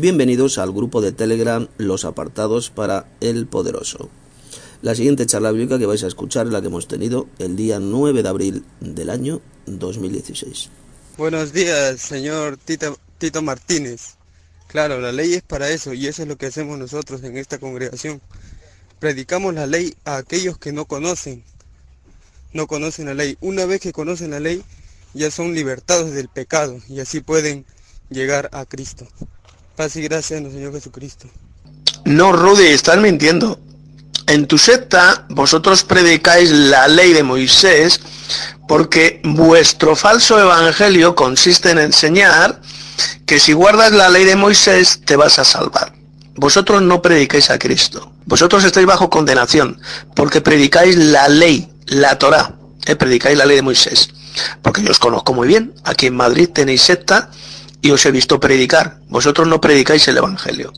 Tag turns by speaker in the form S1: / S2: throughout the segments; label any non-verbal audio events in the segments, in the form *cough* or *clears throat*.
S1: Bienvenidos al grupo de Telegram Los Apartados para el Poderoso. La siguiente charla bíblica que vais a escuchar es la que hemos tenido el día 9 de abril del año 2016.
S2: Buenos días, señor Tito, Tito Martínez. Claro, la ley es para eso y eso es lo que hacemos nosotros en esta congregación. Predicamos la ley a aquellos que no conocen, no conocen la ley. Una vez que conocen la ley, ya son libertados del pecado y así pueden llegar a Cristo. Gracias Señor Jesucristo.
S3: No, Rudy, estás mintiendo. En tu secta vosotros predicáis la ley de Moisés porque vuestro falso evangelio consiste en enseñar que si guardas la ley de Moisés te vas a salvar. Vosotros no predicáis a Cristo. Vosotros estáis bajo condenación porque predicáis la ley, la Torah. Eh, predicáis la ley de Moisés. Porque yo os conozco muy bien. Aquí en Madrid tenéis secta y os he visto predicar. Vosotros no predicáis el Evangelio.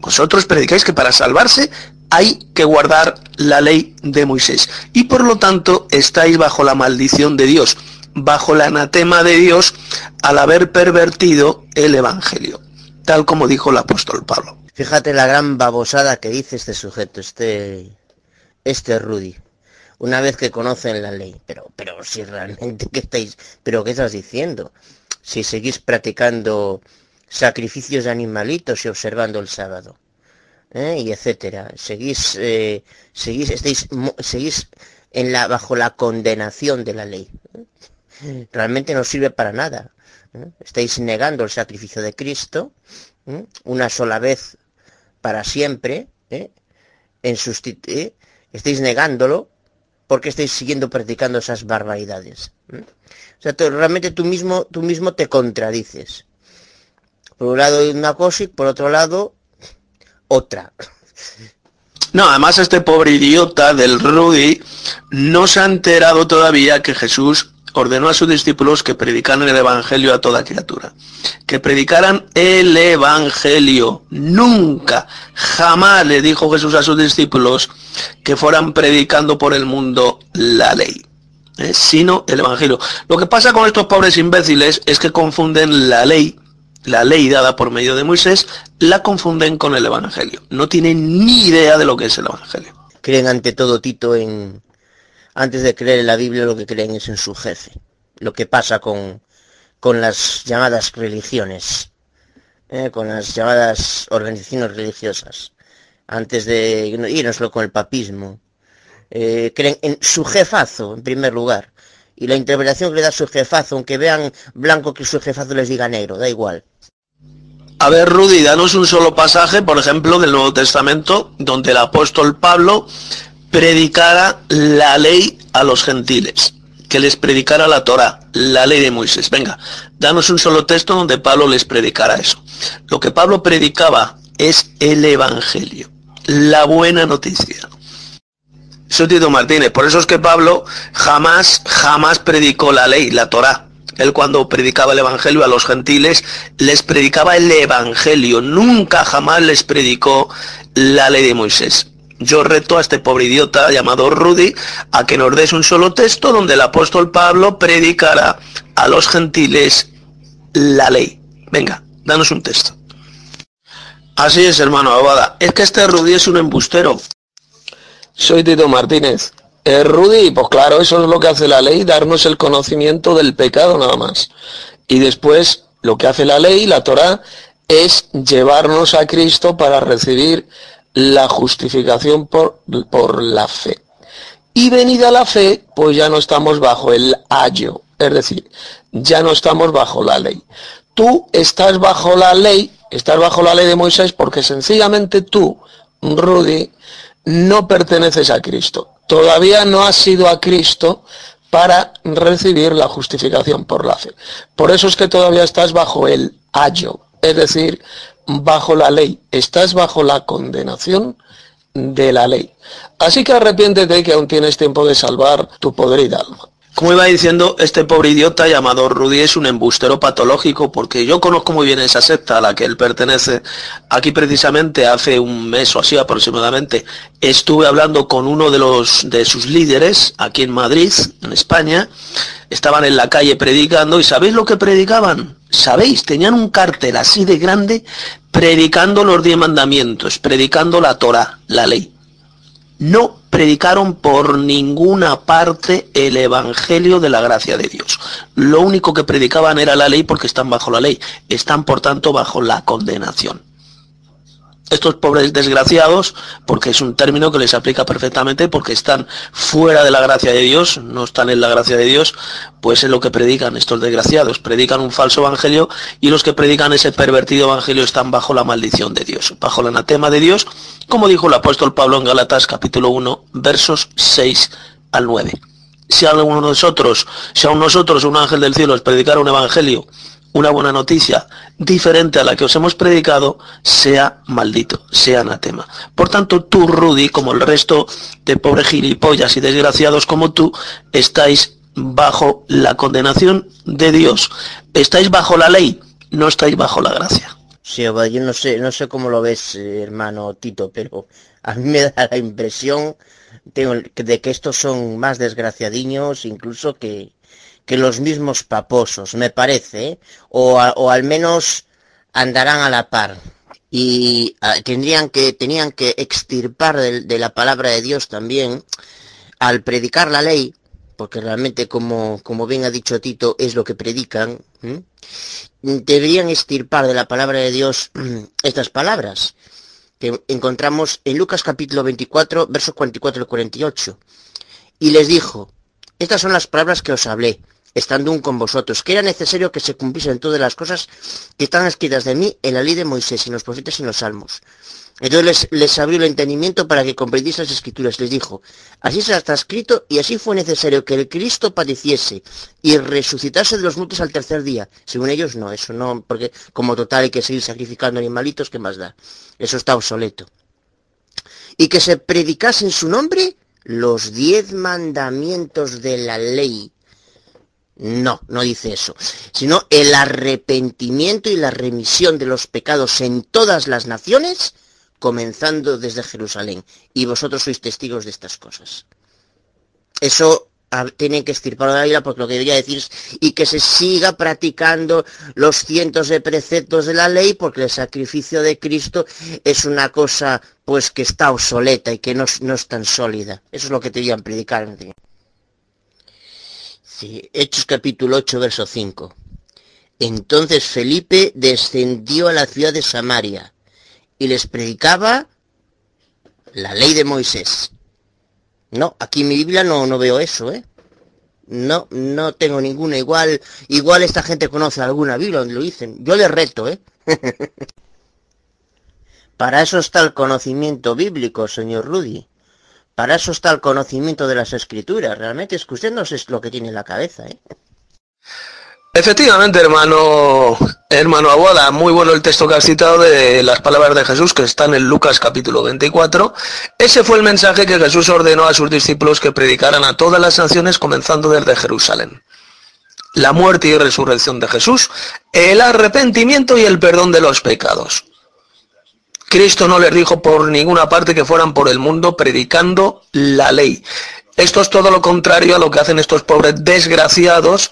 S3: Vosotros predicáis que para salvarse hay que guardar la ley de Moisés. Y por lo tanto estáis bajo la maldición de Dios, bajo el anatema de Dios al haber pervertido el Evangelio, tal como dijo el apóstol Pablo.
S4: Fíjate la gran babosada que dice este sujeto, este, este Rudy. Una vez que conocen la ley, pero, pero si realmente *laughs* qué estáis, pero qué estás diciendo, si seguís practicando sacrificios de animalitos y observando el sábado, ¿eh? y etcétera. Seguís, eh, seguís, estáis, seguís en la, bajo la condenación de la ley. ¿eh? Realmente no sirve para nada. Estáis negando el sacrificio de Cristo una sola vez para siempre. En estáis negándolo porque estáis siguiendo practicando esas barbaridades. O sea, realmente tú mismo, tú mismo te contradices. Por un lado una cosa y por otro lado otra.
S3: No, además este pobre idiota del Rudy no se ha enterado todavía que Jesús ordenó a sus discípulos que predicaran el Evangelio a toda criatura. Que predicaran el Evangelio. Nunca, jamás le dijo Jesús a sus discípulos que fueran predicando por el mundo la ley. ¿Eh? sino el Evangelio. Lo que pasa con estos pobres imbéciles es que confunden la ley, la ley dada por medio de Moisés, la confunden con el Evangelio. No tienen ni idea de lo que es el Evangelio.
S4: Creen ante todo, Tito, en... Antes de creer en la Biblia, lo que creen es en su jefe. Lo que pasa con, con las llamadas religiones, ¿eh? con las llamadas organizaciones religiosas. Antes de irnos con el papismo, eh, creen en su jefazo, en primer lugar. Y la interpretación que le da su jefazo, aunque vean blanco que su jefazo les diga negro, da igual.
S3: A ver, Rudy, danos un solo pasaje, por ejemplo, del Nuevo Testamento, donde el apóstol Pablo predicara la ley a los gentiles, que les predicara la Torah, la ley de Moisés. Venga, danos un solo texto donde Pablo les predicara eso. Lo que Pablo predicaba es el Evangelio, la buena noticia. Soy Tito Martínez. Por eso es que Pablo jamás, jamás predicó la ley, la Torá. Él cuando predicaba el Evangelio a los gentiles, les predicaba el Evangelio. Nunca jamás les predicó la ley de Moisés. Yo reto a este pobre idiota llamado Rudy a que nos des un solo texto donde el apóstol Pablo predicara a los gentiles la ley. Venga, danos un texto. Así es, hermano Abada. Es que este Rudy es un embustero. Soy Tito Martínez. Eh, Rudy, pues claro, eso es lo que hace la ley, darnos el conocimiento del pecado nada más. Y después, lo que hace la ley, la Torah, es llevarnos a Cristo para recibir la justificación por, por la fe. Y venida la fe, pues ya no estamos bajo el ayo, es decir, ya no estamos bajo la ley. Tú estás bajo la ley, estás bajo la ley de Moisés porque sencillamente tú, Rudy, no perteneces a Cristo. Todavía no has sido a Cristo para recibir la justificación por la fe. Por eso es que todavía estás bajo el ayo, es decir, bajo la ley. Estás bajo la condenación de la ley. Así que arrepiéntete que aún tienes tiempo de salvar tu podrida alma. Como iba diciendo, este pobre idiota llamado Rudy es un embustero patológico porque yo conozco muy bien esa secta a la que él pertenece. Aquí precisamente hace un mes o así aproximadamente estuve hablando con uno de los de sus líderes aquí en Madrid, en España. Estaban en la calle predicando y ¿sabéis lo que predicaban? ¿Sabéis? Tenían un cartel así de grande predicando los diez mandamientos, predicando la Torah, la ley no predicaron por ninguna parte el Evangelio de la gracia de Dios. Lo único que predicaban era la ley porque están bajo la ley, están por tanto bajo la condenación estos pobres desgraciados, porque es un término que les aplica perfectamente, porque están fuera de la gracia de Dios, no están en la gracia de Dios, pues es lo que predican estos desgraciados. Predican un falso evangelio y los que predican ese pervertido evangelio están bajo la maldición de Dios, bajo el anatema de Dios, como dijo el apóstol Pablo en Galatas capítulo 1, versos 6 al 9. Si a alguno de nosotros, si a nosotros un ángel del cielo os predicara un evangelio una buena noticia diferente a la que os hemos predicado, sea maldito, sea anatema. Por tanto, tú, Rudy, como el resto de pobres gilipollas y desgraciados como tú, estáis bajo la condenación de Dios. Estáis bajo la ley, no estáis bajo la gracia.
S4: Sí, yo no sé, no sé cómo lo ves, hermano Tito, pero a mí me da la impresión de que estos son más desgraciadiños incluso que, que los mismos paposos, me parece, ¿eh? o, al menos andarán a la par. Y ah, tendrían que tenían que extirpar de, la palabra de Dios también al predicar la ley porque realmente como, como bien ha dicho Tito es lo que predican deberían extirpar de la palabra de Dios *clears throat* estas palabras que encontramos en Lucas capítulo 24 versos 44 y 48 y les dijo estas son las palabras que os hablé estando un con vosotros, que era necesario que se cumpliesen todas las cosas que están escritas de mí en la ley de Moisés en los profetas y en los salmos. Entonces les, abrió el entendimiento para que comprendiese las escrituras. Les dijo, así se está escrito y así fue necesario que el Cristo padeciese y resucitase de los muertos al tercer día. Según ellos no, eso no, porque como total hay que seguir sacrificando animalitos, ¿qué más da? Eso está obsoleto. Y que se predicase en su nombre los diez mandamientos de la ley no, no dice eso, sino el arrepentimiento y la remisión de los pecados en todas las naciones, comenzando desde Jerusalén. Y vosotros sois testigos de estas cosas. Eso tienen que estirpar la vida porque lo que debería decir es y que se siga practicando los cientos de preceptos de la ley porque el sacrificio de Cristo es una cosa pues que está obsoleta y que no, no es tan sólida. Eso es lo que deberían predicar. Hechos capítulo 8, verso 5. Entonces Felipe descendió a la ciudad de Samaria y les predicaba la ley de Moisés. No, aquí en mi Biblia no, no veo eso, ¿eh? No, no tengo ninguna. Igual, igual esta gente conoce alguna Biblia donde lo dicen. Yo les reto, ¿eh? *laughs* Para eso está el conocimiento bíblico, señor Rudy. Para eso está el conocimiento de las escrituras. Realmente es que usted no sé lo que tiene en la cabeza. ¿eh?
S3: Efectivamente, hermano, hermano Aguada, muy bueno el texto que has citado de las palabras de Jesús que están en Lucas capítulo 24. Ese fue el mensaje que Jesús ordenó a sus discípulos que predicaran a todas las naciones comenzando desde Jerusalén. La muerte y resurrección de Jesús, el arrepentimiento y el perdón de los pecados. Cristo no les dijo por ninguna parte que fueran por el mundo predicando la ley. Esto es todo lo contrario a lo que hacen estos pobres desgraciados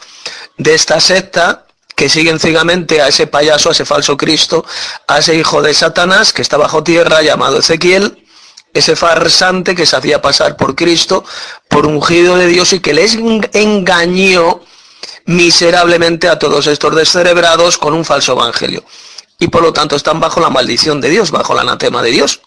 S3: de esta secta que siguen ciegamente a ese payaso, a ese falso Cristo, a ese hijo de Satanás que está bajo tierra llamado Ezequiel, ese farsante que se hacía pasar por Cristo, por ungido de Dios y que les engañó miserablemente a todos estos descerebrados con un falso evangelio y por lo tanto están bajo la maldición de Dios, bajo el anatema de Dios.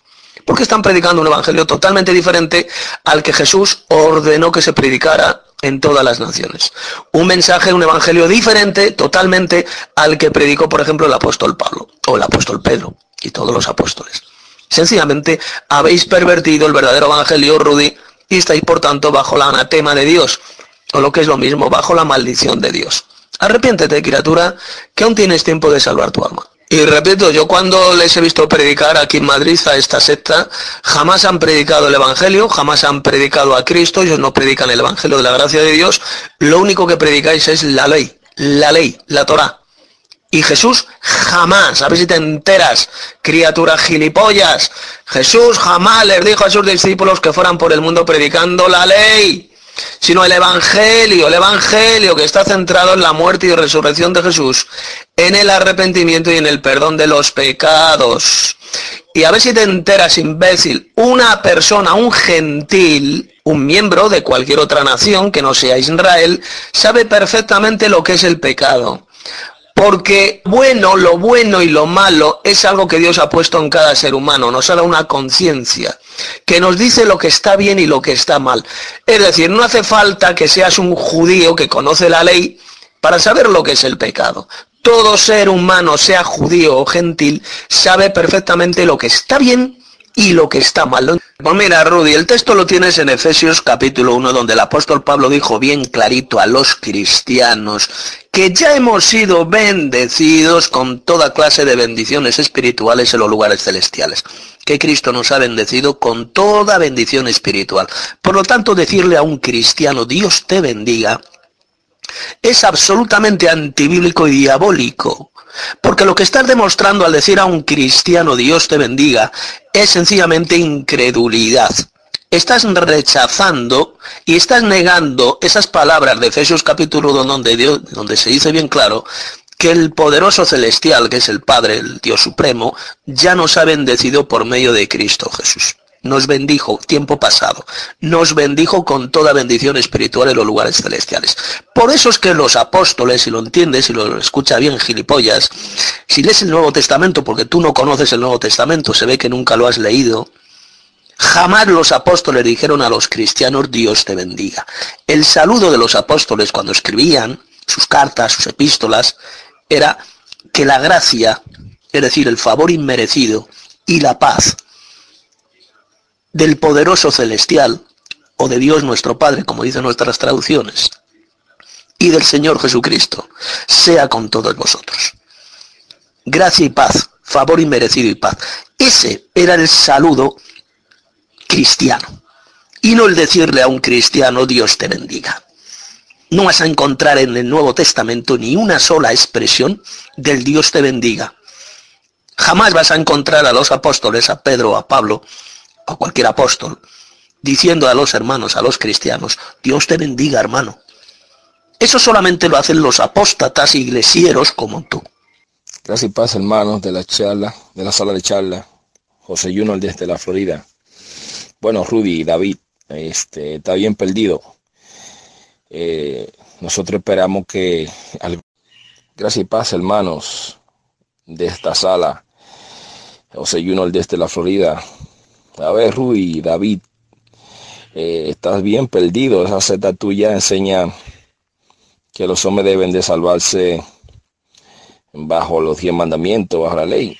S3: Porque están predicando un evangelio totalmente diferente al que Jesús ordenó que se predicara en todas las naciones. Un mensaje, un evangelio diferente totalmente al que predicó, por ejemplo, el apóstol Pablo o el apóstol Pedro y todos los apóstoles. Sencillamente habéis pervertido el verdadero evangelio, Rudy, y estáis por tanto bajo la anatema de Dios, o lo que es lo mismo, bajo la maldición de Dios. Arrepiéntete, criatura, que aún tienes tiempo de salvar tu alma. Y repito, yo cuando les he visto predicar aquí en Madrid a esta secta, jamás han predicado el Evangelio, jamás han predicado a Cristo, ellos no predican el Evangelio de la gracia de Dios, lo único que predicáis es la ley, la ley, la Torah. Y Jesús jamás, a ver si te enteras, criaturas gilipollas, Jesús jamás les dijo a sus discípulos que fueran por el mundo predicando la ley sino el Evangelio, el Evangelio que está centrado en la muerte y resurrección de Jesús, en el arrepentimiento y en el perdón de los pecados. Y a ver si te enteras, imbécil, una persona, un gentil, un miembro de cualquier otra nación que no sea Israel, sabe perfectamente lo que es el pecado. Porque bueno, lo bueno y lo malo es algo que Dios ha puesto en cada ser humano, nos ha dado una conciencia que nos dice lo que está bien y lo que está mal. Es decir, no hace falta que seas un judío que conoce la ley para saber lo que es el pecado. Todo ser humano, sea judío o gentil, sabe perfectamente lo que está bien y lo que está mal. Pues mira, Rudy, el texto lo tienes en Efesios capítulo 1, donde el apóstol Pablo dijo bien clarito a los cristianos que ya hemos sido bendecidos con toda clase de bendiciones espirituales en los lugares celestiales. Que Cristo nos ha bendecido con toda bendición espiritual. Por lo tanto, decirle a un cristiano, Dios te bendiga, es absolutamente antibíblico y diabólico. Porque lo que estás demostrando al decir a un cristiano Dios te bendiga es sencillamente incredulidad. Estás rechazando y estás negando esas palabras de Efesios capítulo 2 donde, Dios, donde se dice bien claro que el poderoso celestial, que es el Padre, el Dios Supremo, ya nos ha bendecido por medio de Cristo Jesús nos bendijo, tiempo pasado, nos bendijo con toda bendición espiritual en los lugares celestiales. Por eso es que los apóstoles, si lo entiendes, si lo escucha bien gilipollas, si lees el Nuevo Testamento, porque tú no conoces el Nuevo Testamento, se ve que nunca lo has leído, Jamás los apóstoles dijeron a los cristianos Dios te bendiga. El saludo de los apóstoles cuando escribían sus cartas, sus epístolas, era que la gracia, es decir, el favor inmerecido y la paz del poderoso celestial, o de Dios nuestro Padre, como dicen nuestras traducciones, y del Señor Jesucristo, sea con todos vosotros. Gracia y paz, favor inmerecido y paz. Ese era el saludo cristiano. Y no el decirle a un cristiano, Dios te bendiga. No vas a encontrar en el Nuevo Testamento ni una sola expresión del Dios te bendiga. Jamás vas a encontrar a los apóstoles, a Pedro, a Pablo, a cualquier apóstol, diciendo a los hermanos, a los cristianos, Dios te bendiga, hermano. Eso solamente lo hacen los apóstatas iglesieros como tú.
S5: Gracias y paz, hermanos, de la charla, de la sala de charla. José Juno desde la Florida. Bueno, Rudy David, este, está bien perdido. Eh, nosotros esperamos que... Gracias y paz, hermanos, de esta sala. José Juno desde la Florida. A ver, Rui, David, eh, estás bien perdido. Esa seta tuya enseña que los hombres deben de salvarse bajo los diez mandamientos, bajo la ley.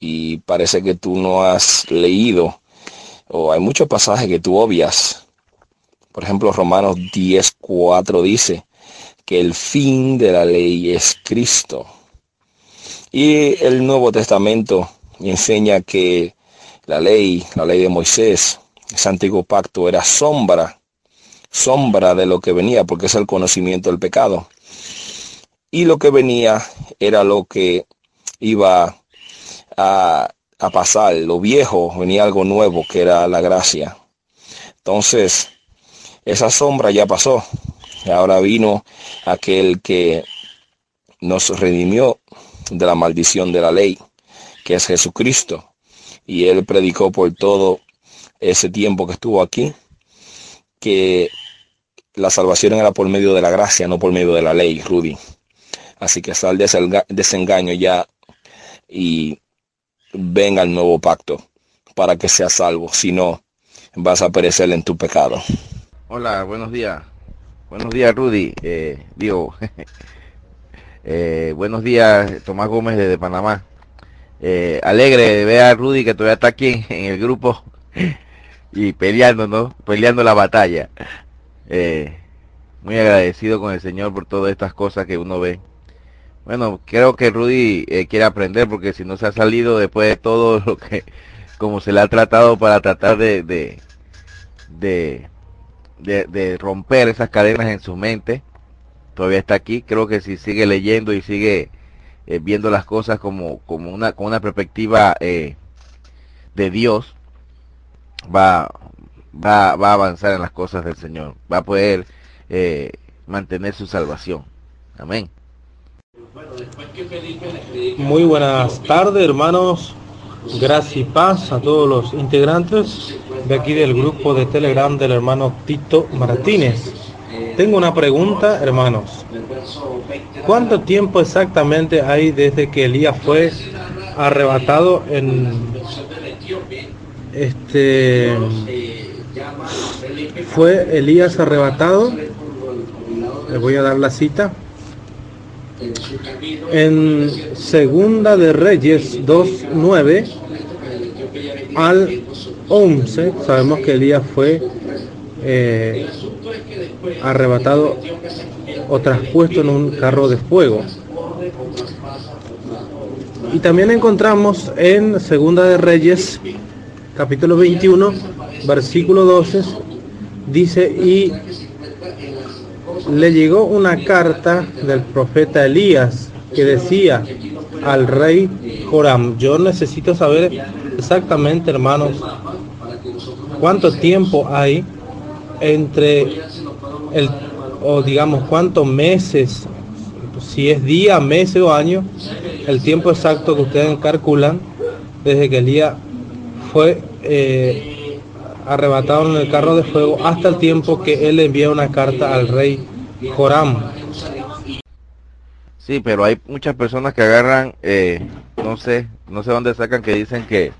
S5: Y parece que tú no has leído, o hay muchos pasajes que tú obvias. Por ejemplo, Romanos 10, 4 dice que el fin de la ley es Cristo. Y el Nuevo Testamento enseña que la ley, la ley de Moisés, ese antiguo pacto era sombra, sombra de lo que venía, porque es el conocimiento del pecado. Y lo que venía era lo que iba a, pasar, lo viejo, venía algo nuevo, que era la gracia. Entonces, esa sombra ya pasó. Ahora vino aquel que nos redimió de la maldición de la ley, que es Jesucristo y él predicó por todo ese tiempo que estuvo aquí que la salvación era por medio de la gracia, no por medio de la ley, Rudy. Así que sal de ese desengaño ya y venga al nuevo pacto para que seas salvo. Si no, vas a perecer en tu pecado.
S6: Hola, buenos días. Buenos días, Rudy. Eh, *laughs* eh, buenos días, Tomás Gómez desde Panamá. Eh, alegre de ver a Rudy que todavía está aquí en, el grupo y peleando, ¿no? Peleando la batalla. Eh, muy agradecido con el Señor por todas estas cosas que uno ve. Bueno, creo que Rudy eh, quiere aprender porque si no se ha salido después de todo *laughs* lo que, como se le ha tratado para tratar de, de, de, de, romper esas cadenas en su mente, todavía está aquí. Creo que si sigue leyendo y sigue eh, viendo las cosas como, como una, con una perspectiva eh, de Dios, va, va, va a avanzar en las cosas del Señor, va a poder mantener su salvación. Amén.
S7: Muy buenas tardes, hermanos. Gracias y paz a todos los integrantes de aquí del grupo de Telegram del hermano Tito Martínez. Tengo una pregunta, hermanos. ¿Cuánto tiempo exactamente hay desde que Elías fue arrebatado en este fue Elías arrebatado? Les voy a dar la cita. En Segunda de Reyes 2.9 al 11 sabemos que Elías fue eh, arrebatado o traspuesto en un carro de fuego. Y también encontramos en Segunda de Reyes capítulo 21 versículo 12 dice y le llegó una carta del profeta Elías que decía al rey Joram, yo necesito saber exactamente, hermanos, cuánto tiempo hay entre el, o digamos, cuántos meses, si es día, meses o año, el tiempo exacto que ustedes calculan desde que Elías fue eh, arrebatado en el carro de fuego hasta el tiempo que él envía una carta al rey Joram.
S6: Sí, pero hay muchas personas que agarran, eh, no sé, no sé dónde sacan que dicen que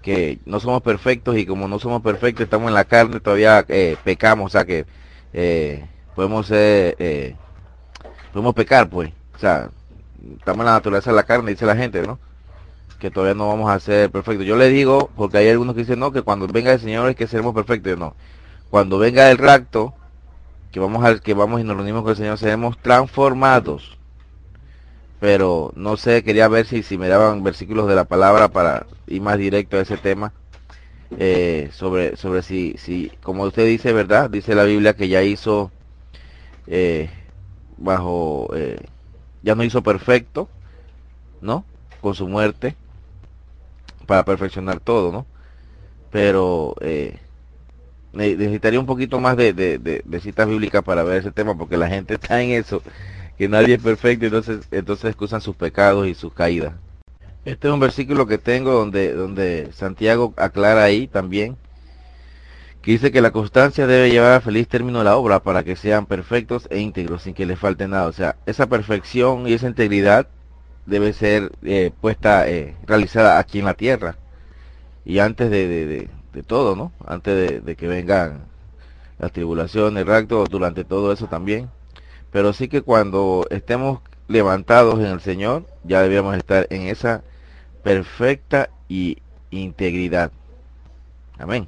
S6: que no somos perfectos y como no somos perfectos estamos en la carne todavía eh, pecamos, o sea que eh, podemos ser, podemos pecar, pues, o sea, estamos en la naturaleza de la carne, dice la gente, ¿no? Que todavía no vamos a ser perfectos. Yo le digo, porque hay algunos que dicen, no, que cuando venga el Señor es que seremos perfectos, no. Cuando venga el rapto, que vamos al que vamos y nos reunimos con el Señor, seremos transformados. Pero no sé, quería ver si, si me daban versículos de la palabra para ir más directo a ese tema. Eh, sobre sobre si, si, como usted dice, ¿verdad? Dice la Biblia que ya hizo eh, bajo, eh, ya no hizo perfecto, ¿no? Con su muerte para perfeccionar todo, ¿no? Pero eh, necesitaría un poquito más de, de, citas bíblicas para ver ese tema, porque la gente *laughs* está en eso, que nadie es perfecto, entonces, entonces excusan sus pecados y sus caídas. Este es un versículo que tengo donde, donde Santiago aclara ahí también, que dice que la constancia debe llevar a feliz término la obra para que sean perfectos e íntegros sin que les falte nada. O sea, esa perfección y esa integridad debe ser eh, puesta, eh, realizada aquí en la tierra. Y antes de, de todo, ¿no? Antes de, que vengan las tribulaciones, el rapto, durante todo eso también. Pero sí que cuando estemos levantados en el Señor, ya debíamos estar en esa perfecta y integridad. Amén.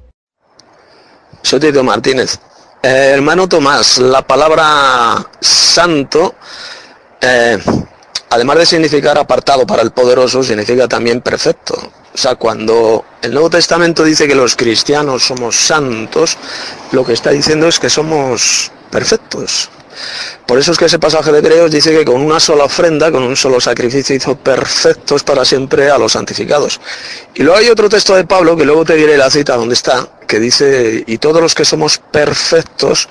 S3: Soy Tito Martínez. Eh, hermano Tomás, la palabra santo, eh, además de significar apartado para el poderoso, significa también perfecto. O sea, cuando el Nuevo Testamento dice que los cristianos somos santos, lo que está diciendo es que somos perfectos. Por eso es que ese pasaje de Hebreos dice que con una sola ofrenda, con un solo sacrificio, hizo perfectos para siempre a los santificados. Y luego hay otro texto de Pablo, que luego te diré la cita donde está, que dice, y todos los que somos perfectos,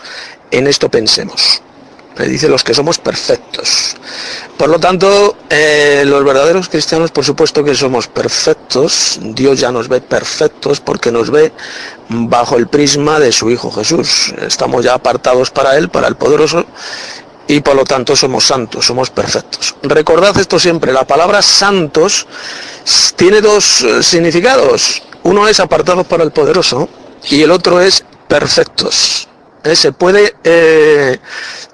S3: en esto pensemos le dice los que somos perfectos. Por lo tanto, eh, los verdaderos cristianos, por supuesto que somos perfectos, Dios ya nos ve perfectos porque nos ve bajo el prisma de su Hijo Jesús. Estamos ya apartados para Él, para el poderoso, y por lo tanto somos santos, somos perfectos. Recordad esto siempre, la palabra santos tiene dos eh, significados. Uno es apartados para el poderoso y el otro es perfectos. Eh, se puede eh,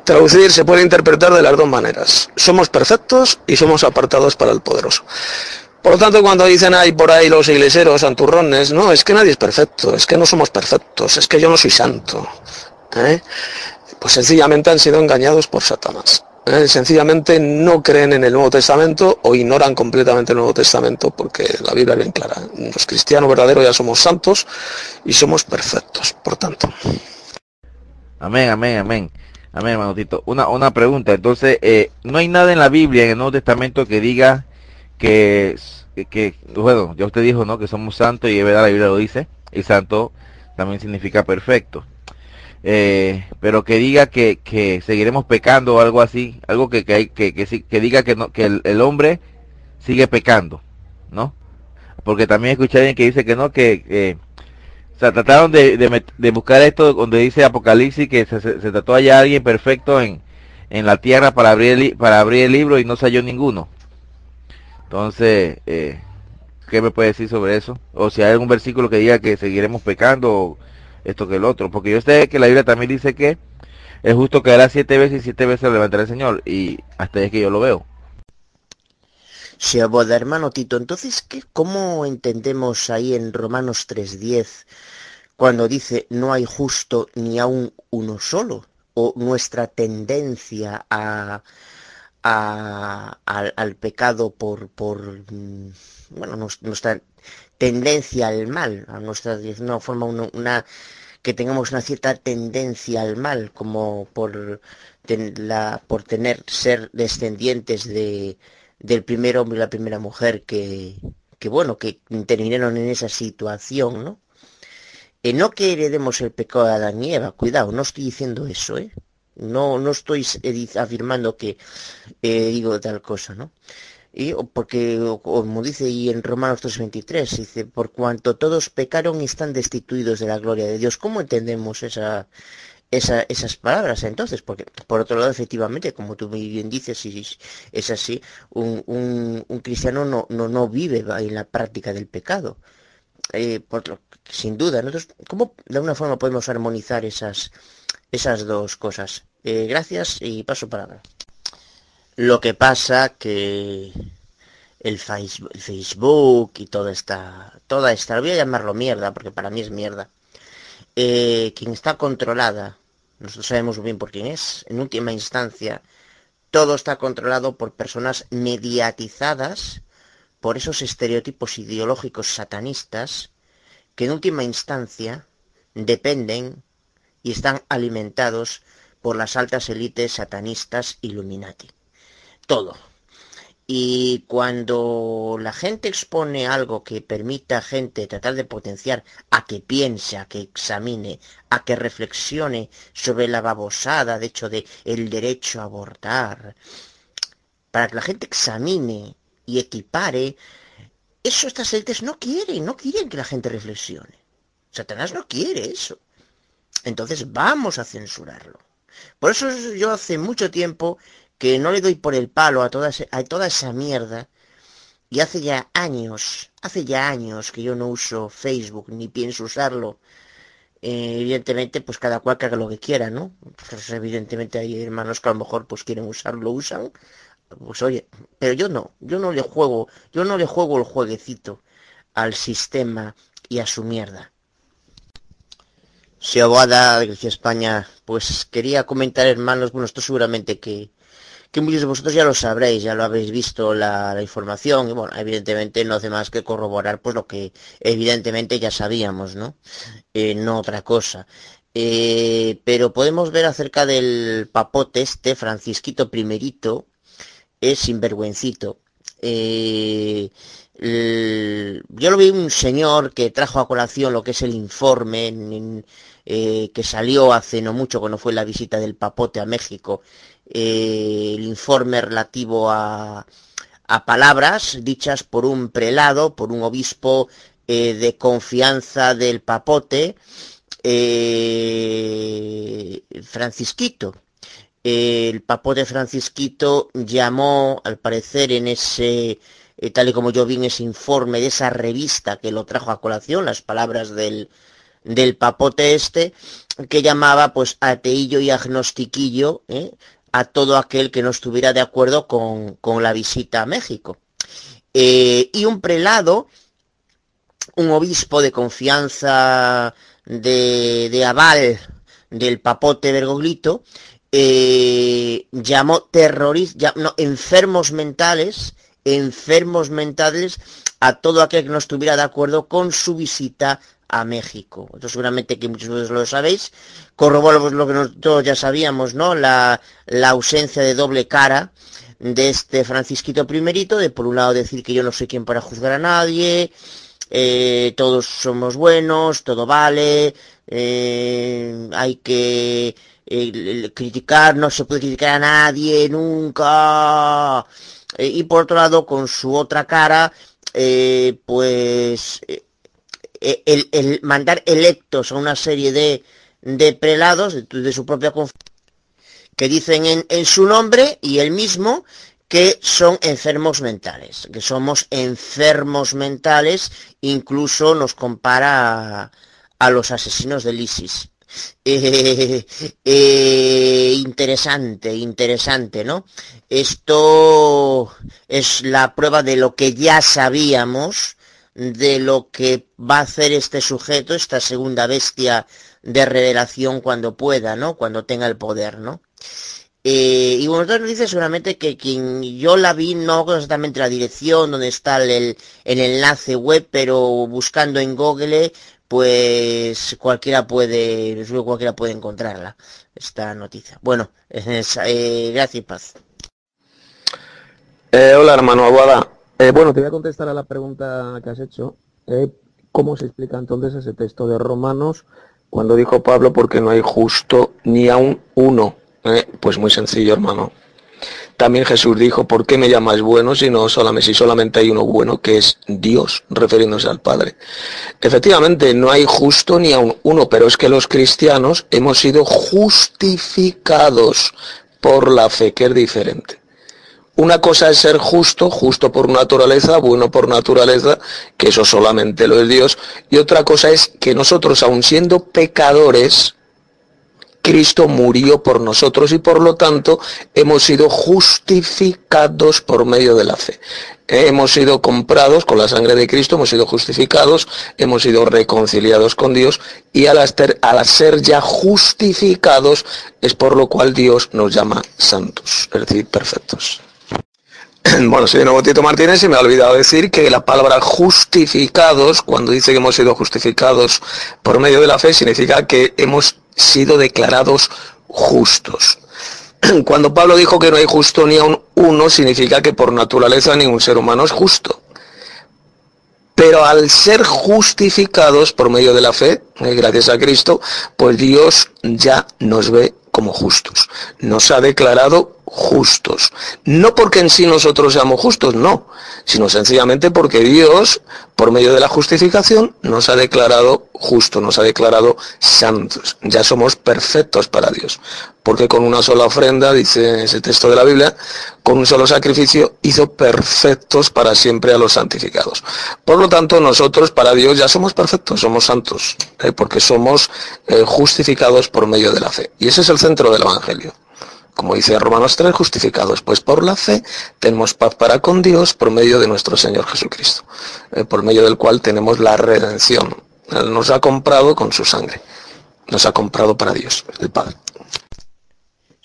S3: traducir, se puede interpretar de las dos maneras. Somos perfectos y somos apartados para el poderoso. Por lo tanto, cuando dicen ahí por ahí los iglesios santurrones, no, es que nadie es perfecto, es que no somos perfectos, es que yo no soy santo. ¿eh? Pues sencillamente han sido engañados por Satanás. ¿eh? sencillamente no creen en el Nuevo Testamento o ignoran completamente el Nuevo Testamento, porque la Biblia es bien clara. Los cristianos verdaderos ya somos santos y somos perfectos, por tanto.
S6: Amén, amén, amén. Amén, hermano. Una, una pregunta. Entonces, eh, no hay nada en la Biblia, en el Nuevo Testamento, que diga que, que, bueno, ya usted dijo, ¿no? Que somos santos y es verdad, la Biblia lo dice. Y santo también significa perfecto. Eh, pero que diga que, que seguiremos pecando o algo así, algo que, que, que, que, diga que, no, que el, hombre sigue pecando, ¿no? Porque también escuché alguien que dice que no, que, o sea, trataron de, de, buscar esto donde dice Apocalipsis que se, se, trató allá alguien perfecto en, en la tierra para abrir, el, para abrir el libro y no salió ninguno. Entonces, eh, ¿qué me puede decir sobre eso? O si hay algún versículo que diga que seguiremos pecando o esto que el otro. Porque yo sé que la Biblia también dice que es justo hará siete veces y siete veces levantará el Señor. Y hasta es que yo lo veo.
S4: Se aboda, hermano Tito. Entonces, ¿qué, ¿cómo entendemos ahí en Romanos 3.10 cuando dice no hay justo ni aún uno solo? O nuestra tendencia a, al, pecado por, por mm, bueno, nuestra tendencia al mal, a nuestra de forma una, que tengamos una cierta tendencia al mal, como por la por tener ser descendientes de del primer hombre y la primera mujer que, que bueno, que intervinieron en esa situación, ¿no? Eh, no que heredemos el pecado de Adán y Eva, cuidado, no estoy diciendo eso, ¿eh? No, no estoy afirmando que eh, digo tal cosa, ¿no? Y, porque, como dice ahí en Romanos 3.23, dice, por cuanto todos pecaron y están destituidos de la gloria de Dios. ¿Cómo entendemos esa, esas palabras entonces, porque por otro lado, efectivamente, como tú bien dices, si es así, un, un, cristiano no, no, no, vive en la práctica del pecado. Eh, por sin duda, nosotros, ¿cómo de alguna forma podemos armonizar esas, esas dos cosas? Eh, gracias y paso palabra. Lo que pasa que el Facebook y toda esta, toda esta, voy a llamarlo mierda, porque para mí es mierda, eh, quien está controlada, nosotros sabemos bien por quién es, en última instancia, todo está controlado por personas mediatizadas por esos estereotipos ideológicos satanistas que en última instancia dependen y están alimentados por las altas élites satanistas Illuminati. Todo, y cuando la gente expone algo que permita a gente tratar de potenciar a que piense, a que examine, a que reflexione sobre la babosada, de hecho, de el derecho a abortar, para que la gente examine y equipare, eso estas élites no quieren, no quieren que la gente reflexione. Satanás no quiere eso. Entonces vamos a censurarlo. Por eso yo hace mucho tiempo que no le doy por el palo a toda, a toda esa mierda. Y hace ya años, hace ya años que yo no uso Facebook ni pienso usarlo. Eh, evidentemente, pues cada cual que haga lo que quiera, ¿no? Pues evidentemente hay hermanos que a lo mejor pues quieren usarlo, usan. Pues oye, pero yo no, yo no le juego, yo no le juego el jueguecito al sistema y a su mierda. Aguada, Grecia España, pues quería comentar, hermanos, bueno, esto seguramente que, que muchos de vosotros ya lo sabréis, ya lo habéis visto la, información y bueno, evidentemente no hace más que corroborar pues lo que evidentemente ya sabíamos, ¿no? Eh, no otra cosa. Eh, pero podemos ver acerca del papote este, Francisquito primerito, es sinvergüencito. Eh, yo lo vi un señor que trajo a colación lo que es el informe que salió hace no mucho cuando fue la visita del papote a México eh, el informe relativo a, palabras dichas por un prelado, por un obispo eh, de confianza del papote, eh, Francisquito. el papote Francisquito llamó, al parecer, en ese, tal y como yo vi en ese informe de esa revista que lo trajo a colación, las palabras del, del papote este, que llamaba pues ateillo y agnostiquillo, a todo aquel que no estuviera de acuerdo con, la visita a México. Eh, y un prelado, un obispo de confianza de, aval del papote Bergoglito, eh, llamó terroristas, no, enfermos mentales, enfermos mentales a todo aquel que no estuviera de acuerdo con su visita a México. Esto seguramente que muchos de vosotros lo sabéis. Corroboro lo que nosotros ya sabíamos, ¿no? La, ausencia de doble cara de este Francisquito primerito, de por un lado decir que yo no soy quien para juzgar a nadie, eh, todos somos buenos, todo vale, eh, hay que eh, criticar, no se puede criticar a nadie nunca. y por otro lado, con su otra cara, pues el, mandar electos a una serie de, de prelados de, su propia que dicen en, en, su nombre y él mismo que son enfermos mentales, que somos enfermos mentales, incluso nos compara a, los asesinos del ISIS. *laughs* Eh, eh, interesante, interesante, ¿no? Esto es la prueba de lo que ya sabíamos, de lo que va a hacer este sujeto, esta segunda bestia de revelación cuando pueda, ¿no? Cuando tenga el poder, ¿no? Eh, y bueno, nos dice seguramente que quien yo la vi, no exactamente la dirección donde está el, enlace web, pero buscando en Google, pues cualquiera puede, cualquiera puede encontrarla, esta noticia. Bueno, eh, gracias Paz.
S3: Eh, hola hermano Aguada. Bueno, te voy a contestar a la pregunta que has hecho. ¿Cómo se explica entonces ese texto de Romanos cuando dijo Pablo porque no hay justo ni aún uno? Eh, pues muy sencillo, hermano. También Jesús dijo, ¿por qué me llamas bueno si no solamente, si solamente hay uno bueno, que es Dios, refiriéndose al Padre? Efectivamente, no hay justo ni aún uno, pero es que los cristianos hemos sido justificados por la fe, que es diferente. Una cosa es ser justo, justo por naturaleza, bueno por naturaleza, que eso solamente lo es Dios, y otra cosa es que nosotros, aun siendo pecadores, Cristo murió por nosotros y por lo tanto hemos sido justificados por medio de la fe. Hemos sido comprados con la sangre de Cristo, hemos sido justificados, hemos sido reconciliados con Dios y al, al ser ya justificados es por lo cual Dios nos llama santos, es decir, perfectos. *clears throat* Bueno, soy nuevo Tito Martínez y me ha olvidado decir que la palabra justificados, cuando dice que hemos sido justificados por medio de la fe, significa que hemos sido declarados justos. *clears throat* Cuando Pablo dijo que no hay justo ni a un uno, significa que por naturaleza ningún ser humano es justo. Pero al ser justificados por medio de la fe, eh, gracias a Cristo, pues Dios ya nos ve como justos. Nos ha declarado justos. No porque en sí nosotros seamos justos, no, sino sencillamente porque Dios, por medio de la justificación, nos ha declarado justos, nos ha declarado santos. Ya somos perfectos para Dios. Porque con una sola ofrenda, dice ese texto de la Biblia, con un solo sacrificio hizo perfectos para siempre a los santificados. Por lo tanto, nosotros para Dios ya somos perfectos, somos santos, ¿eh? porque somos eh, justificados por medio de la fe. Y ese es el centro del Evangelio. Como dice Romanos 3, justificados pues por la fe, tenemos paz para con Dios por medio de nuestro Señor Jesucristo, eh, por medio del cual tenemos la redención. Él nos ha comprado con su sangre, nos ha comprado para Dios, el Padre.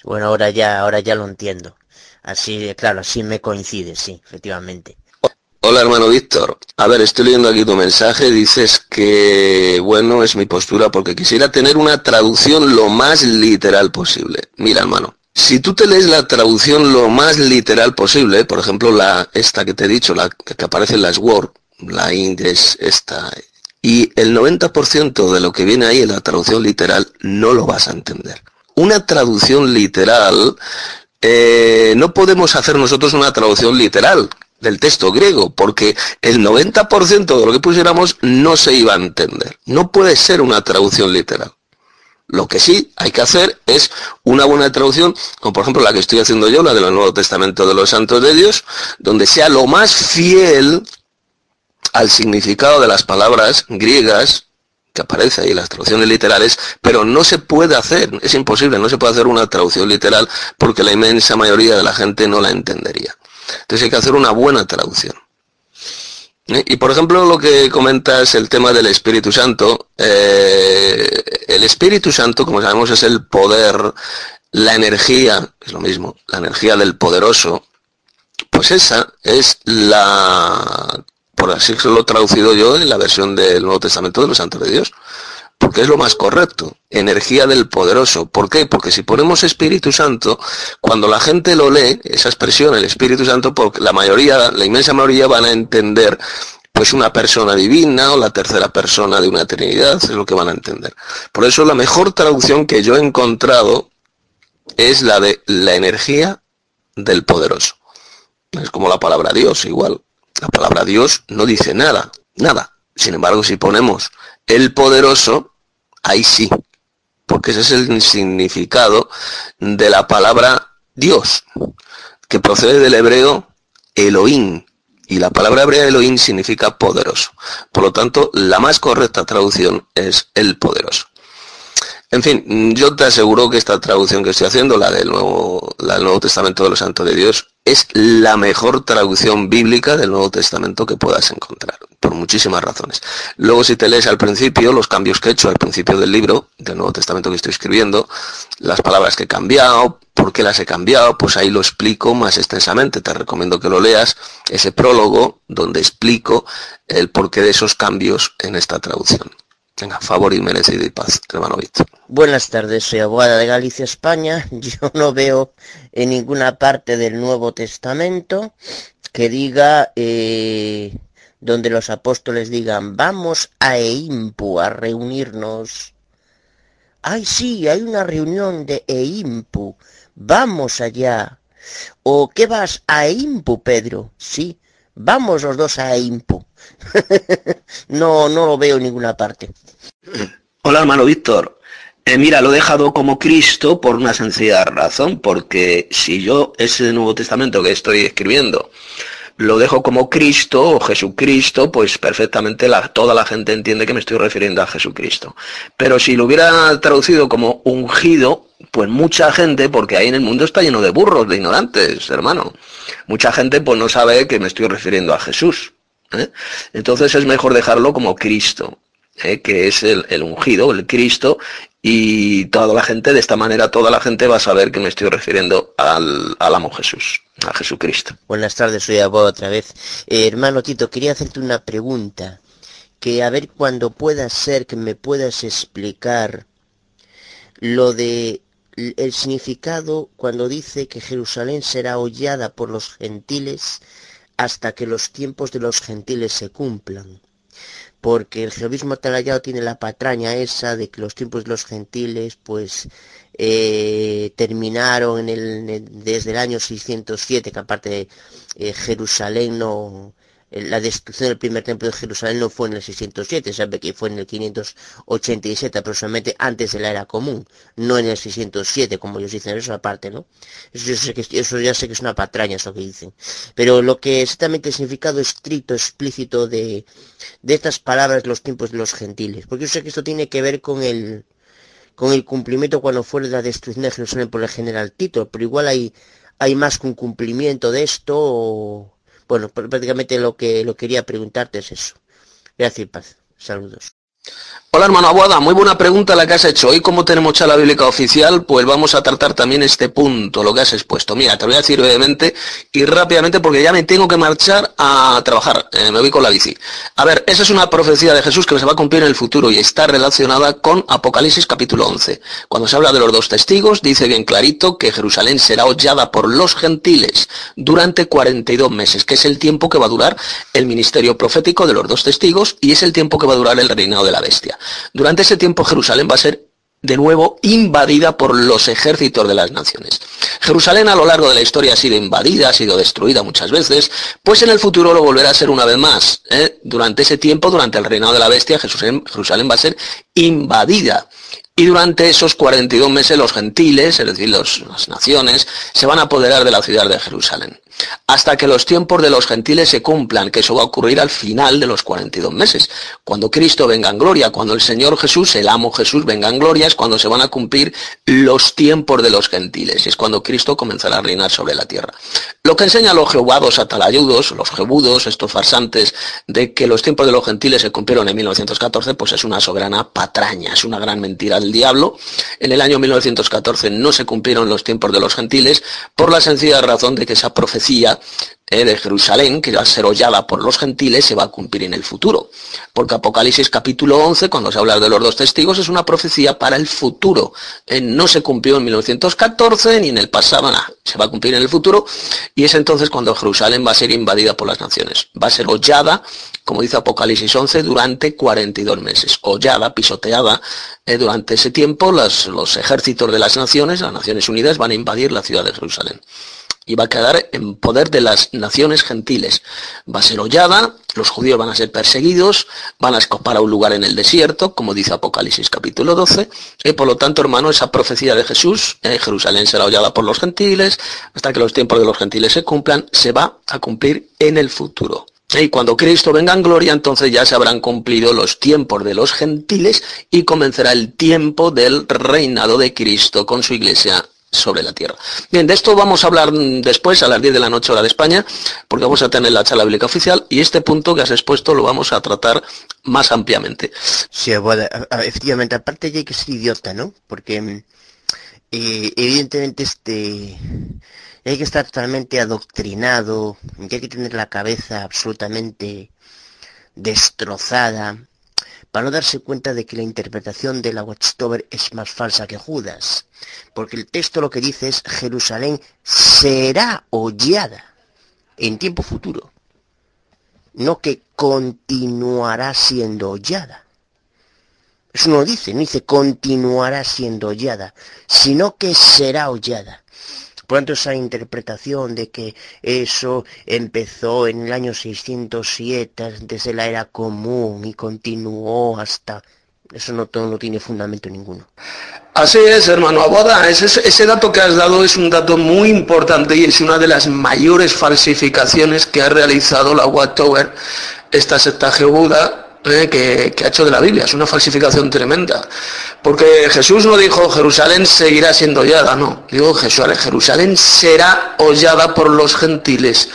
S4: Bueno, ahora ya, ahora ya lo entiendo. Así, claro, así me coincide, sí, efectivamente.
S3: Hola hermano Víctor. A ver, estoy leyendo aquí tu mensaje. Dices que, bueno, es mi postura porque quisiera tener una traducción lo más literal posible. Mira hermano, si tú te lees la traducción lo más literal posible, por ejemplo, la esta que te he dicho, la que aparece en las Word, la Indes esta, y el 90% de lo que viene ahí en la traducción literal no lo vas a entender. Una traducción literal, eh, no podemos hacer nosotros una traducción literal del texto griego, porque el 90% de lo que pusiéramos no se iba a entender. No puede ser una traducción literal. Lo que sí hay que hacer es una buena traducción, como por ejemplo la que estoy haciendo yo, la del Nuevo Testamento de los Santos de Dios, donde sea lo más fiel al significado de las palabras griegas que aparece ahí en las traducciones literales, pero no se puede hacer, es imposible, no se puede hacer una traducción literal porque la inmensa mayoría de la gente no la entendería. Entonces hay que hacer una buena traducción. Y por ejemplo, lo que comentas, el tema del Espíritu Santo, eh, el Espíritu Santo, como sabemos, es el poder la energía, es lo mismo, la energía del poderoso, pues esa es la, por así lo he traducido yo en la versión del Nuevo Testamento de los Santos de Dios, porque es lo más correcto, energía del poderoso. ¿Por qué? Porque si ponemos Espíritu Santo, cuando la gente lo lee, esa expresión, el Espíritu Santo, porque la mayoría, la inmensa mayoría van a entender pues una persona divina o la tercera persona de una Trinidad, es lo que van a entender. Por eso la mejor traducción que yo he encontrado es la de la energía del poderoso. Es como la palabra Dios, igual. La palabra Dios no dice nada, nada. Sin embargo, si ponemos el poderoso, ahí sí, porque ese es el significado de la palabra Dios, que procede del hebreo Elohim, y la palabra hebrea Elohim significa poderoso. Por lo tanto, la más correcta traducción es el poderoso. En fin, yo te aseguro que esta traducción que estoy haciendo, la del Nuevo, la del Nuevo Testamento de los Santos de Dios, es la mejor traducción bíblica del Nuevo Testamento que puedas encontrar, por muchísimas razones. Luego, si te lees al principio, los cambios que he hecho al principio del libro, del Nuevo Testamento que estoy escribiendo, las palabras que he cambiado, por qué las he cambiado, pues ahí lo explico más extensamente. Te recomiendo que lo leas, ese prólogo donde explico el porqué de esos cambios en esta traducción. Venga, favor y merecido y paz, hermano Víctor.
S4: Buenas tardes, soy abogada de Galicia, España. *laughs* Yo no veo en ninguna parte del Nuevo Testamento que diga eh, donde los apóstoles digan vamos a Eimpu a reunirnos. Ay, sí, hay una reunión de Eimpu. Vamos allá. ¿O qué vas a Eimpu, Pedro? Sí, vamos los dos a Eimpu. *laughs* no, no lo veo en ninguna parte.
S3: Hola hermano Víctor. Eh, mira, lo he dejado como Cristo por una sencilla razón, porque si yo ese Nuevo Testamento que estoy escribiendo lo dejo como Cristo o Jesucristo, pues perfectamente la, toda la gente entiende que me estoy refiriendo a Jesucristo. Pero si lo hubiera traducido como ungido, pues mucha gente, porque ahí en el mundo está lleno de burros, de ignorantes, hermano. Mucha gente pues no sabe que me estoy refiriendo a Jesús. ¿eh? Entonces es mejor dejarlo como Cristo, ¿eh? que es el, ungido, el Cristo, y toda la gente, de esta manera toda la gente va a saber que me estoy refiriendo al, amo Jesús, a Jesucristo.
S4: Buenas tardes, soy Abogado otra vez. Eh, hermano Tito, quería hacerte una pregunta, que a ver cuando pueda ser que me puedas explicar lo de el significado cuando dice que Jerusalén será hollada por los gentiles hasta que los tiempos de los gentiles se cumplan. Porque el jerovismo atalayado tiene la patraña esa de que los tiempos de los gentiles pues eh, terminaron en el, desde el año 607, que aparte eh, Jerusalén no, la destrucción del primer templo de Jerusalén no fue en el 607, sabe que fue en el 587 aproximadamente antes de la era común, no en el 607 como ellos dicen, eso aparte, ¿no? Eso, que, eso ya sé que es una patraña eso que dicen. Pero lo que exactamente el significado estricto, explícito de, de estas palabras, los tiempos de los gentiles, porque yo sé que esto tiene que ver con el con el cumplimiento cuando fue la destrucción de Jerusalén por el general Tito, pero igual hay, hay más que un cumplimiento de esto bueno, prácticamente lo que lo quería preguntarte es eso. Gracias paz. Saludos.
S3: Hola hermano Abuada, muy buena pregunta la que has hecho. Hoy como tenemos charla bíblica oficial, pues vamos a tratar también este punto, lo que has expuesto. Mira, te voy a decir brevemente y rápidamente porque ya me tengo que marchar a trabajar, eh, me voy con la bici. A ver, esa es una profecía de Jesús que se va a cumplir en el futuro y está relacionada con Apocalipsis capítulo 11. Cuando se habla de los dos testigos, dice bien clarito que Jerusalén será hollada por los gentiles durante 42 meses, que es el tiempo que va a durar el ministerio profético de los dos testigos y es el tiempo que va a durar el reinado de la bestia. Durante ese tiempo Jerusalén va a ser de nuevo invadida por los ejércitos de las naciones. Jerusalén a lo largo de la historia ha sido invadida, ha sido destruida muchas veces, pues en el futuro lo volverá a ser una vez más. ¿eh? Durante ese tiempo, durante el reinado de la bestia, Jerusalén, Jerusalén va a ser invadida. Y durante esos 42 meses los gentiles, es decir, las naciones, se van a apoderar de la ciudad de Jerusalén. Hasta que los tiempos de los gentiles se cumplan, que eso va a ocurrir al final de los 42 meses. Cuando Cristo venga en gloria, cuando el Señor Jesús, el amo Jesús, venga en gloria, es cuando se van a cumplir los tiempos de los gentiles, es cuando Cristo comenzará a reinar sobre la tierra. Lo que enseñan los jehuados atalayudos, los jebudos, estos farsantes, de que los tiempos de los gentiles se cumplieron en 1914, pues es una soberana patraña, es una gran mentira del diablo. En el año 1914 no se cumplieron los tiempos de los gentiles por la sencilla razón de que esa profecía eh, de Jerusalén, que va a ser hollada por los gentiles, se va a cumplir en el futuro. Porque Apocalipsis capítulo 11, cuando se habla de los dos testigos, es una profecía para el futuro. Eh, no se cumplió en 1914 ni en el pasado, nada. Se va a cumplir en el futuro y es entonces cuando Jerusalén va a ser invadida por las naciones. Va a ser hollada, como dice Apocalipsis 11, durante 42 meses. Hollada, pisoteada. Eh, durante ese tiempo los, los ejércitos de las naciones, las Naciones Unidas, van a invadir la ciudad de Jerusalén y va a quedar en poder de las naciones gentiles. Va a ser hollada, los judíos van a ser perseguidos, van a escapar a un lugar en el desierto, como dice Apocalipsis capítulo 12, y por lo tanto, hermano, esa profecía de Jesús, Jerusalén será hollada por los gentiles, hasta que los tiempos de los gentiles se cumplan, se va a cumplir en el futuro. Y cuando Cristo venga en gloria, entonces ya se habrán cumplido los tiempos de los gentiles y comenzará el tiempo del reinado de Cristo con su iglesia sobre la tierra. Bien, de esto vamos a hablar después, a las 10 de la noche hora de España, porque vamos a tener la charla bíblica oficial y este punto que has expuesto lo vamos a tratar más ampliamente.
S4: Sí, bueno, efectivamente, aparte hay que ser idiota, ¿no? Porque mm, eh, evidentemente este hay que estar totalmente adoctrinado, hay que tener la cabeza absolutamente destrozada para no darse cuenta de que la interpretación de la Watchtower es más falsa que Judas. Porque el texto lo que dice es Jerusalén será hollada en tiempo futuro. No que continuará siendo hollada. Eso no dice, no dice continuará siendo hollada, sino que será hollada. Por tanto, esa interpretación de que eso empezó en el año 607 desde la era común y continuó hasta... Eso no, no tiene fundamento ninguno.
S3: Así es, hermano Aboda. Ese, dato que has dado es un dato muy importante y es una de las mayores falsificaciones que ha realizado la Wattower, esta secta Jehuda, eh, que, ha hecho de la Biblia. Es una falsificación tremenda. Porque Jesús no dijo Jerusalén seguirá siendo hollada, no. Digo Jerusalén, Jerusalén será hollada por los gentiles.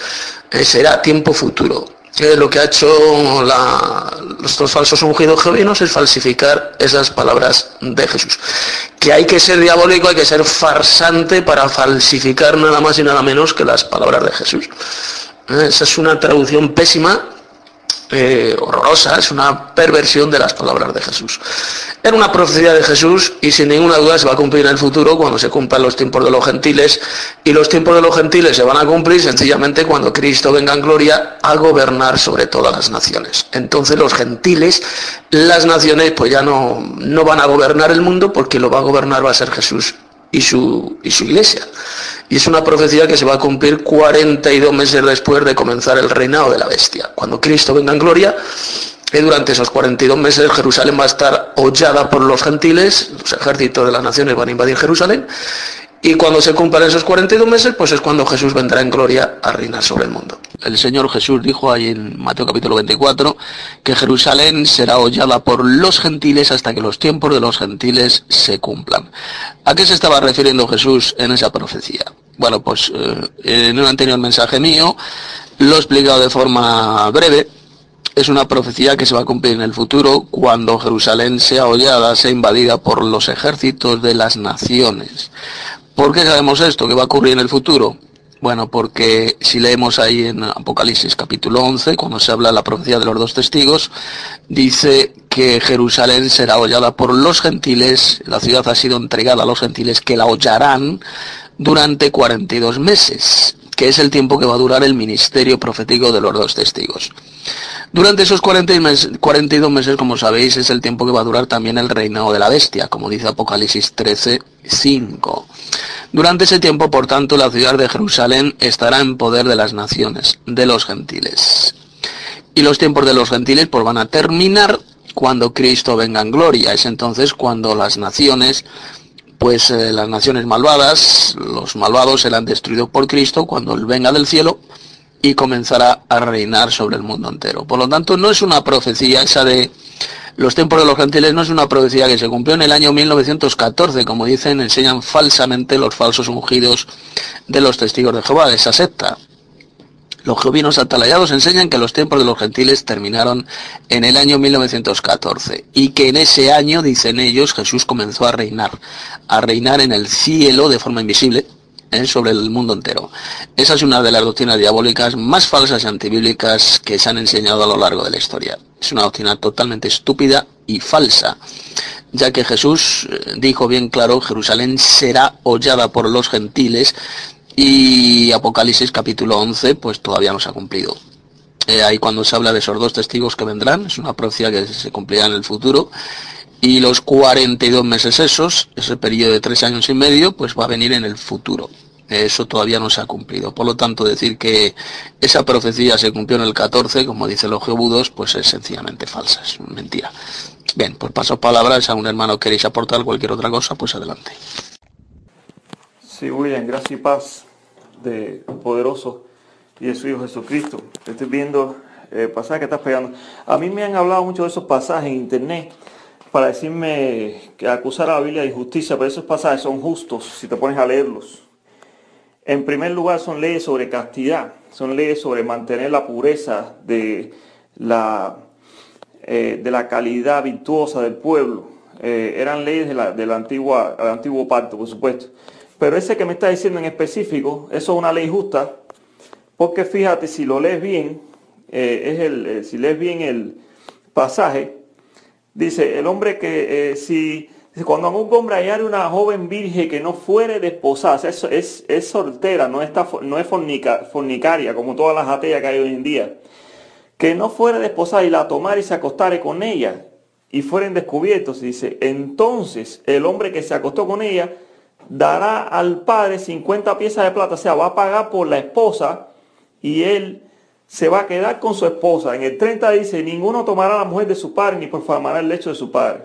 S3: Eh, será tiempo futuro. lo que ha hecho estos falsos ungidos jevinos es falsificar esas palabras de Jesús. Que hay que ser diabólico, hay que ser farsante para falsificar nada más y nada menos que las palabras de Jesús. Eh, esa es una traducción pésima eh, horrorosa, es una perversión de las palabras de Jesús. Era una profecía de Jesús y sin ninguna duda se va a cumplir en el futuro cuando se cumplan los tiempos de los gentiles y los tiempos de los gentiles se van a cumplir sencillamente cuando Cristo venga en gloria a gobernar sobre todas las naciones. Entonces los gentiles, las naciones pues ya no, no van a gobernar el mundo porque lo va a gobernar va a ser Jesús y su, y su iglesia. Y es una profecía que se va a cumplir 42 meses después de comenzar el reinado de la bestia. Cuando Cristo venga en gloria, y durante esos 42 meses Jerusalén va a estar hollada por los gentiles, los ejércitos de las naciones van a invadir Jerusalén, y cuando se cumplan esos 42 meses, pues es cuando Jesús vendrá en gloria a reinar sobre el mundo. El Señor Jesús dijo ahí en Mateo capítulo 24 que Jerusalén será hollada por los gentiles hasta que los tiempos de los gentiles se cumplan. ¿A qué se estaba refiriendo Jesús en esa profecía? Bueno, pues eh, en un anterior mensaje mío lo he explicado de forma breve. Es una profecía que se va a cumplir en el futuro cuando Jerusalén sea hollada, sea invadida por los ejércitos de las naciones. ¿Por qué sabemos esto? ¿Qué va a ocurrir en el futuro? Bueno, porque si leemos ahí en Apocalipsis capítulo 11, cuando se habla de la profecía de los dos testigos, dice que Jerusalén será hollada por los gentiles, la ciudad ha sido entregada a los gentiles que la hollarán durante 42 meses, que es el tiempo que va a durar el ministerio profético de los dos testigos. Durante esos 42 meses, como sabéis, es el tiempo que va a durar también el reinado de la bestia, como dice Apocalipsis 13, 5. Durante ese tiempo, por tanto, la ciudad de Jerusalén estará en poder de las naciones, de los gentiles. Y los tiempos de los gentiles pues, van a terminar cuando Cristo venga en gloria. Es entonces cuando las naciones pues eh, las naciones malvadas, los malvados serán destruidos por Cristo cuando Él venga del cielo y comenzará a reinar sobre el mundo entero. Por lo tanto, no es una profecía esa de los tiempos de los gentiles, no es una profecía que se cumplió en el año 1914, como dicen, enseñan falsamente los falsos ungidos de los testigos de Jehová, de esa secta. Los jovinos atalayados enseñan que los tiempos de los gentiles terminaron en el año 1914 y que en ese año, dicen ellos, Jesús comenzó a reinar, a reinar en el cielo de forma invisible, ¿eh? sobre el mundo entero. Esa es una de las doctrinas diabólicas más falsas y antibíblicas que se han enseñado a lo largo de la historia. Es una doctrina totalmente estúpida y falsa, ya que Jesús eh, dijo bien claro, Jerusalén será hollada por los gentiles y Apocalipsis capítulo 11 pues todavía no se ha cumplido. Eh, ahí cuando se habla de esos dos testigos que vendrán, es una profecía que se cumplirá en el futuro, y los 42 meses esos, ese periodo de tres años y medio, pues va a venir en el futuro. Eso todavía no se ha cumplido. Por lo tanto, decir que esa profecía se cumplió en el 14, como dicen los geobudos, pues es sencillamente falsa, es mentira. Bien, pues paso palabras a un hermano. ¿Queréis aportar cualquier otra cosa? Pues adelante.
S8: Sí, William, gracias y paz de Poderoso y de su Hijo Jesucristo. Estoy viendo el pasaje que estás pegando. A mí me han hablado mucho de esos pasajes en internet para decirme que acusar a la Biblia de injusticia, pero esos pasajes son justos si te pones a leerlos. En primer lugar son leyes sobre castidad, son leyes sobre mantener la pureza de la, eh, de la calidad virtuosa del pueblo. Eh, eran leyes de la, de la antigua, del antiguo pacto, por supuesto. Pero ese que me está diciendo en específico, eso es una ley justa, porque fíjate, si lo lees bien, eh, es el, eh, si lees bien el pasaje, dice, el hombre que eh, si cuando un hombre hallar una joven virgen que no fuere desposada, es, es, soltera, no, está, no es fornica, fornicaria, como todas las ateas que hay hoy en día, que no fuere desposada y la tomar y se acostare con ella, y fueren descubiertos, dice, entonces el hombre que se acostó con ella, dará al padre 50 piezas de plata, o sea, va a pagar por la esposa y él se va a quedar con su esposa. En el 30 dice, ninguno tomará la mujer de su padre ni profanará el lecho de su padre.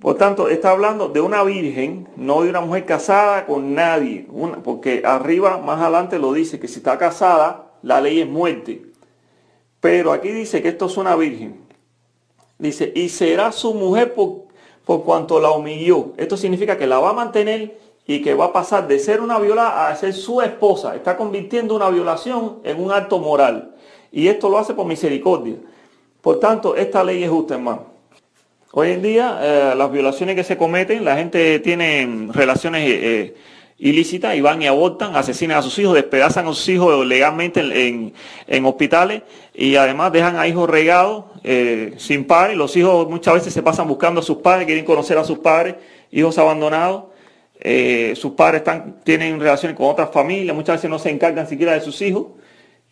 S8: Por tanto, está hablando de una virgen, no de una mujer casada con nadie, porque arriba, más adelante lo dice, que si está casada, la ley es muerte. Pero aquí dice que esto es una virgen. Dice, y será su mujer por por cuanto la humilló. Esto significa que la va a mantener y que va a pasar de ser una violada a ser su esposa. Está convirtiendo una violación en un acto moral. Y esto lo hace por misericordia. Por tanto, esta ley es justa, hermano. Hoy en día, eh, las violaciones que se cometen, la gente tiene relaciones eh, ilícitas y van y abortan, asesinan a sus hijos, despedazan a sus hijos legalmente en, en hospitales y además dejan a hijos regados eh, sin padres. Los hijos muchas veces se pasan buscando a sus padres, quieren conocer a sus padres, hijos abandonados. Eh, sus padres están, tienen relaciones con otras familias, muchas veces no se encargan siquiera de sus hijos.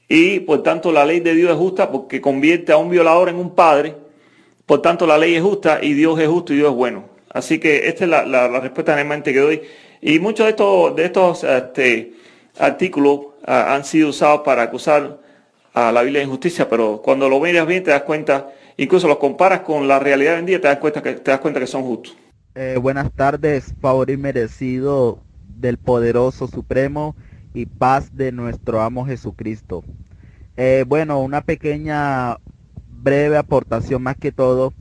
S8: Y por tanto la ley de Dios es justa porque convierte a un violador en un padre. Por tanto la ley es justa y Dios es justo y Dios es bueno. Así que esta es la, la, respuesta realmente que doy. Y muchos de estos, de estos este, artículos ah, han sido usados para acusar a la Biblia de injusticia, pero cuando lo miras bien te das cuenta, incluso los comparas con la realidad hoy en día, te das cuenta que, te das cuenta que son justos.
S9: Eh, buenas tardes, favor y merecido del poderoso supremo y paz de nuestro amo Jesucristo. Eh, bueno, una pequeña breve aportación más que todo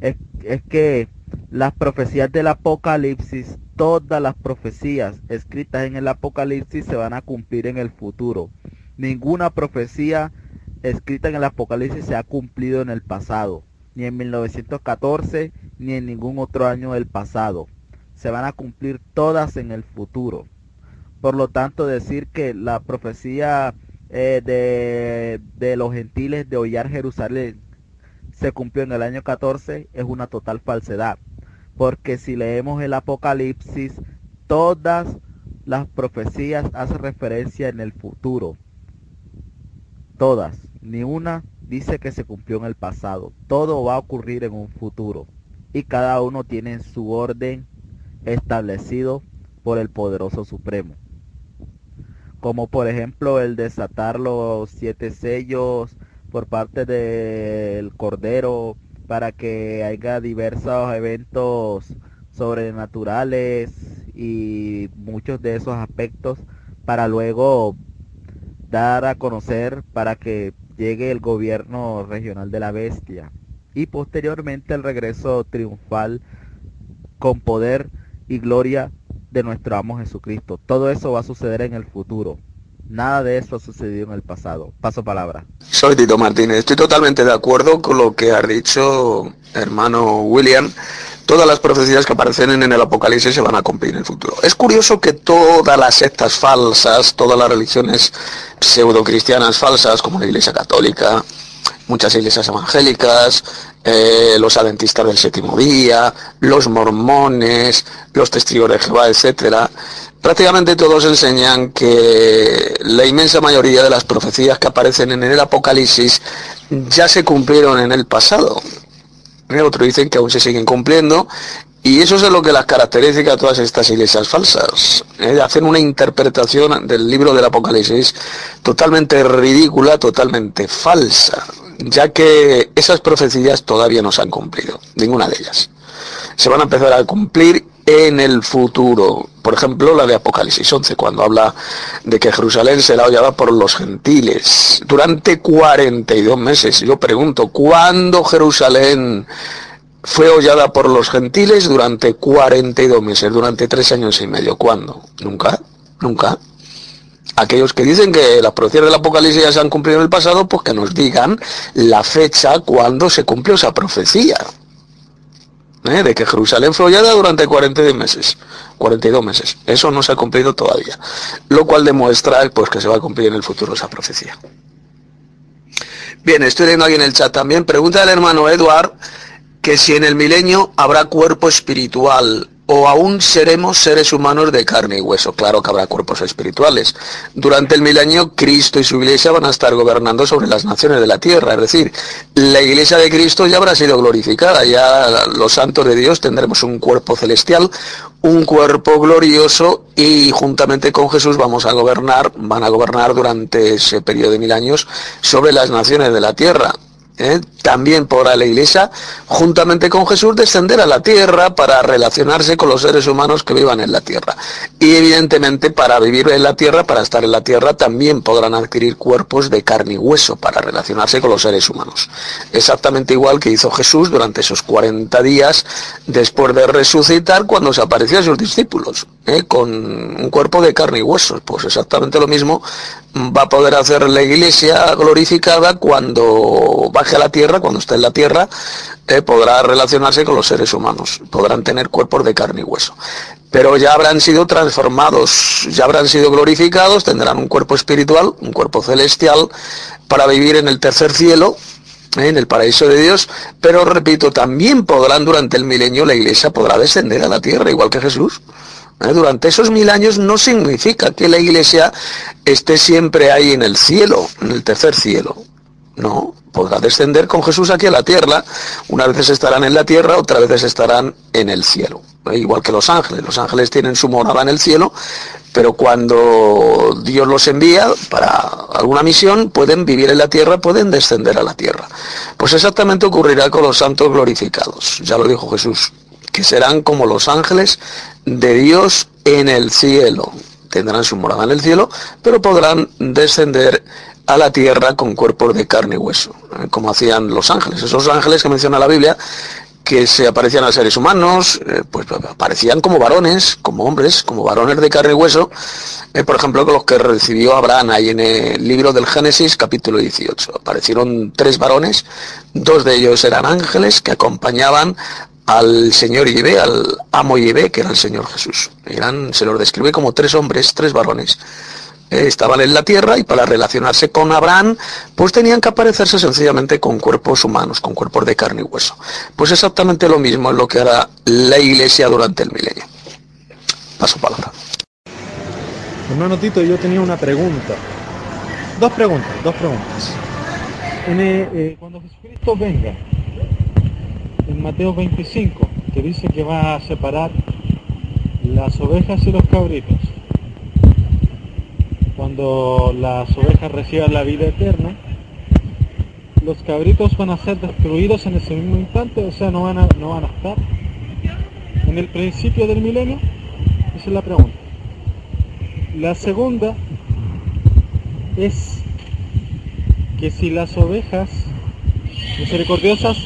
S9: es, es que las profecías del Apocalipsis, todas las profecías escritas en el Apocalipsis se van a cumplir en el futuro. Ninguna profecía escrita en el Apocalipsis se ha cumplido en el pasado, ni en 1914, ni en ningún otro año del pasado. Se van a cumplir todas en el futuro. Por lo tanto, decir que la profecía eh, de, de, los gentiles de hollar Jerusalén se cumplió en el año 14 es una total falsedad. Porque si leemos el Apocalipsis, todas las profecías hacen referencia en el futuro. Todas, ni una dice que se cumplió en el pasado. Todo va a ocurrir en un futuro. Y cada uno tiene su orden establecido por el poderoso supremo. Como por ejemplo el desatar los siete sellos por parte del Cordero para que haya diversos eventos sobrenaturales y muchos de esos aspectos para luego dar a conocer para que llegue el gobierno regional de la bestia y posteriormente el regreso triunfal con poder y gloria de nuestro amo Jesucristo. Todo eso va a suceder en el futuro. Nada de eso ha sucedido en el pasado. Paso palabra.
S3: Soy Tito Martínez. Estoy totalmente de acuerdo con lo que ha dicho hermano William. Todas las profecías que aparecen en el Apocalipsis se van a cumplir en el futuro. Es curioso que todas las sectas falsas, todas las religiones pseudo-cristianas falsas, como la Iglesia Católica, muchas iglesias evangélicas, eh, los adventistas del séptimo día, los mormones, los testigos de Jehová, etcétera, prácticamente todos enseñan que la inmensa mayoría de las profecías que aparecen en el Apocalipsis ya se cumplieron en el pasado. Eh, otros dicen que aún se siguen cumpliendo y eso es lo que las caracteriza a todas estas iglesias falsas. ¿eh? Hacen una interpretación del libro del Apocalipsis totalmente ridícula, totalmente falsa ya que esas profecías todavía no se han cumplido, ninguna de ellas. Se van a empezar a cumplir en el futuro. Por ejemplo, la de Apocalipsis 11, cuando habla de que Jerusalén será hollada por los gentiles durante 42 meses. Yo pregunto, ¿cuándo Jerusalén fue hollada por los gentiles durante 42 meses, durante tres años y medio? ¿Cuándo? Nunca, nunca aquellos que dicen que las profecías del Apocalipsis ya se han cumplido en el pasado, pues que nos digan la fecha cuando se cumplió esa profecía. ¿eh? De que Jerusalén fue hollada durante 42 meses. 42 meses. Eso no se ha cumplido todavía. Lo cual demuestra pues, que se va a cumplir en el futuro esa profecía. Bien, estoy leyendo aquí en el chat también. Pregunta el hermano Eduard que si en el milenio habrá cuerpo espiritual o aún seremos seres humanos de carne y hueso. Claro que habrá cuerpos espirituales. Durante el milenio, Cristo y su iglesia van a estar gobernando sobre las naciones de la tierra. Es decir, la iglesia de Cristo ya habrá sido glorificada. Ya los santos de Dios tendremos un cuerpo celestial, un cuerpo glorioso y juntamente con Jesús vamos a gobernar, van a gobernar durante ese periodo de mil años sobre las naciones de la tierra. ¿Eh? también podrá la Iglesia, juntamente con Jesús, descender a la tierra para relacionarse con los seres humanos que vivan en la tierra. Y evidentemente para vivir en la tierra, para estar en la tierra, también podrán adquirir cuerpos de carne y hueso para relacionarse con los seres humanos. Exactamente igual que hizo Jesús durante esos 40 días después de resucitar cuando se apareció a sus discípulos, ¿eh? con un cuerpo de carne y hueso. Pues exactamente lo mismo va a poder hacer la iglesia glorificada cuando baje a la tierra, cuando esté en la tierra, eh, podrá relacionarse con los seres humanos, podrán tener cuerpos de carne y hueso. Pero ya habrán sido transformados, ya habrán sido glorificados, tendrán un cuerpo espiritual, un cuerpo celestial, para vivir en el tercer cielo, eh, en el paraíso de Dios, pero repito, también podrán durante el milenio la iglesia podrá descender a la tierra, igual que Jesús. ¿eh? durante esos mil años no significa que la iglesia esté siempre ahí en el cielo, en el tercer cielo. No, podrá descender con Jesús aquí a la tierra. Unas veces estarán en la tierra, otras veces estarán en el cielo. ¿eh? Igual que los ángeles. Los ángeles tienen su morada en el cielo, pero cuando Dios los envía para alguna misión, pueden vivir en la tierra, pueden descender a la tierra. Pues exactamente ocurrirá con los santos glorificados. Ya lo dijo Jesús que serán como los ángeles de Dios en el cielo. Tendrán su morada en el cielo, pero podrán descender a la tierra con cuerpos de carne y hueso, ¿eh? como hacían los ángeles. Esos ángeles que menciona la Biblia, que se aparecían a seres humanos, eh, pues aparecían como varones, como hombres, como varones de carne y hueso, eh, por ejemplo, con los que recibió Abraham ahí en el libro del Génesis, capítulo 18. Aparecieron tres varones, dos de ellos eran ángeles que acompañaban al Señor Yahvé, al amo Yahvé, que era el Señor Jesús. Eran, se los describe como tres hombres, tres varones. Eh, estaban en la tierra y para relacionarse con Abraham, pues tenían que aparecerse sencillamente con cuerpos humanos, con cuerpos de carne y hueso. Pues exactamente lo mismo es lo que hará la iglesia durante el milenio. Paso palabra.
S7: Hermano Tito, yo tenía una pregunta. Dos preguntas, dos preguntas. Eh, cuando Jesucristo venga, en Mateo 25, que dice que va a separar las ovejas y los cabritos. Cuando las ovejas reciban la vida eterna, los cabritos van a ser destruidos en ese mismo instante, o sea, no van a, no van a estar
S10: en el principio del milenio? Esa es la pregunta. La segunda es que si las ovejas misericordiosas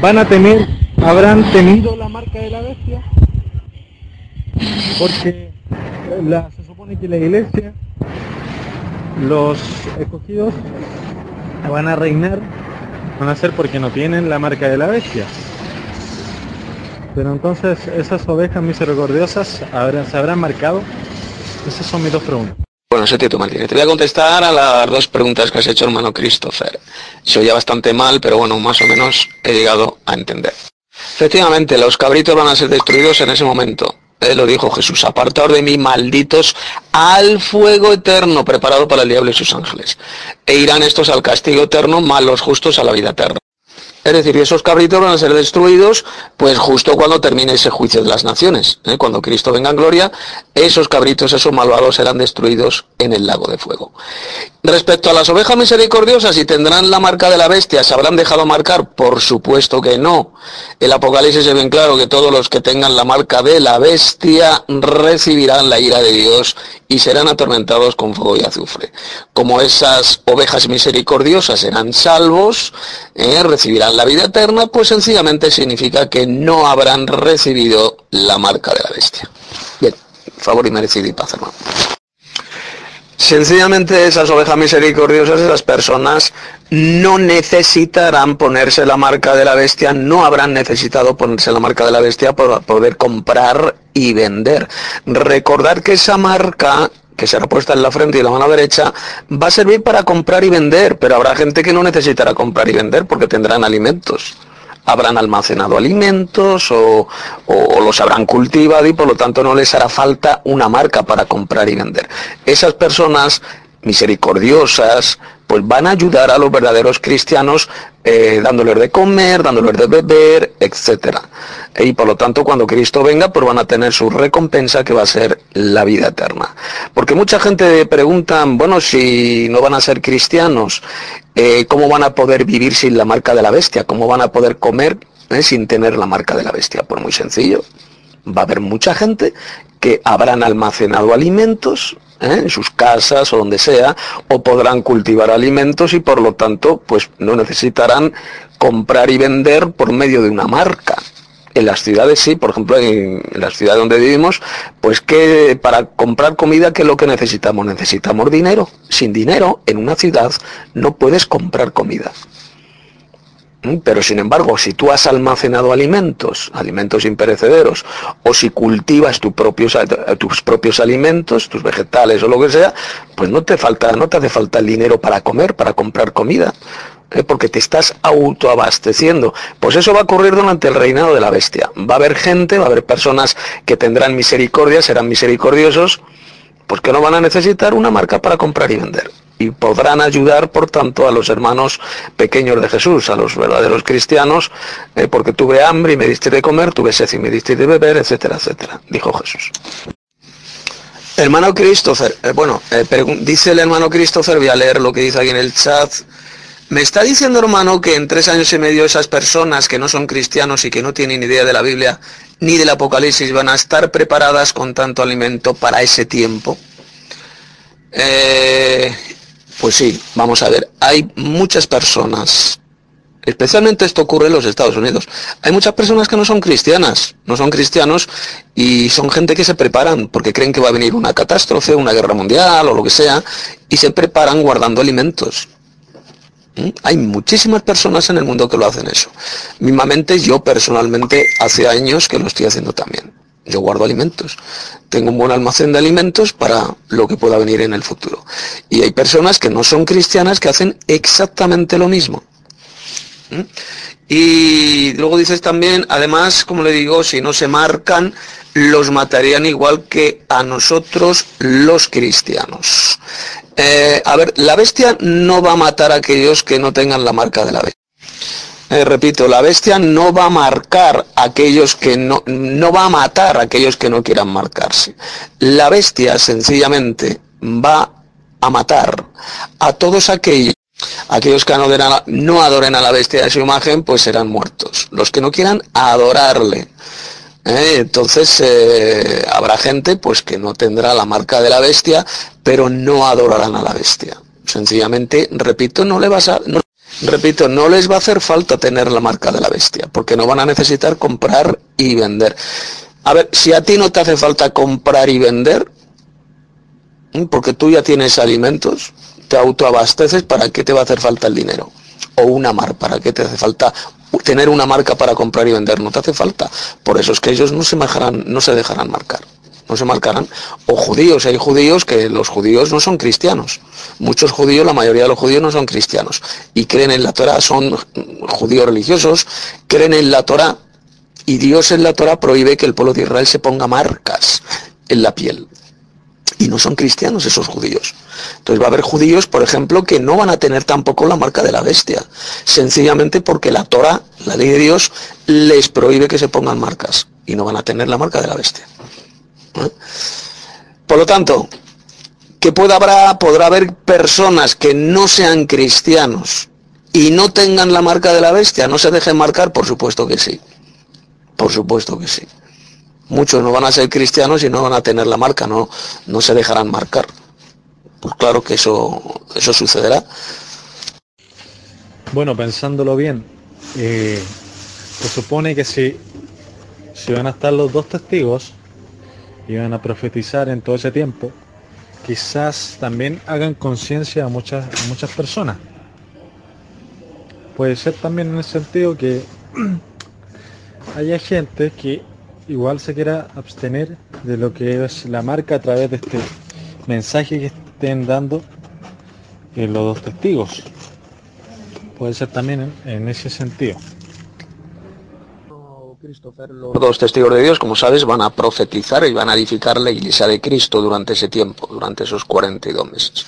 S10: van a temer, habrán temido la marca de la bestia, porque la- se supone que la iglesia, los escogidos van a reinar, van a ser porque no tienen la marca de la bestia. Pero entonces esas ovejas misericordiosas habrán, se habrán marcado. Esas son mis dos preguntas.
S3: Bueno, soy Tito Martínez. Te voy a contestar a las dos preguntas que has hecho, hermano Christopher. Se oía bastante mal, pero bueno, más o menos he llegado a entender. Efectivamente, los cabritos van a ser destruidos en ese momento. Eh, lo dijo Jesús, apartaos de mí, malditos, al fuego eterno preparado para el diablo y sus ángeles. E irán estos al castigo eterno, más los justos a la vida eterna. Es decir, esos cabritos van a ser destruidos, pues justo cuando termine ese juicio de las naciones. ¿eh? Cuando Cristo venga en gloria, esos cabritos, esos malvados serán destruidos en el lago de fuego. Respecto a las ovejas misericordiosas, si tendrán la marca de la bestia, ¿se habrán dejado marcar? Por supuesto que no. El Apocalipsis es bien claro que todos los que tengan la marca de la bestia recibirán la ira de Dios y serán atormentados con fuego y azufre. Como esas ovejas misericordiosas serán salvos, ¿eh? recibirán la vida eterna, pues sencillamente significa que no habrán recibido la marca de la bestia. Bien, favor y merecido y paz, hermano. Sencillamente esas ovejas misericordiosas, esas personas no necesitarán ponerse la marca de la bestia, no habrán necesitado ponerse la marca de la bestia para poder comprar y vender. Recordar que esa marca que será puesta en la frente y la mano derecha, va a servir para comprar y vender, pero habrá gente que no necesitará comprar y vender porque tendrán alimentos habrán almacenado alimentos o, o, los habrán cultivado y por lo tanto no les hará falta una marca para comprar y vender. Esas personas misericordiosas pues van a ayudar a los verdaderos cristianos eh, dándoles de comer, dándoles de beber, etcétera. Y por lo tanto cuando Cristo venga pues van a tener su recompensa que va a ser la vida eterna. Porque mucha gente pregunta, bueno, si no van a ser cristianos, eh, ¿cómo van a poder vivir sin la marca de la bestia? ¿Cómo van a poder comer eh, sin tener la marca de la bestia? Pues muy sencillo. Va a haber mucha gente que habrán almacenado alimentos ¿eh? en sus casas o donde sea, o podrán cultivar alimentos y por lo tanto pues no necesitarán comprar y vender por medio de una marca. En las ciudades sí, por ejemplo, en, la ciudad donde vivimos, pues que para comprar comida, ¿qué es lo que necesitamos? Necesitamos dinero. Sin dinero, en una ciudad, no puedes comprar comida. Pero sin embargo, si tú has almacenado alimentos, alimentos imperecederos, o si cultivas tu propios, tus propios alimentos, tus vegetales o lo que sea, pues no te falta, no te hace falta el dinero para comer, para comprar comida, ¿eh? porque te estás autoabasteciendo. Pues eso va a ocurrir durante el reinado de la bestia. Va a haber gente, va a haber personas que tendrán misericordia, serán misericordiosos, pues que no van a necesitar una marca para comprar y vender y podrán ayudar, por tanto, a los hermanos pequeños de Jesús, a los verdaderos cristianos, eh, porque tuve hambre y me diste de comer, tuve sed y me diste de beber, etcétera, etcétera, dijo Jesús. Hermano Christopher, eh, bueno, eh, dice el hermano Christopher, voy a leer lo que dice aquí en el chat. Me está diciendo, hermano, que en tres años y medio esas personas que no son cristianos y que no tienen idea de la Biblia ni del Apocalipsis van a estar preparadas con tanto alimento para ese tiempo. Eh, pues sí, vamos a ver, hay muchas personas, especialmente esto ocurre en los Estados Unidos, hay muchas personas que no son cristianas, no son cristianos y son gente que se preparan porque creen que va a venir una catástrofe, una guerra mundial o lo que sea, y se preparan guardando alimentos. ¿Mm? Hay muchísimas personas en el mundo que lo hacen eso. Mismamente yo personalmente hace años que lo estoy haciendo también. Yo guardo alimentos. Tengo un buen almacén de alimentos para lo que pueda venir en el futuro. Y hay personas que no son cristianas que hacen exactamente lo mismo. ¿Mm? Y luego dices también, además, como le digo, si no se marcan, los matarían igual que a nosotros los cristianos. Eh, a ver, la bestia no va a matar a aquellos que no tengan la marca de la bestia. Eh, repito, la bestia no va a marcar a aquellos que no, no va a matar a aquellos que no quieran marcarse. La bestia sencillamente va a matar a todos aquellos, aquellos que no adoren, a la, bestia de su imagen, pues serán muertos. Los que no quieran adorarle, ¿eh? Entonces eh, habrá gente pues que no tendrá la marca de la bestia, pero no adorarán a la bestia. Sencillamente, repito, no le vas a, no- repito, no les va a hacer falta tener la marca de la bestia, porque no van a necesitar comprar y vender. A ver, si a ti no te hace falta comprar y vender, ¿eh? porque tú ya tienes alimentos, te autoabasteces, ¿para qué te va a hacer falta el dinero? O una marca, ¿para qué te hace falta tener una marca para comprar y vender? No te hace falta. Por eso es que ellos no se no se dejarán marcar. No se marcarán. O judíos, hay judíos que los judíos no son cristianos. Muchos judíos, la mayoría de los judíos no son cristianos. Y creen en la Torah, son judíos religiosos, creen en la Torah. Y Dios en la Torah prohíbe que el pueblo de Israel se ponga marcas en la piel y no son cristianos esos judíos. Entonces va a haber judíos, por ejemplo, que no van a tener tampoco la marca de la bestia, sencillamente porque la Torah, la ley de Dios, les prohíbe que se pongan marcas y no van a tener la marca de la bestia. Por lo tanto, que pueda habrá, podrá haber personas que no sean cristianos y no tengan la marca de la bestia, no se dejen marcar, por supuesto que sí. Por supuesto que sí. Muchos no van a ser cristianos y no van a tener la marca, no, no se dejarán marcar. Pues claro que eso, eso sucederá.
S10: Bueno, pensándolo bien, eh, se supone que si, si van a estar los dos testigos y van a profetizar en todo ese tiempo, quizás también hagan conciencia a muchas, muchas personas. Puede ser también en el sentido que *clears throat* haya gente que igual se quiera abstener de lo que es la marca a través de este mensaje que estén dando eh, los dos testigos. Puede ser también en ese sentido.
S3: Los testigos de Dios, como sabes, van a profetizar y van a edificar la iglesia de Cristo durante ese tiempo, durante esos 42 meses.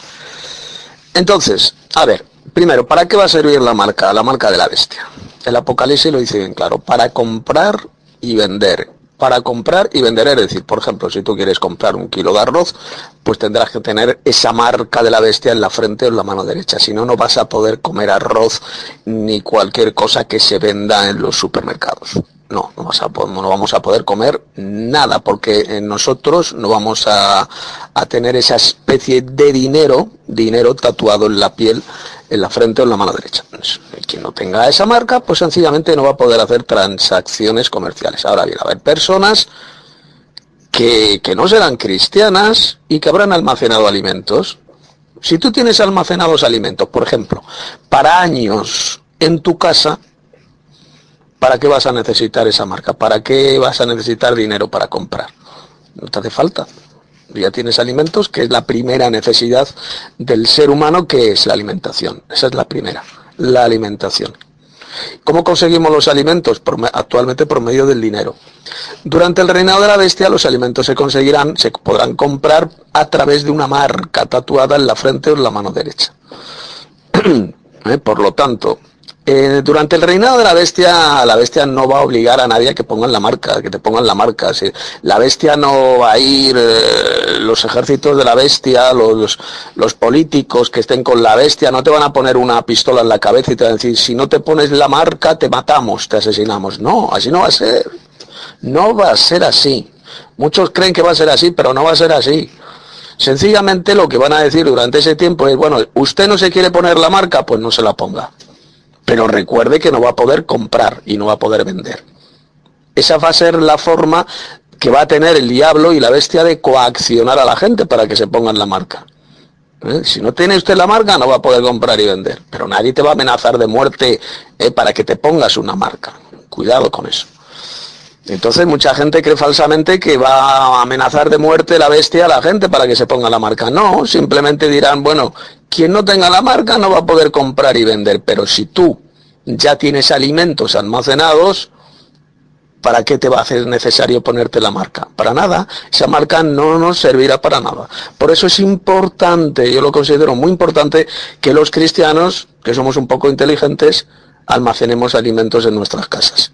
S3: Entonces, a ver, primero, ¿para qué va a servir la marca? La marca de la bestia. El Apocalipsis lo dice bien claro, para comprar y vender. Para comprar y vender, es decir, por ejemplo, si tú quieres comprar un kilo de arroz, pues tendrás que tener esa marca de la bestia en la frente o en la mano derecha. Si no, no vas a poder comer arroz ni cualquier cosa que se venda en los supermercados. No, no, a no vamos a poder comer nada porque eh, nosotros no vamos a, a tener esa especie de dinero, dinero tatuado en la piel, en la frente o en la mano derecha. Pues, Quien no tenga esa marca, pues sencillamente no va a poder hacer transacciones comerciales. Ahora bien, a haber personas que, que no serán cristianas y que habrán almacenado alimentos. Si tú tienes almacenados alimentos, por ejemplo, para años en tu casa, ¿para qué vas a necesitar esa marca? ¿Para qué vas a necesitar dinero para comprar? No te hace falta. Ya tienes alimentos, que es la primera necesidad del ser humano, que es la alimentación. Esa es la primera, la alimentación. ¿Cómo conseguimos los alimentos? Actualmente por medio del dinero. Durante el reinado de la bestia los alimentos se conseguirán, se podrán comprar a través de una marca tatuada en la frente o en la mano derecha. *clears throat* ¿Eh? Por lo tanto, eh, durante el reinado de la bestia, la bestia no va a obligar a nadie a que pongan la marca, que te pongan la marca. La bestia no va a ir, eh, los ejércitos de la bestia, los, los políticos que estén con la bestia, no te van a poner una pistola en la cabeza y te van a decir, si no te pones la marca, te matamos, te asesinamos. No, así no va a ser. No va a ser así. Muchos creen que va a ser así, pero no va a ser así. Sencillamente lo que van a decir durante ese tiempo es, bueno, usted no se quiere poner la marca, pues no se la ponga. Pero recuerde que no va a poder comprar y no va a poder vender. Esa va a ser la forma que va a tener el diablo y la bestia de coaccionar a la gente para que se pongan la marca. ¿Eh? Si no tiene usted la marca, no va a poder comprar y vender. Pero nadie te va a amenazar de muerte eh, para que te pongas una marca. Cuidado con eso. Entonces mucha gente cree falsamente que va a amenazar de muerte la bestia a la gente para que se ponga la marca. No, simplemente dirán, bueno, quien no tenga la marca no va a poder comprar y vender, pero si tú ya tienes alimentos almacenados, ¿para qué te va a hacer necesario ponerte la marca? Para nada, esa marca no nos servirá para nada. Por eso es importante, yo lo considero muy importante, que los cristianos, que somos un poco inteligentes, almacenemos alimentos en nuestras casas.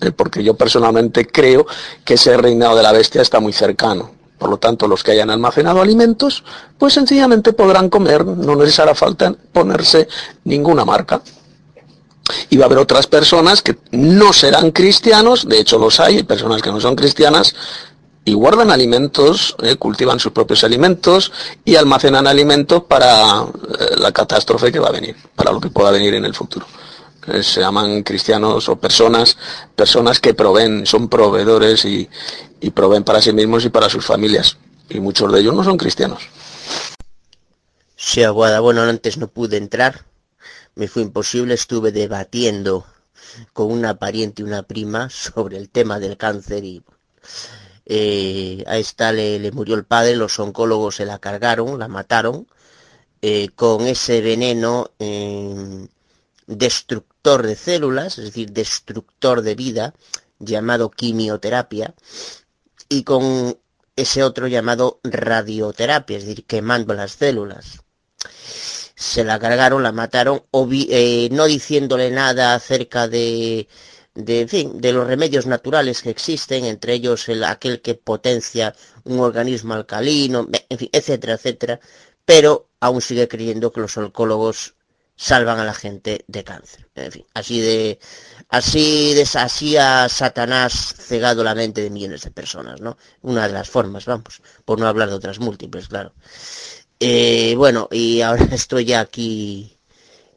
S3: Eh, porque yo personalmente creo que ese reinado de la bestia está muy cercano. Por lo tanto, los que hayan almacenado alimentos, pues sencillamente podrán comer, no les hará falta ponerse ninguna marca. Y va a haber otras personas que no serán cristianos, de hecho los hay, personas que no son cristianas, y guardan alimentos, eh, cultivan sus propios alimentos y almacenan alimentos para eh, la catástrofe que va a venir, para lo que pueda venir en el futuro. Eh, se llaman cristianos o personas, personas que proveen, son proveedores y, y proveen para sí mismos y para sus familias. Y muchos de ellos no son cristianos.
S4: Sí, Aguada, bueno, antes no pude entrar, me fue imposible, estuve debatiendo con una pariente y una prima sobre el tema del cáncer y eh, a esta le, le, murió el padre, los oncólogos se la cargaron, la mataron, eh, con ese veneno eh, de células, es decir, destructor de vida, llamado quimioterapia, y con ese otro llamado radioterapia, es decir, quemando las células. Se la cargaron, la mataron, eh, no diciéndole nada acerca de, de, en fin, de los remedios naturales que existen, entre ellos el, aquel que potencia un organismo alcalino, en fin, etcétera, etcétera, pero aún sigue creyendo que los oncólogos salvan a la gente de cáncer. En fin, así de, así de, así a Satanás cegado la mente de millones de personas, ¿no? Una de las formas, vamos, por no hablar de otras múltiples, claro. Eh, bueno, y ahora *laughs* estoy aquí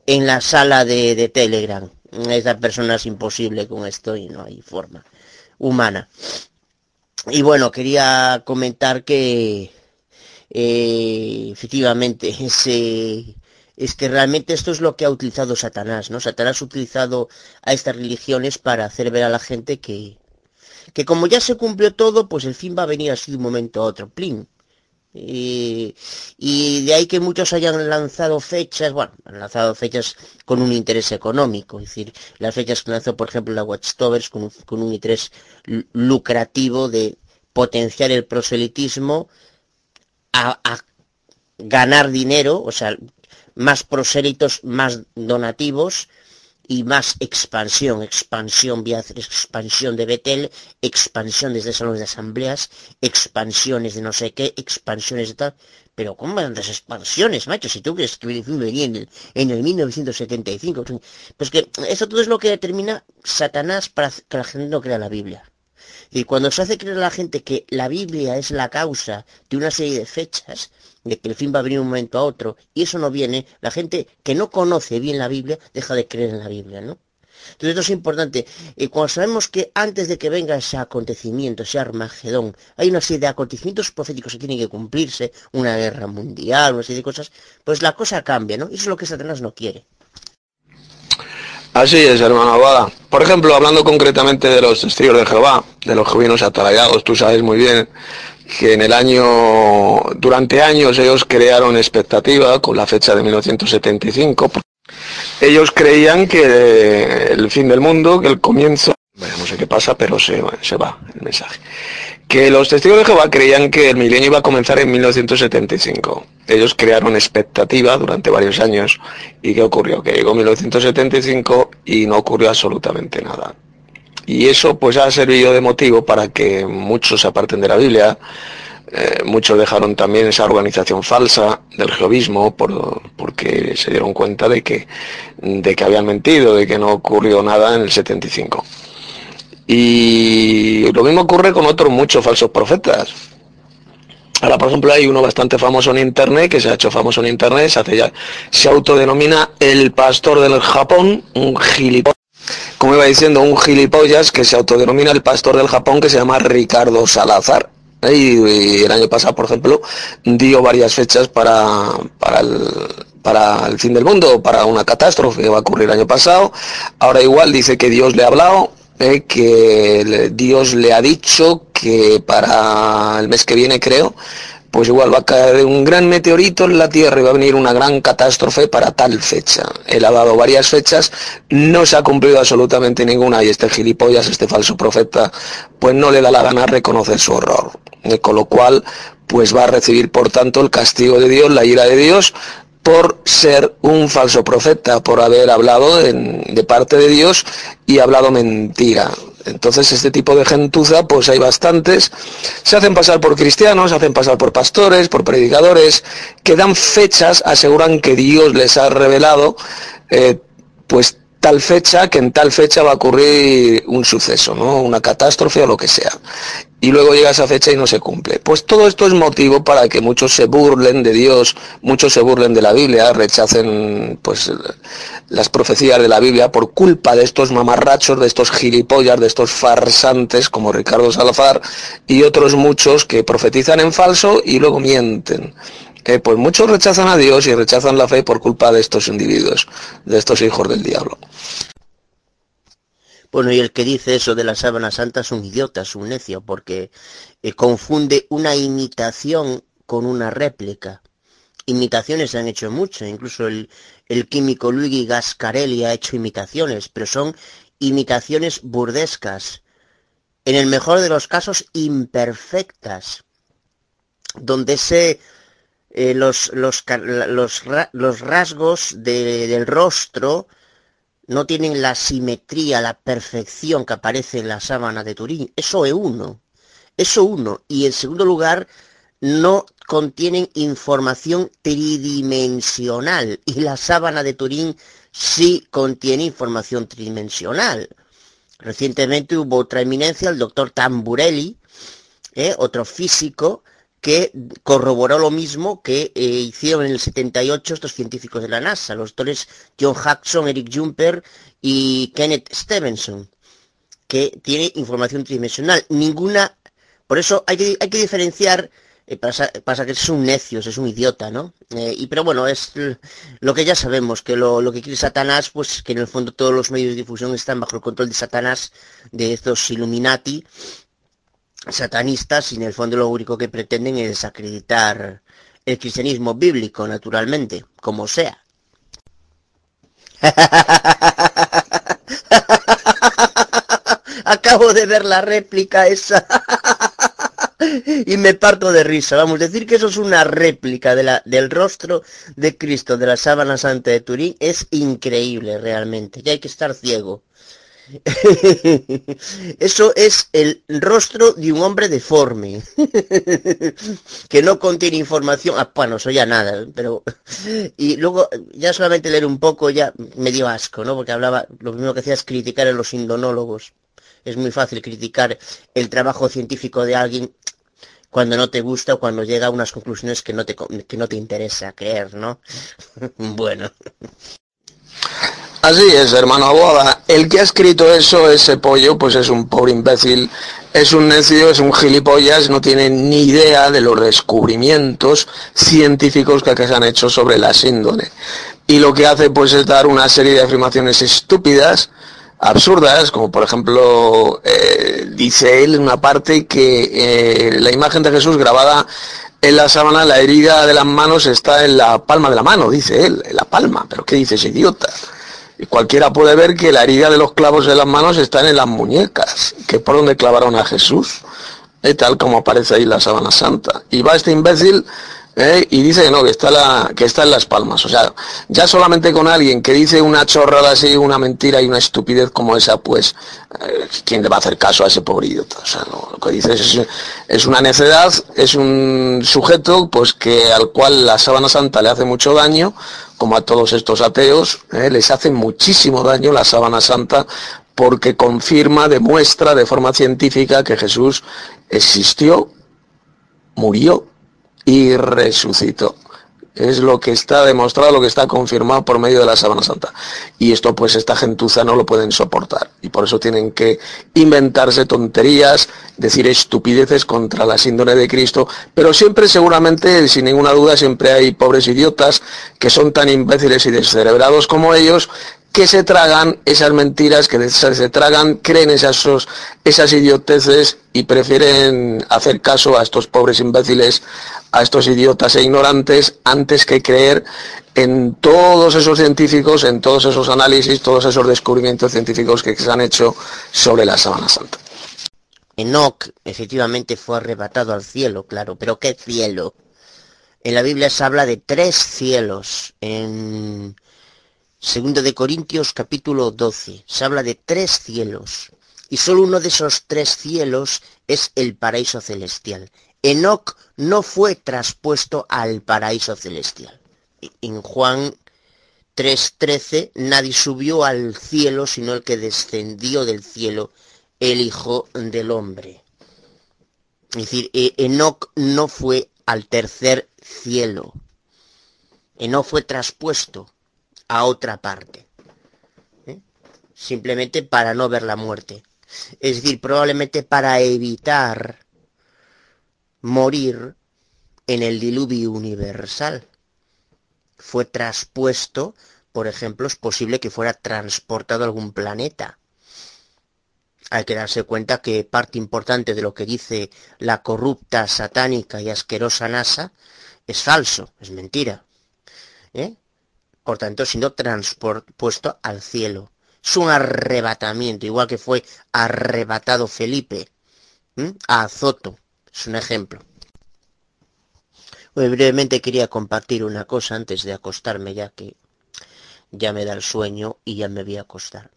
S4: en la sala de, de Telegram. Esta persona es imposible con esto y no hay forma humana. Y bueno, quería comentar que eh, efectivamente *laughs* ese es que realmente esto es lo que ha utilizado Satanás, ¿no? Satanás ha utilizado a estas religiones para hacer ver a la gente que, que como ya se cumplió todo, pues el fin va a venir así de un momento a otro, plin. Y, de ahí que muchos hayan lanzado fechas, bueno, han lanzado fechas con un interés económico, es decir, las fechas que lanzó, por ejemplo, la Watchtowers con, con un interés lucrativo de potenciar el proselitismo a, a ganar dinero, o sea, más prosélitos, más donativos y más expansión, expansión vía expansión de Betel, expansión desde salones de asambleas, expansiones de no sé qué, expansiones de tal. Pero ¿cómo van expansiones, macho? Si tú crees que venía en el, en el 1975. Pues que eso todo es lo que determina Satanás para que la gente no crea la Biblia. Y cuando se hace creer a la gente que la Biblia es la causa de una serie de fechas, de que el fin va a venir un momento a otro, y eso no viene, la gente que no conoce bien la Biblia deja de creer en la Biblia, ¿no? Entonces esto es importante. Y cuando sabemos que antes de que venga ese acontecimiento, ese Armagedón, hay una serie de acontecimientos proféticos que tienen que cumplirse, una guerra mundial, una serie de cosas, pues la cosa cambia, ¿no? Y eso es lo que Satanás no quiere.
S3: Así es, hermano Abada. Por ejemplo, hablando concretamente de los testigos de Jehová, de los jovinos atalayados, tú sabes muy bien que en el año, durante años ellos crearon expectativa con la fecha de 1975. Ellos creían que el fin del mundo, que el comienzo, bueno, no sé qué pasa, pero se, se va el mensaje. Que los testigos de Jehová creían que el milenio iba a comenzar en 1975. Ellos crearon expectativa durante varios años. ¿Y qué ocurrió? Que llegó 1975 y no ocurrió absolutamente nada. Y eso pues ha servido de motivo para que muchos se aparten de la Biblia, eh, muchos dejaron también esa organización falsa del jehovismo por, porque se dieron cuenta de que, de que habían mentido, de que no ocurrió nada en el 75. Y lo mismo ocurre con otros muchos falsos profetas. Ahora, por ejemplo, hay uno bastante famoso en Internet, que se ha hecho famoso en Internet, se, hace ya, se autodenomina el pastor del Japón, un gilipollas como iba diciendo, un gilipollas que se autodenomina el pastor del Japón que se llama Ricardo Salazar. Y, el año pasado, por ejemplo, dio varias fechas para, para el fin del mundo, para una catástrofe que va a ocurrir el año pasado. Ahora igual dice que Dios le ha hablado, eh, que Dios le ha dicho que para el mes que viene, creo, pues igual va a caer un gran meteorito en la Tierra y va a venir una gran catástrofe para tal fecha. Él ha dado varias fechas, no se ha cumplido absolutamente ninguna y este gilipollas, este falso profeta, pues no le da la gana reconocer su horror. Eh, con lo cual, pues va a recibir por tanto el castigo de Dios, la ira de Dios, por ser un falso profeta, por haber hablado de parte de Dios y hablado mentira. Entonces este tipo de gentuza, pues hay bastantes, se hacen pasar por cristianos, se hacen pasar por pastores, por predicadores, que dan fechas, aseguran que Dios les ha revelado, eh, pues tal fecha, que en tal fecha va a ocurrir un suceso, ¿no? Una catástrofe o lo que sea. Y luego llega esa fecha y no se cumple. Pues todo esto es motivo para que muchos se burlen de Dios, muchos se burlen de la Biblia, rechacen pues las profecías de la Biblia por culpa de estos mamarrachos, de estos gilipollas, de estos farsantes como Ricardo Salazar y otros muchos que profetizan en falso y luego mienten que pues muchos rechazan a Dios y rechazan la fe por culpa de estos individuos, de estos hijos del diablo.
S4: Bueno, y el que dice eso de la sábana santa es un idiota, es un necio, porque eh, confunde una imitación con una réplica. Imitaciones se han hecho mucho, incluso el, el químico Luigi Gascarelli ha hecho imitaciones, pero son imitaciones burdescas, en el mejor de los casos imperfectas, donde se eh, los, los, los, los, rasgos de, del rostro no tienen la simetría, la perfección que aparece en la sábana de Turín. Eso es uno. Eso uno. Y en segundo lugar, no contienen información tridimensional. Y la sábana de Turín sí contiene información tridimensional. Recientemente hubo otra eminencia, el doctor Tamburelli, ¿eh? otro físico, que corroboró lo mismo que eh, hicieron en el 78 estos científicos de la NASA, los doctores John Jackson, Eric Jumper y Kenneth Stevenson, que tiene información tridimensional. Ninguna, por eso hay que, hay que diferenciar, eh, pasa, que es un necio, es un idiota, ¿no? Eh, y pero bueno, es lo que ya sabemos, que lo, lo que quiere Satanás, pues que en el fondo todos los medios de difusión están bajo el control de Satanás, de estos Illuminati, satanistas y en el fondo lo único que pretenden es desacreditar el cristianismo bíblico, naturalmente, como sea. *laughs* Acabo de ver la réplica esa. *laughs* y me parto de risa. Vamos decir que eso es una réplica de la, del rostro de Cristo de la sábana santa de Turín. Es increíble realmente. Y hay que estar ciego. *laughs* Eso es el rostro de un hombre deforme, *laughs* que no contiene información, ah, bueno, eso ya nada, pero... Y luego, ya solamente leer un poco ya me dio asco, ¿no? Porque hablaba, lo primero que hacía es criticar a los indonólogos. Es muy fácil criticar el trabajo científico de alguien cuando no te gusta o cuando llega a unas conclusiones que no te, que no te interesa creer, ¿no? *laughs* bueno.
S3: Así es, hermano Boda. El que ha escrito eso, ese pollo, pues es un pobre imbécil, es un necio, es un gilipollas, no tiene ni idea de los descubrimientos científicos que se han hecho sobre la síndrome. Y lo que hace pues es dar una serie de afirmaciones estúpidas, absurdas, como por ejemplo eh, dice él en una parte que eh, la imagen de Jesús grabada en la sábana, la herida de las manos está en la palma de la mano, dice él, en la palma. ¿Pero qué dice ese idiota? Y cualquiera puede ver que la herida de los clavos de las manos están en las muñecas, que es por donde clavaron a Jesús, y tal como aparece ahí la sábana santa. Y va este imbécil ¿eh? y dice que no, que está, la, que está en las palmas. O sea, ya solamente con alguien que dice una chorrada así, una mentira y una estupidez como esa, pues, eh, ¿quién le va a hacer caso a ese pobre idiota? O sea, lo que dice es, es, una necedad, es un sujeto pues que al cual la sábana santa le hace mucho daño, como a todos estos ateos, ¿eh? les hace muchísimo daño la sábana santa porque confirma, demuestra de forma científica que Jesús existió, murió y resucitó. Es lo que está demostrado, lo que está confirmado por medio de la sábana santa. Y esto pues esta gentuza no lo pueden soportar. Y por eso tienen que inventarse tonterías, decir estupideces contra la síndrome de Cristo. Pero siempre seguramente, sin ninguna duda, siempre hay pobres idiotas que son tan imbéciles y descerebrados como ellos que se tragan esas mentiras, que se tragan, creen esas, esas idioteces y prefieren hacer caso a estos pobres imbéciles, a estos idiotas e ignorantes, antes que creer en todos esos científicos, en todos esos análisis, todos esos descubrimientos científicos que se han hecho sobre la Sábana Santa.
S4: Enoch efectivamente fue arrebatado al cielo, claro, pero ¿qué cielo? En la Biblia se habla de tres cielos. En Segundo de Corintios capítulo 12. Se habla de tres cielos. Y solo uno de esos tres cielos es el paraíso celestial. Enoc no fue traspuesto al paraíso celestial. En Juan 3.13, nadie subió al cielo sino el que descendió del cielo, el Hijo del Hombre. Es decir, e- Enoc no fue al tercer cielo. Enoc fue traspuesto a otra parte. ¿eh? Simplemente para no ver la muerte. Es decir, probablemente para evitar morir en el diluvio universal. Fue traspuesto, por ejemplo, es posible que fuera transportado a algún planeta. Hay que darse cuenta que parte importante de lo que dice la corrupta, satánica y asquerosa NASA es falso, es mentira. ¿eh? Por tanto, siendo transpuesto al cielo. Es un arrebatamiento, igual que fue arrebatado Felipe a Azoto. Es un ejemplo. Brevemente quería compartir una cosa antes de acostarme, ya que ya me da el sueño y ya me voy a acostar.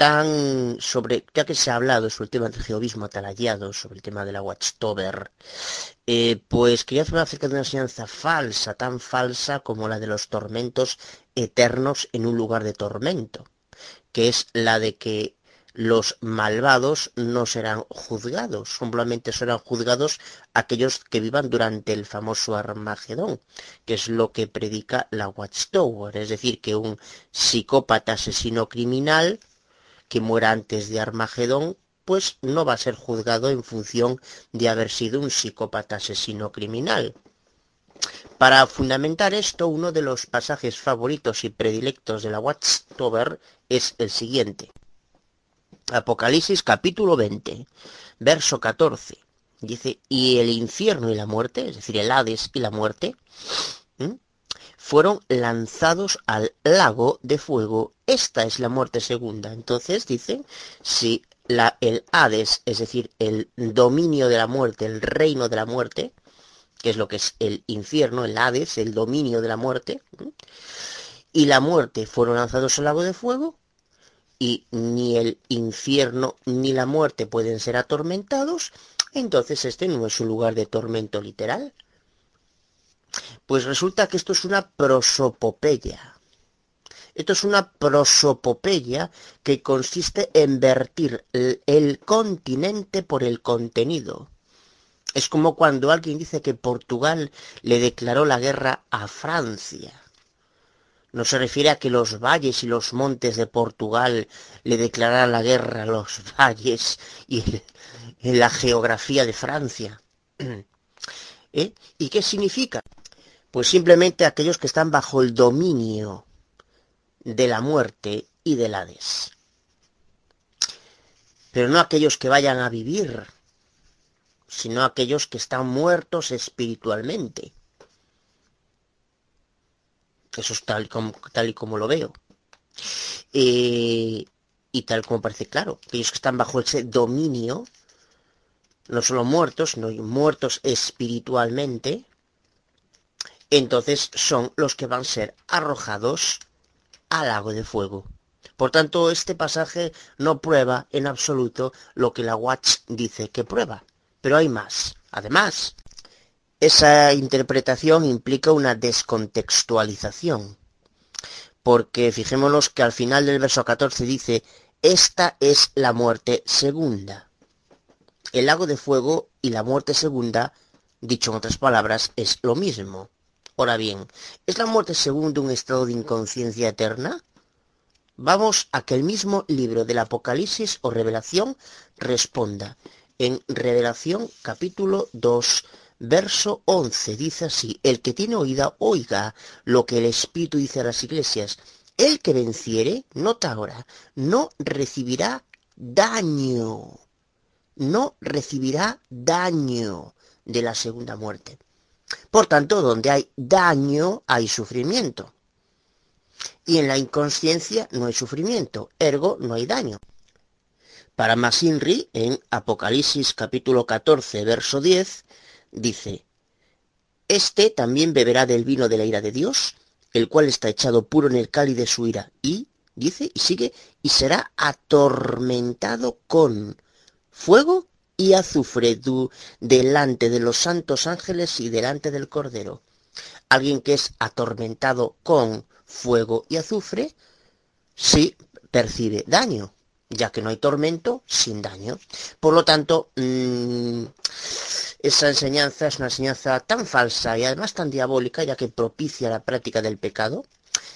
S4: Tan sobre, ya que se ha hablado sobre el tema del jehovismo atalayado, sobre el tema de la Watchtower, eh, pues quería hablar acerca de una enseñanza falsa, tan falsa como la de los tormentos eternos en un lugar de tormento, que es la de que los malvados no serán juzgados, simplemente serán juzgados aquellos que vivan durante el famoso Armagedón, que es lo que predica la Watchtower, es decir, que un psicópata asesino criminal que muera antes de Armagedón, pues no va a ser juzgado en función de haber sido un psicópata asesino criminal. Para fundamentar esto, uno de los pasajes favoritos y predilectos de la Watchtower es el siguiente. Apocalipsis capítulo 20, verso 14. Dice, y el infierno y la muerte, es decir, el Hades y la muerte, fueron lanzados al lago de fuego. Esta es la muerte segunda. Entonces, dice, si el Hades, es decir, el dominio de la muerte, el reino de la muerte, que es lo que es el infierno, el Hades, el dominio de la muerte, y la muerte fueron lanzados al lago de fuego, y ni el infierno ni la muerte pueden ser atormentados, entonces este no es un lugar de tormento literal. Pues resulta que esto es una prosopopeya. Esto es una prosopopeya que consiste en vertir el, el continente por el contenido. Es como cuando alguien dice que Portugal le declaró la guerra a Francia. No se refiere a que los valles y los montes de Portugal le declararan la guerra a los *laughs* valles y en la geografía de Francia. *clears throat* ¿Eh? ¿Y qué significa? Pues simplemente aquellos que están bajo el dominio de la muerte y del Hades. Pero no aquellos que vayan a vivir, sino aquellos que están muertos espiritualmente. Eso es tal, como, tal y como lo veo. Eh, y tal como parece claro, aquellos que están bajo ese dominio, no solo muertos, sino muertos espiritualmente, entonces son los que van a ser arrojados al lago de fuego. Por tanto, este pasaje no prueba en absoluto lo que la Watch dice que prueba. Pero hay más. Además, esa interpretación implica una descontextualización. Porque fijémonos que al final del verso 14 dice, esta es la muerte segunda. El lago de fuego y la muerte segunda, dicho en otras palabras, es lo mismo. Ahora bien, ¿es la muerte segunda un estado de inconsciencia eterna? Vamos a que el mismo libro del Apocalipsis o Revelación responda. En Revelación capítulo 2, verso 11 dice así, el que tiene oída, oiga lo que el Espíritu dice a las iglesias. El que venciere, nota ahora, no recibirá daño, no recibirá daño de la segunda muerte. Por tanto, donde hay daño, hay sufrimiento. Y en la inconsciencia no hay sufrimiento, ergo no hay daño. Para Masinri, en Apocalipsis capítulo 14, verso 10, dice, Este también beberá del vino de la ira de Dios, el cual está echado puro en el cáliz de su ira, y, dice, y sigue, y será atormentado con fuego y azufre delante de los santos ángeles y delante del Cordero. Alguien que es atormentado con fuego y azufre, sí percibe daño, ya que no hay tormento sin daño. Por lo tanto, mmm, esa enseñanza es una enseñanza tan falsa y además tan diabólica, ya que propicia la práctica del pecado,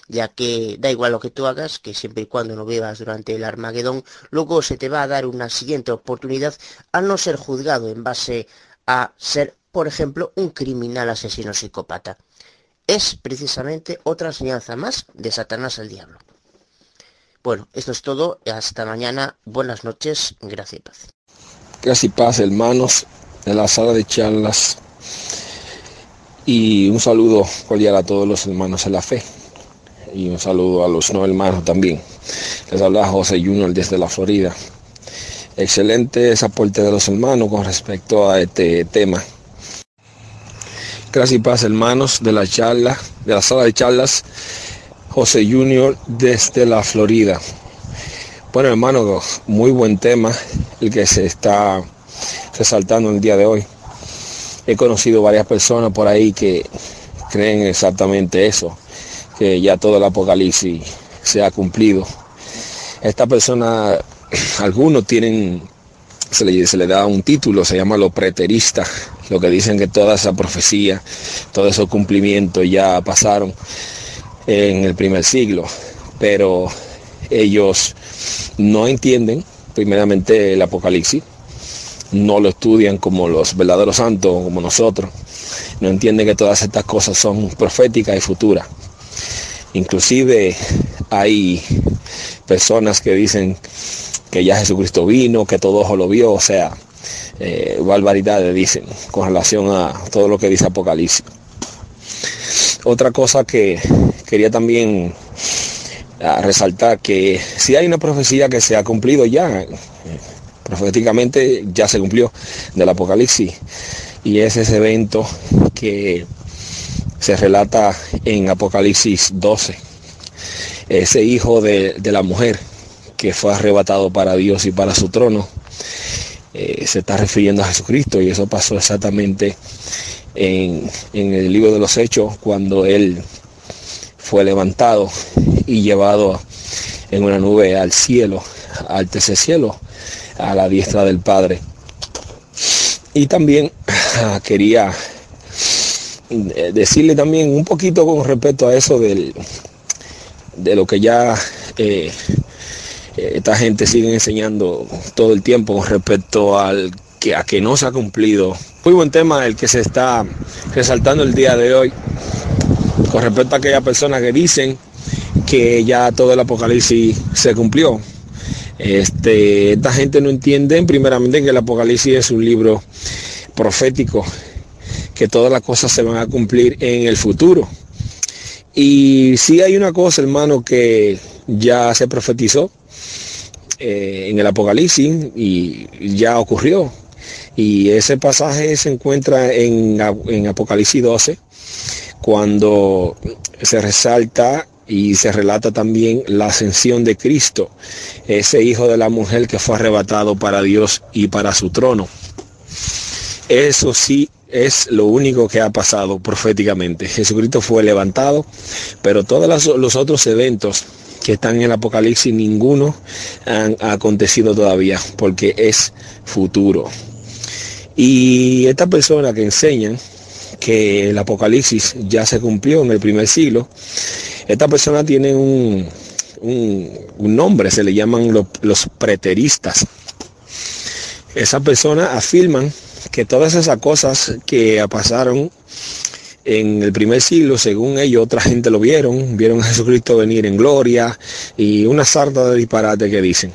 S4: ya que da igual lo que tú hagas, que siempre y cuando no bebas durante el Armagedón, luego se te va a dar una siguiente oportunidad al no ser juzgado en base a ser, por ejemplo, un criminal asesino psicópata. Es precisamente otra enseñanza más de Satanás al diablo. Bueno, esto es todo. Hasta mañana. Buenas noches. Gracias y paz.
S5: Gracias y paz, hermanos de la sala de charlas. Y un saludo cordial a todos los hermanos en la fe. Y un saludo a los no hermanos también. Les habla José Junior desde la Florida. Excelente ese aporte de los hermanos con respecto a este tema. Gracias y paz, hermanos de la charla, de la sala de charlas. José Junior desde la Florida. Bueno, hermano, muy buen tema el que se está resaltando el día de hoy. He conocido varias personas por ahí que creen exactamente eso, que ya todo el apocalipsis se ha cumplido. Esta persona, *clears throat* algunos tienen, se le, da un título, se llama los preteristas, lo que dicen que toda esa profecía, todos esos cumplimientos ya pasaron en el primer siglo, pero ellos no entienden primeramente el Apocalipsis, no lo estudian como los verdaderos santos, como nosotros, no entienden que todas estas cosas son proféticas y futuras. Inclusive hay personas que dicen que ya Jesucristo vino, que todo ojo lo vio, o sea, eh, barbaridades dicen con relación a todo lo que dice Apocalipsis. Otra cosa que quería también ah, resaltar que si hay una profecía que se ha cumplido ya, proféticamente ya se cumplió del Apocalipsis, y es ese evento que se relata en Apocalipsis 12, ese hijo de, de la mujer que fue arrebatado para Dios y para su trono, eh, se está refiriendo a Jesucristo y eso pasó exactamente en, en, el libro de los Hechos cuando él fue levantado y llevado en una nube al cielo, al tercer cielo, a la diestra del Padre. Y también *clears throat* quería decirle también un poquito con respecto a eso del, de lo que ya eh, esta gente sigue enseñando todo el tiempo con respecto al que a que no se ha cumplido. Muy buen tema el que se está resaltando el día de hoy con respecto a aquellas personas que dicen que ya todo el apocalipsis se cumplió. Este, esta gente no entiende primeramente que el apocalipsis es un libro profético, que todas las cosas se van a cumplir en el futuro. Y si hay una cosa, hermano, que ya se profetizó, eh, en el Apocalipsis y ya ocurrió. Y ese pasaje se encuentra en, en Apocalipsis 12, cuando se resalta y se relata también la ascensión de Cristo, ese hijo de la mujer que fue arrebatado para Dios y para su trono. Eso sí es lo único que ha pasado proféticamente. Jesucristo fue levantado, pero todos los otros eventos que están en el Apocalipsis, ninguno han acontecido todavía, porque es futuro. Y esta persona que enseñan que el Apocalipsis ya se cumplió en el primer siglo, esta persona tiene un, un, nombre, se le llaman los, los preteristas. Esas personas afirman que todas esas cosas que pasaron en el primer siglo, según ellos, otra gente lo vieron, vieron a Jesucristo venir en gloria y una sarta de disparate que dicen.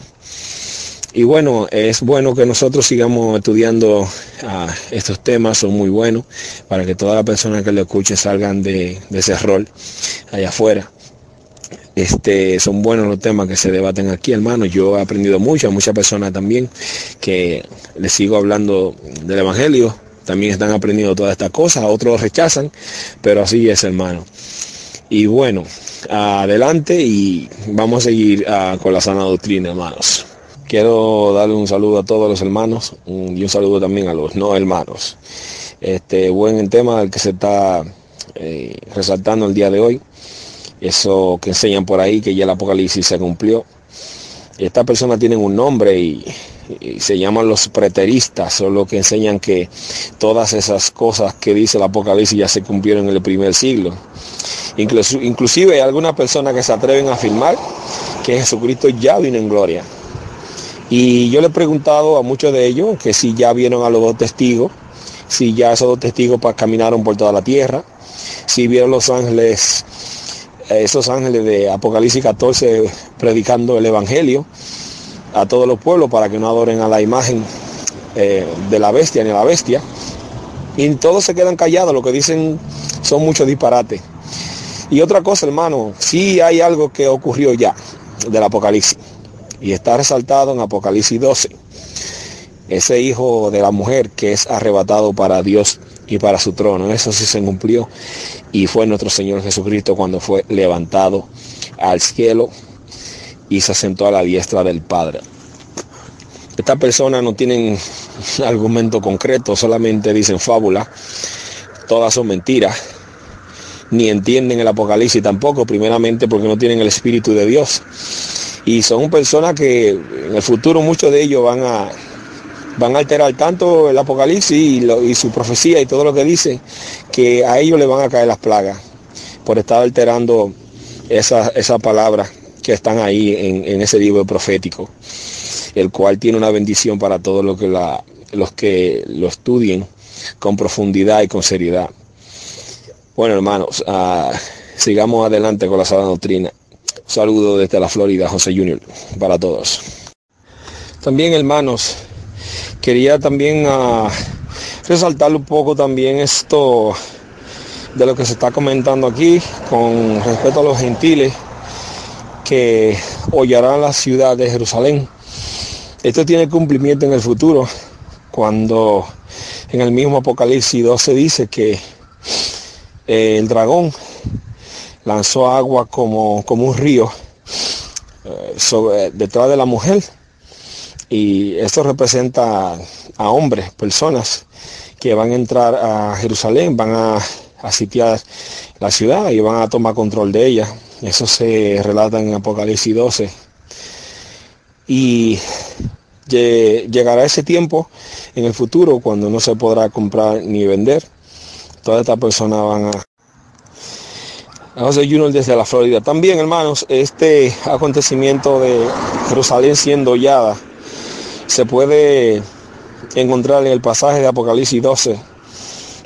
S5: Y bueno, es bueno que nosotros sigamos estudiando uh, estos temas, son muy buenos, para que todas las personas que lo escuchen salgan de, de ese rol allá afuera. Este, son buenos los temas que se debaten aquí, hermano. Yo he aprendido mucho, muchas personas también que les sigo hablando del Evangelio, también están aprendiendo todas estas cosas, otros rechazan, pero así es, hermano. Y bueno, adelante y vamos a seguir uh, con la sana doctrina, hermanos. Quiero darle un saludo a todos los hermanos y un saludo también a los no hermanos. Este buen tema el que se está eh, resaltando el día de hoy. Eso que enseñan por ahí, que ya el Apocalipsis se cumplió. Estas personas tienen un nombre y, se llaman los preteristas, son los que enseñan que todas esas cosas que dice el Apocalipsis ya se cumplieron en el primer siglo. inclusive hay algunas personas que se atreven a afirmar que Jesucristo ya vino en gloria. Y yo le he preguntado a muchos de ellos que si ya vieron a los dos testigos, si ya esos dos testigos caminaron por toda la tierra, si vieron los ángeles, esos ángeles de Apocalipsis 14 predicando el Evangelio a todos los pueblos para que no adoren a la imagen eh, de la bestia ni a la bestia. Y todos se quedan callados, lo que dicen son muchos disparates. Y otra cosa, hermano, sí hay algo que ocurrió ya del Apocalipsis y está resaltado en Apocalipsis 12. Ese hijo de la mujer que es arrebatado para Dios y para su trono. Eso sí se cumplió y fue nuestro Señor Jesucristo cuando fue levantado al cielo y se sentó a la diestra del Padre. Estas personas no tienen *laughs* argumento concreto, solamente dicen fábula, todas son mentiras, ni entienden el Apocalipsis tampoco, primeramente porque no tienen el Espíritu de Dios y son personas que en el futuro muchos de ellos van a, van a alterar tanto el Apocalipsis y, su profecía y todo lo que dice, que a ellos le van a caer las plagas por estar alterando esas esa palabras que están ahí en, ese libro profético, el cual tiene una bendición para todos los que, los que lo estudien con profundidad y con seriedad. Bueno, hermanos, ah, sigamos adelante con la sala doctrina. Saludo desde la Florida, José Junior, para todos. También, hermanos, quería también uh, resaltar un poco también esto de lo que se está comentando aquí con respecto a los gentiles que hollarán la ciudad de Jerusalén. Esto tiene cumplimiento en el futuro, cuando en el mismo Apocalipsis 12 dice que eh, el dragón lanzó agua como, como un río eh, sobre, detrás de la mujer. Y esto representa a hombres, personas que van a entrar a Jerusalén, van a, a sitiar la ciudad y van a tomar control de ella. Eso se relata en Apocalipsis 12. Y llegará ese tiempo en el futuro cuando no se podrá comprar ni vender. Todas estas personas van a José Junior desde la Florida. También, hermanos, este acontecimiento de Jerusalén siendo hollada se puede encontrar en el pasaje de Apocalipsis 12,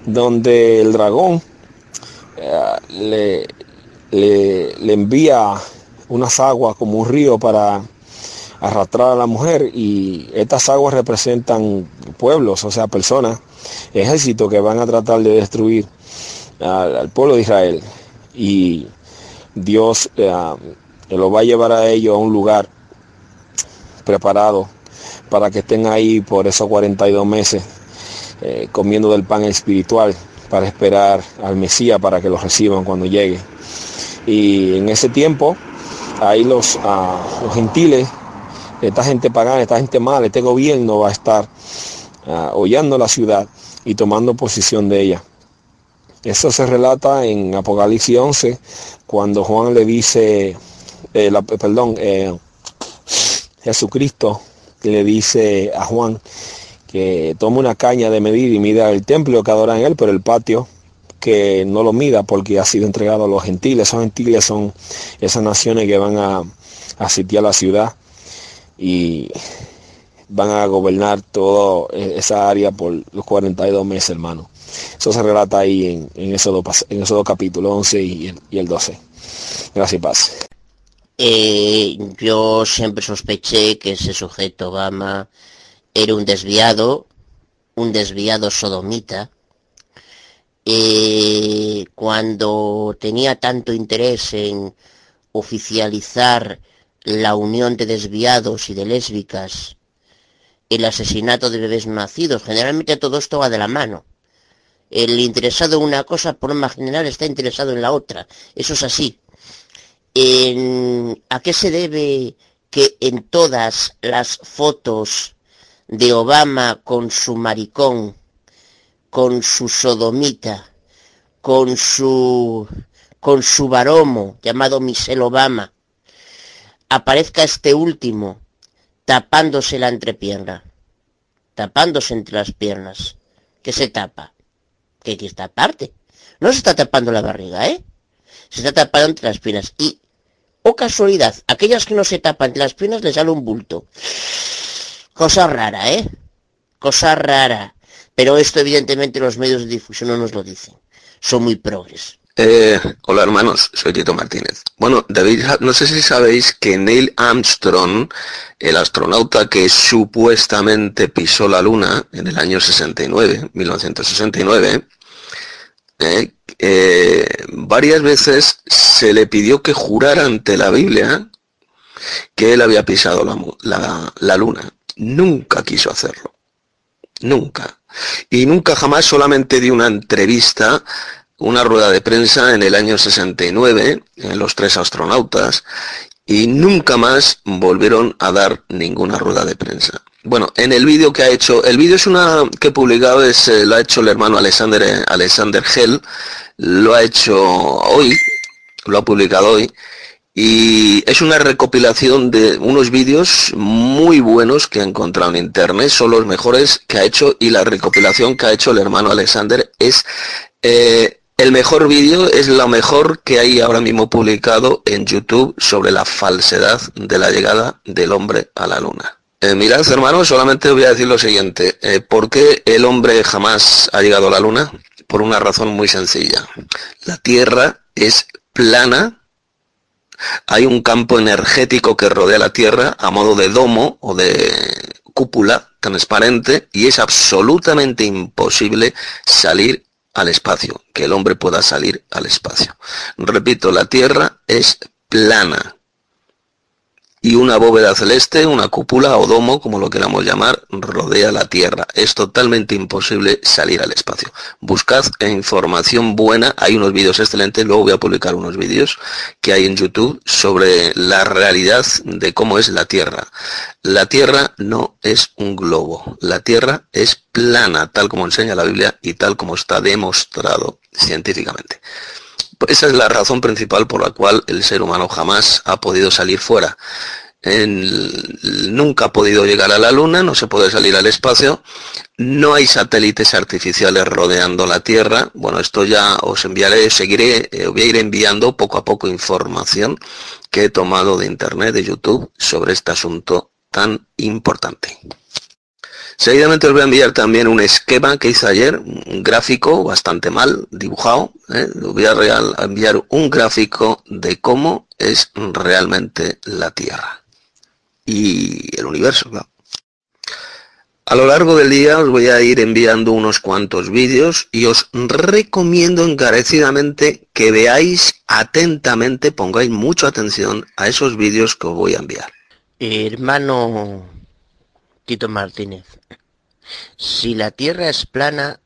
S5: donde el dragón eh, le, le envía unas aguas como un río para arrastrar a la mujer y estas aguas representan pueblos, o sea, personas, ejércitos que van a tratar de destruir al pueblo de Israel. Y Dios eh, lo va a llevar a ellos a un lugar preparado para que estén ahí por esos 42 meses eh, comiendo del pan espiritual para esperar al Mesías para que los reciban cuando llegue. Y en ese tiempo, ahí los, ah, los gentiles, esta gente pagana, esta gente mala, este gobierno va a estar uh, hollando la ciudad y tomando posición de ella. Eso se relata en Apocalipsis 11, cuando Juan le dice, eh, perdón, eh, Jesucristo le dice a Juan que tome una caña de medir y mida el templo que adora en él, pero el patio que no lo mida porque ha sido entregado a los gentiles. Esos gentiles son esas naciones que van a, a sitiar la ciudad y van a gobernar toda esa área por los 42 meses, hermano. Eso se relata ahí en, en, esos, dos, en esos dos capítulos, 11 y el, y el 12. Gracias y paz.
S4: Eh, yo siempre sospeché que ese sujeto Obama era un desviado, un desviado sodomita, eh, cuando tenía tanto interés en oficializar la unión de desviados y de lésbicas, el asesinato de bebés nacidos, generalmente todo esto va de la mano el interesado en una cosa, por lo más general, está interesado en la otra. Eso es así. ¿A qué se debe que en todas las fotos de Obama con su maricón, con su sodomita, con su con su baromo llamado Michelle Obama, aparezca este último tapándose la entrepierna, tapándose entre las piernas. ¿Qué se tapa? ¿Qué que esta parte? No se está tapando la barriga, ¿eh? Se está tapando entre las piernas. Y, oh casualidad, aquellas que no se tapan las piernas les sale un bulto. Cosa rara, ¿eh? Cosa rara. Pero esto evidentemente los medios de difusión no nos lo dicen. Son muy progres.
S3: Eh, hola hermanos, soy Tito Martínez. Bueno, David, no sé si sabéis que Neil Armstrong, el astronauta que supuestamente pisó la Luna en el año 69, 1969, eh, eh, varias veces se le pidió que jurara ante la Biblia que él había pisado la, la, la Luna. Nunca quiso hacerlo. Nunca. Y nunca jamás solamente dio una entrevista una rueda de prensa en el año 69, en los tres astronautas, y nunca más volvieron a dar ninguna rueda de prensa. Bueno, en el vídeo que ha hecho, el vídeo es una que he publicado, es, eh, lo ha hecho el hermano Alexander, eh, Alexander Hell, lo ha hecho hoy, lo ha publicado hoy, y es una recopilación de unos vídeos muy buenos que ha encontrado en internet, son los mejores que ha hecho y la recopilación que ha hecho el hermano Alexander es eh, el mejor vídeo es lo mejor que hay ahora mismo publicado en YouTube sobre la falsedad de la llegada del hombre a la luna. Eh, mirad, hermanos, solamente voy a decir lo siguiente. Eh, ¿Por qué el hombre jamás ha llegado a la luna? Por una razón muy sencilla. La Tierra es plana. Hay un campo energético que rodea la Tierra a modo de domo o de cúpula transparente y es absolutamente imposible salir al espacio, que el hombre pueda salir al espacio. Repito, la Tierra es plana, y una bóveda celeste, una cúpula o domo, como lo queramos llamar, rodea la Tierra. Es totalmente imposible salir al espacio. Buscad información buena, hay unos vídeos excelentes, luego voy a publicar unos vídeos que hay en YouTube sobre la realidad de cómo es la Tierra. La Tierra no es un globo, la Tierra es plana, tal como enseña la Biblia y tal como está demostrado científicamente. Esa es la razón principal por la cual el ser humano jamás ha podido salir fuera. nunca ha podido llegar a la Luna, no se puede salir al espacio, no hay satélites artificiales rodeando la Tierra. Bueno, esto ya os enviaré, seguiré, eh, voy a ir enviando poco a poco información que he tomado de Internet, de YouTube, sobre este asunto tan importante. Seguidamente os voy a enviar también un esquema que hice ayer, un gráfico bastante mal dibujado. ¿eh? Voy a enviar un gráfico de cómo es realmente la Tierra y el universo. A lo largo del día os voy a ir enviando unos cuantos vídeos y os recomiendo encarecidamente que veáis atentamente, pongáis mucha atención a esos vídeos que os voy a enviar.
S4: Hermano Tito Martínez, si la Tierra es plana,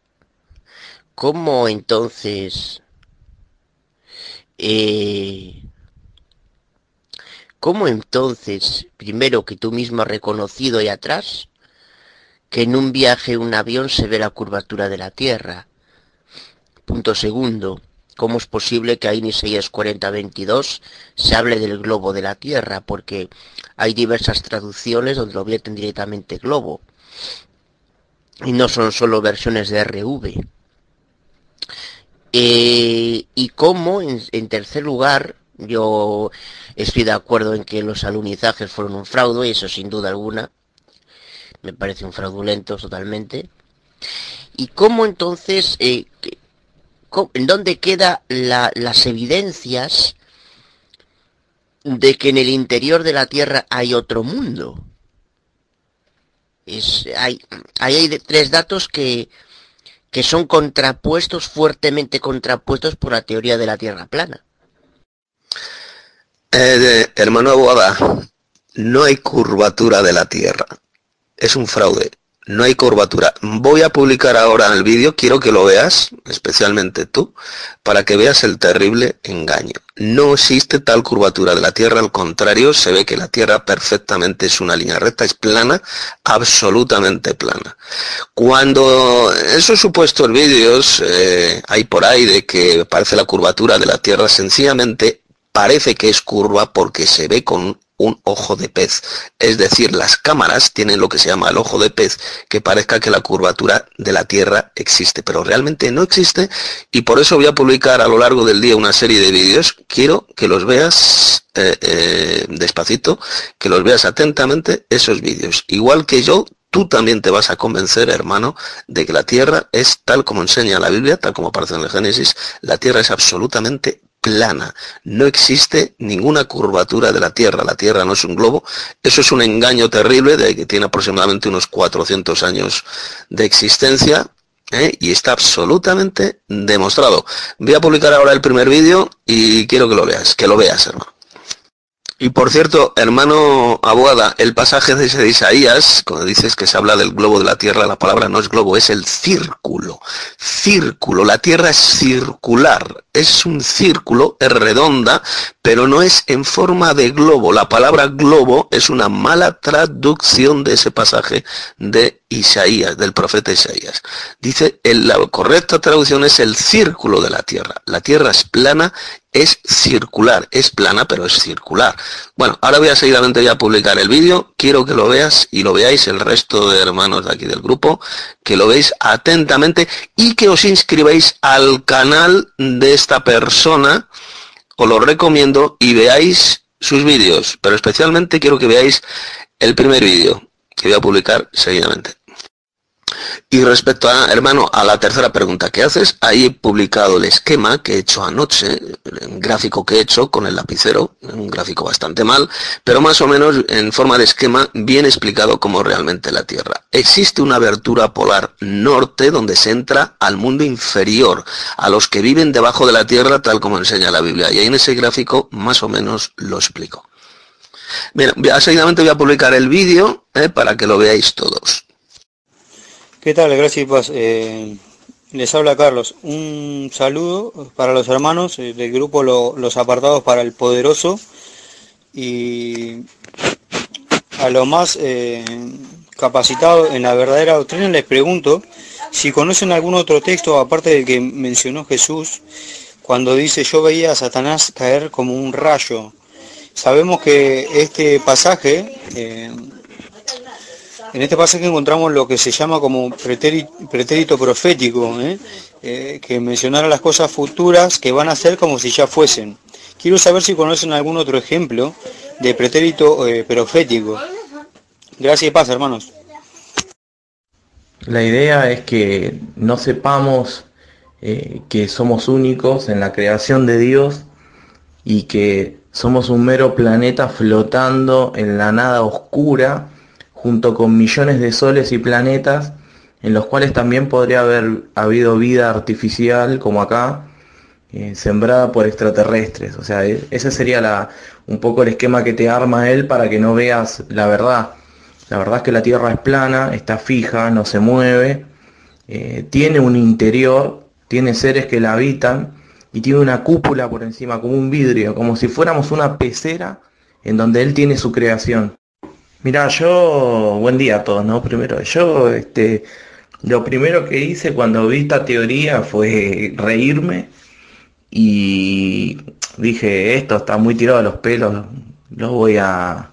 S4: ¿cómo entonces... Eh, ¿Cómo entonces, primero que tú mismo has reconocido ahí atrás, que en un viaje un avión se ve la curvatura de la Tierra? Punto segundo, ¿cómo es posible que ahí en Isaías 40-22 se hable del globo de la Tierra? Porque hay diversas traducciones donde lo vierten directamente globo y no son solo versiones de RV. Eh, y como, en, tercer lugar, yo estoy de acuerdo en que los alunizajes fueron un fraude, y eso sin duda alguna, me parece un fraudulento totalmente. ¿Y cómo entonces, eh, en dónde quedan las evidencias de que en el interior de la Tierra hay otro mundo? hay, tres datos que, que son contrapuestos, fuertemente contrapuestos por la teoría de la Tierra plana.
S3: Eh, hermano Aguada, no hay curvatura de la Tierra. Es un fraude. No hay curvatura. Voy a publicar ahora el vídeo, quiero que lo veas, especialmente tú, para que veas el terrible engaño. No existe tal curvatura de la Tierra, al contrario, se ve que la Tierra perfectamente es una línea recta, es plana, absolutamente plana. Cuando esos supuestos vídeos eh, hay por ahí de que parece la curvatura de la Tierra, sencillamente parece que es curva porque se ve con un ojo de pez. Es decir, las cámaras tienen lo que se llama el ojo de pez, que parezca que la curvatura de la Tierra existe, pero realmente no existe y por eso voy a publicar a lo largo del día una serie de vídeos. Quiero que los veas eh, eh, despacito, que los veas atentamente esos vídeos. Igual que yo, tú también te vas a convencer, hermano, de que la Tierra es tal como enseña la Biblia, tal como aparece en el Génesis, la Tierra es absolutamente plana. No existe ninguna curvatura de la Tierra. La Tierra no es un globo. Eso es un engaño terrible de que tiene aproximadamente unos 400 años de existencia. ¿eh? Y está absolutamente demostrado. Voy a publicar ahora el primer vídeo y quiero que lo veas, que lo veas, hermano. Y por cierto, hermano Abuada, el pasaje de Isaías, cuando dices que se habla del globo de la tierra, la palabra no es globo, es el círculo. Círculo, la tierra es circular, es un círculo, es redonda, pero no es en forma de globo. La palabra globo es una mala traducción de ese pasaje de Isaías, del profeta Isaías. Dice, la correcta traducción es el círculo de la tierra. La tierra es plana es circular, es plana pero es circular. Bueno, ahora voy a seguidamente voy a publicar el vídeo, quiero que lo veas y lo veáis el resto de hermanos de aquí del grupo, que lo veáis atentamente y que os inscribáis al canal de esta persona, os lo recomiendo y veáis sus vídeos, pero especialmente quiero que veáis el primer vídeo que voy a publicar seguidamente. Y respecto a, hermano, a la tercera pregunta que haces, ahí he publicado el esquema que he hecho anoche, un gráfico que he hecho con el lapicero, un gráfico bastante mal, pero más o menos en forma de esquema bien explicado cómo realmente la Tierra. Existe una abertura polar norte donde se entra al mundo inferior, a los que viven debajo de la Tierra tal como enseña la Biblia. Y ahí en ese gráfico más o menos lo explico. Bien, seguidamente voy a publicar el vídeo eh, para que lo veáis todos.
S11: ¿Qué tal? Gracias y paz. Eh, les habla Carlos. Un saludo para los hermanos eh, del grupo Los Apartados para el Poderoso y a los más eh, capacitados en la verdadera doctrina les pregunto si conocen algún otro texto aparte del que mencionó Jesús cuando dice yo veía a Satanás caer como un rayo. Sabemos que este pasaje en este pasaje encontramos lo que se llama como pretérito, profético, ¿eh? Eh, que mencionara las cosas futuras que van a ser como si ya fuesen. Quiero saber si conocen algún otro ejemplo de pretérito eh, profético. Gracias y paz, hermanos.
S12: La idea es que no sepamos que somos únicos en la creación de Dios y que somos un mero planeta flotando en la nada oscura junto con millones de soles y planetas en los cuales también podría haber habido vida artificial como acá, eh, sembrada por extraterrestres. O sea, e, ese sería la, un poco el esquema que te arma él para que no veas la verdad. La verdad es que la Tierra es plana, está fija, no se mueve, eh, tiene un interior, tiene seres que la habitan y tiene una cúpula por encima, como un vidrio, como si fuéramos una pecera en donde él tiene su creación. Mira, yo, buen día a todos, ¿no? Primero, yo, este, lo primero que hice cuando vi esta teoría fue reírme y dije, esto está muy tirado a los pelos, lo voy a,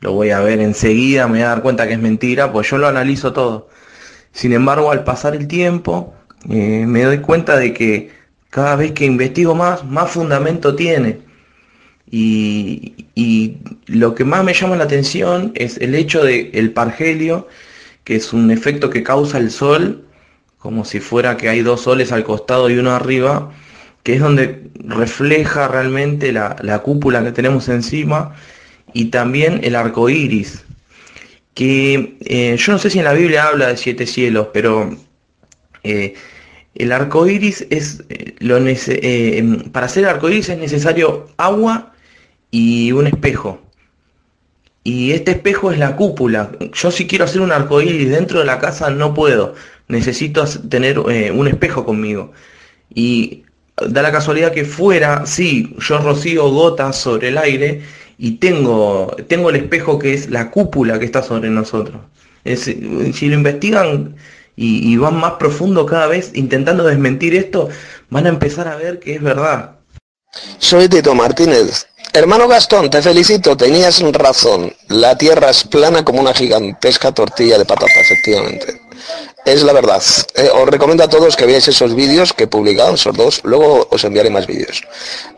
S12: lo voy a ver enseguida, me voy a dar cuenta que es mentira, pues yo lo analizo todo. Sin embargo, al pasar el tiempo, eh, me doy cuenta de que cada vez que investigo más, más fundamento tiene. Y, lo que más me llama la atención es el hecho de el pargelio, que es un efecto que causa el sol, como si fuera que hay dos soles al costado y uno arriba, que es donde refleja realmente la, cúpula que tenemos encima y también el arco iris. Que eh, yo no sé si en la Biblia habla de siete cielos, pero eh, el arco iris es eh, lo para hacer arco iris es necesario agua y un espejo. y este espejo es la cúpula. Yo si quiero hacer un arcoíris dentro de la casa no puedo. Necesito tener eh, un espejo conmigo. Y da la casualidad que fuera, sí, yo rocío gotas sobre el aire y tengo, tengo el espejo que es la cúpula que está sobre nosotros. si lo investigan y, y van más profundo cada vez intentando desmentir esto, van a empezar a ver que es verdad.
S3: Soy Tito Martínez. Hermano Gastón, te felicito, tenías razón. La tierra es plana como una gigantesca tortilla de patata, efectivamente. Es la verdad. Eh, os recomiendo a todos que veáis esos vídeos que he publicado, esos dos. Luego os enviaré más vídeos.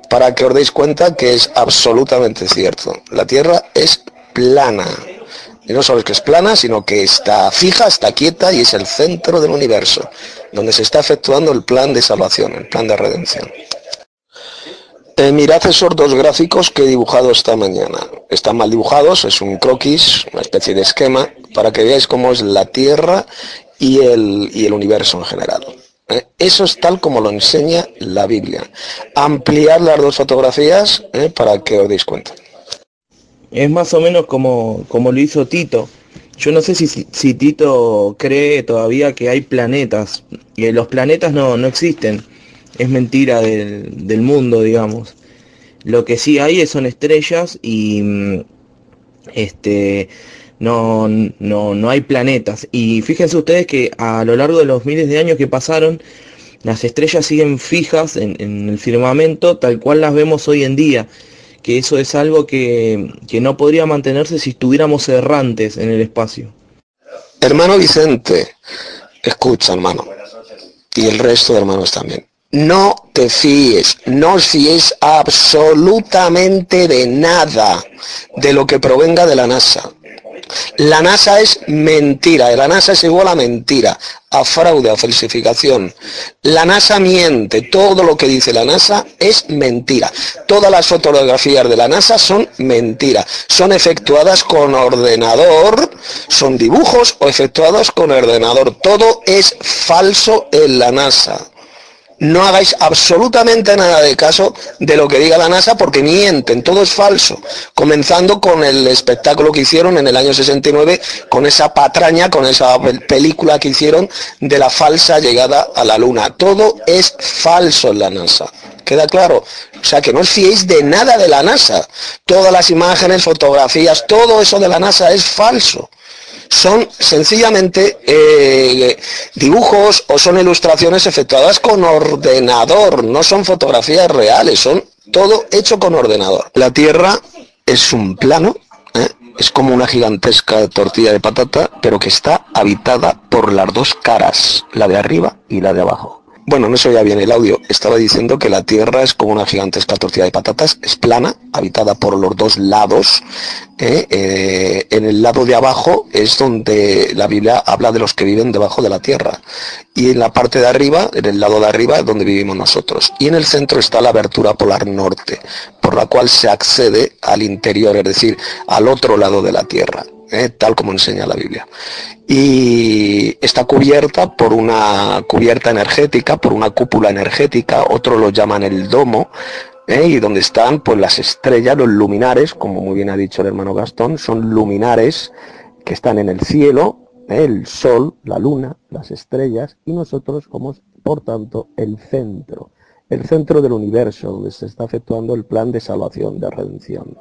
S3: Para que os deis cuenta que es absolutamente cierto. La tierra es plana. Y no solo es que es plana, sino que está fija, está quieta y es el centro del universo, donde se está efectuando el plan de salvación, el plan de redención. Eh, mirad esos dos gráficos que he dibujado esta mañana. Están mal dibujados, es un croquis, una especie de esquema, para que veáis cómo es la Tierra y el, y el universo en general. Eh, eso es tal como lo enseña la Biblia. Ampliar las dos fotografías eh, para que os deis cuenta.
S12: Es más o menos como, como lo hizo Tito. Yo no sé si, si Tito cree todavía que hay planetas. Y los planetas no, no existen es mentira del, mundo, digamos. Lo que sí hay son estrellas y mm, este no, no, no hay planetas. Y fíjense ustedes que a lo largo de los miles de años que pasaron, las estrellas siguen fijas en, en el firmamento tal cual las vemos hoy en día. Que eso es algo que, que no podría mantenerse si estuviéramos errantes en el espacio.
S3: Hermano Vicente, escucha hermano, y el resto de hermanos también. No te fíes, no fíes absolutamente de nada de lo que provenga de la NASA. La NASA es mentira, la NASA es igual a mentira, a fraude, a falsificación. La NASA miente, todo lo que dice la NASA es mentira. Todas las fotografías de la NASA son mentira. Son efectuadas con ordenador, son dibujos o efectuados con ordenador. Todo es falso en la NASA no hagáis absolutamente nada de caso de lo que diga la NASA porque mienten, todo es falso. Comenzando con el espectáculo que hicieron en el año 69 con esa patraña, con esa película que hicieron de la falsa llegada a la Luna. Todo es falso en la NASA. ¿Queda claro? O sea, que no os fiéis de nada de la NASA. Todas las imágenes, fotografías, todo eso de la NASA es falso son sencillamente eh, dibujos o son ilustraciones efectuadas con ordenador, no son fotografías reales, son todo hecho con ordenador. La Tierra es un plano, ¿eh? es como una gigantesca tortilla de patata, pero que está habitada por las dos caras, la de arriba y la de abajo. Bueno, no se oía bien el audio. Estaba diciendo que la Tierra es como una gigantesca tortilla de patatas, es plana, habitada por los dos lados. ¿eh? Eh, en el lado de abajo es donde la Biblia habla de los que viven debajo de la Tierra. Y en la parte de arriba, en el lado de arriba, es donde vivimos nosotros. Y en el centro está la abertura polar norte, por la cual se accede al interior, es decir, al otro lado de la Tierra. ¿Eh? tal como enseña la Biblia. Y está cubierta por una cubierta energética, por una cúpula energética, otros lo llaman el domo, ¿eh? y donde están pues las estrellas, los luminares, como muy bien ha dicho el hermano Gastón, son luminares que están en el cielo, ¿eh? el sol, la luna, las estrellas, y nosotros como, por tanto, el centro, el centro del universo, donde se está efectuando el plan de salvación, de redención.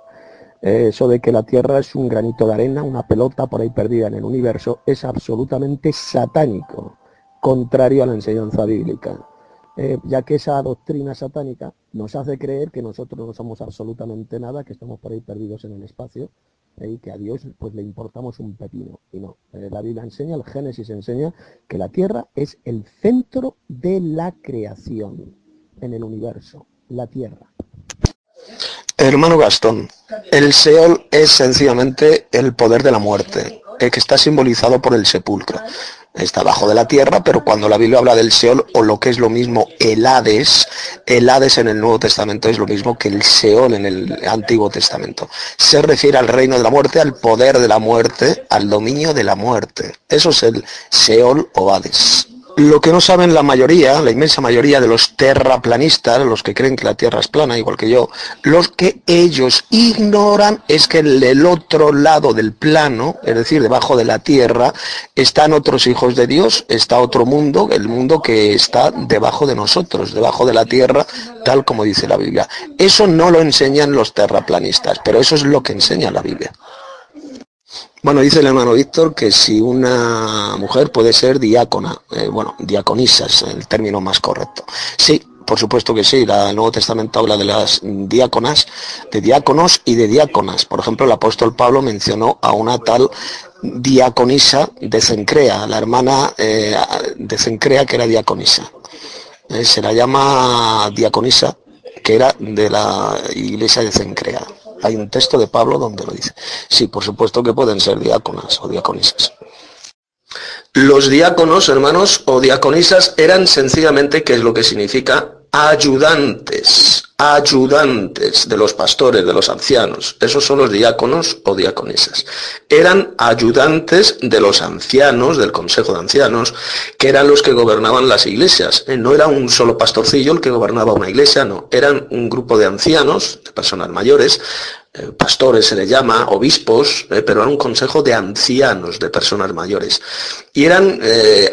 S3: Eh, eso de que la Tierra es un granito de arena, una pelota por ahí perdida en el universo, es absolutamente satánico, contrario a la enseñanza bíblica. Eh, ya que esa doctrina satánica nos hace creer que nosotros no somos absolutamente nada, que estamos por ahí perdidos en el espacio eh, y que a Dios pues le importamos un pepino. Y no, la Biblia enseña, el Génesis enseña que la Tierra es el centro de la creación en el universo, la Tierra. Hermano Gastón, el Seol es sencillamente el poder de la muerte, que está simbolizado por el sepulcro. Está abajo de la tierra, pero cuando la Biblia habla del Seol, o lo que es lo mismo, el Hades, el Hades en el Nuevo Testamento es lo mismo que el Seol en el Antiguo Testamento. Se refiere al reino de la muerte, al poder de la muerte, al dominio de la muerte. Eso es el Seol o Hades. Lo que no saben la mayoría, la inmensa mayoría de los terraplanistas, los que creen que la Tierra es plana, igual que yo, los que ellos ignoran es que en el otro lado del plano, es decir, debajo de la Tierra, están otros hijos de Dios, está otro mundo, el mundo que está debajo de nosotros, debajo de la Tierra, tal como dice la Biblia. Eso no lo enseñan los terraplanistas, pero eso es lo que enseña la Biblia. Bueno, dice el hermano Víctor que si una mujer puede ser diácona, eh, bueno, diaconisa es el término más correcto. Sí, por supuesto que sí, el Nuevo Testamento habla de las diáconas, de diáconos y de diáconas. Por ejemplo, el apóstol Pablo mencionó a una tal diaconisa de Cencrea, la hermana eh, de Cencrea que era diaconisa. Eh, se la llama diaconisa, que era de la iglesia de Cencrea. Hay un texto de Pablo donde lo dice. Sí, por supuesto que pueden ser diáconas o diaconisas. Los diáconos, hermanos, o diaconisas eran sencillamente, ¿qué es lo que significa? Ayudantes, ayudantes de los pastores, de los ancianos. Esos son los diáconos o diaconisas. Eran ayudantes de los ancianos, del Consejo de Ancianos, que eran los que gobernaban las iglesias. Eh, no era un solo pastorcillo el que gobernaba una iglesia, no. Eran un grupo de ancianos, de personas mayores, eh, pastores se le llama, obispos, eh, pero era un consejo de ancianos, de personas mayores. Y eran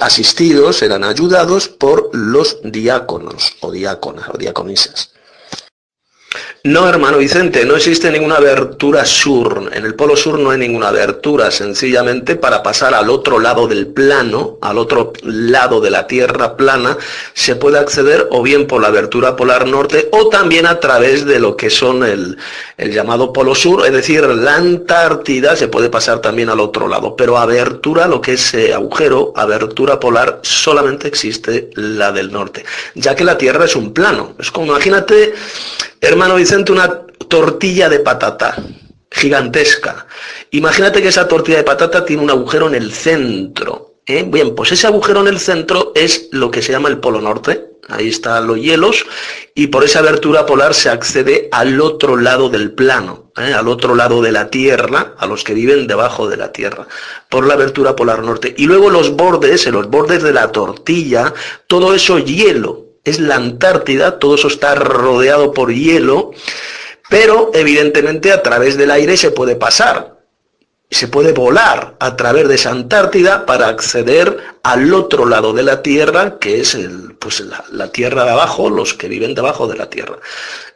S3: asistidos, eran ayudados por los diáconos o diáconas o diaconisas. No, hermano Vicente, no existe ninguna abertura sur. En el polo sur no hay ninguna abertura. Sencillamente para pasar al otro lado del plano, al otro lado de la Tierra plana, se puede acceder o bien por la abertura polar norte o también a través de lo que son el, el llamado polo sur, es decir, la Antártida se puede pasar también al otro lado. Pero abertura, lo que es eh, agujero, abertura polar, solamente existe la del norte, ya que la Tierra es un plano. Es como, imagínate, hermano Vicente, una tortilla de patata gigantesca. Imagínate que esa tortilla de patata tiene un agujero en el centro. ¿eh? Bien, pues ese agujero en el centro es lo que se llama el Polo Norte. Ahí están los hielos y por esa abertura polar se accede al otro lado del plano, ¿eh? al otro lado de la Tierra, a los que viven debajo de la Tierra, por la abertura polar norte. Y luego los bordes, en los bordes de la tortilla, todo eso hielo, es la Antártida, todo eso está rodeado por hielo, pero evidentemente a través del aire se puede pasar, se puede volar a través de esa Antártida para acceder al otro lado de la Tierra, que es el, pues la, Tierra de abajo, los que viven debajo de la Tierra.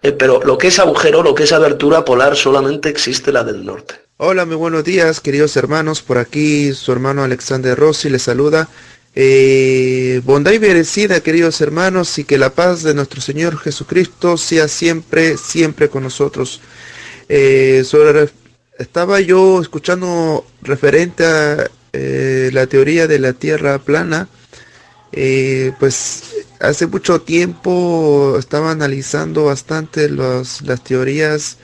S3: Eh, pero lo que es agujero, lo que es abertura polar, solamente existe la del norte.
S13: Hola, muy buenos días, queridos hermanos. Por aquí su hermano Alexander Rossi les saluda. Eh, bondad y merecida, queridos hermanos, y que la paz de nuestro Señor Jesucristo sea siempre, siempre con nosotros. Eh, estaba yo escuchando referente a eh, la teoría de la Tierra plana, eh, pues hace mucho tiempo estaba analizando bastante las teorías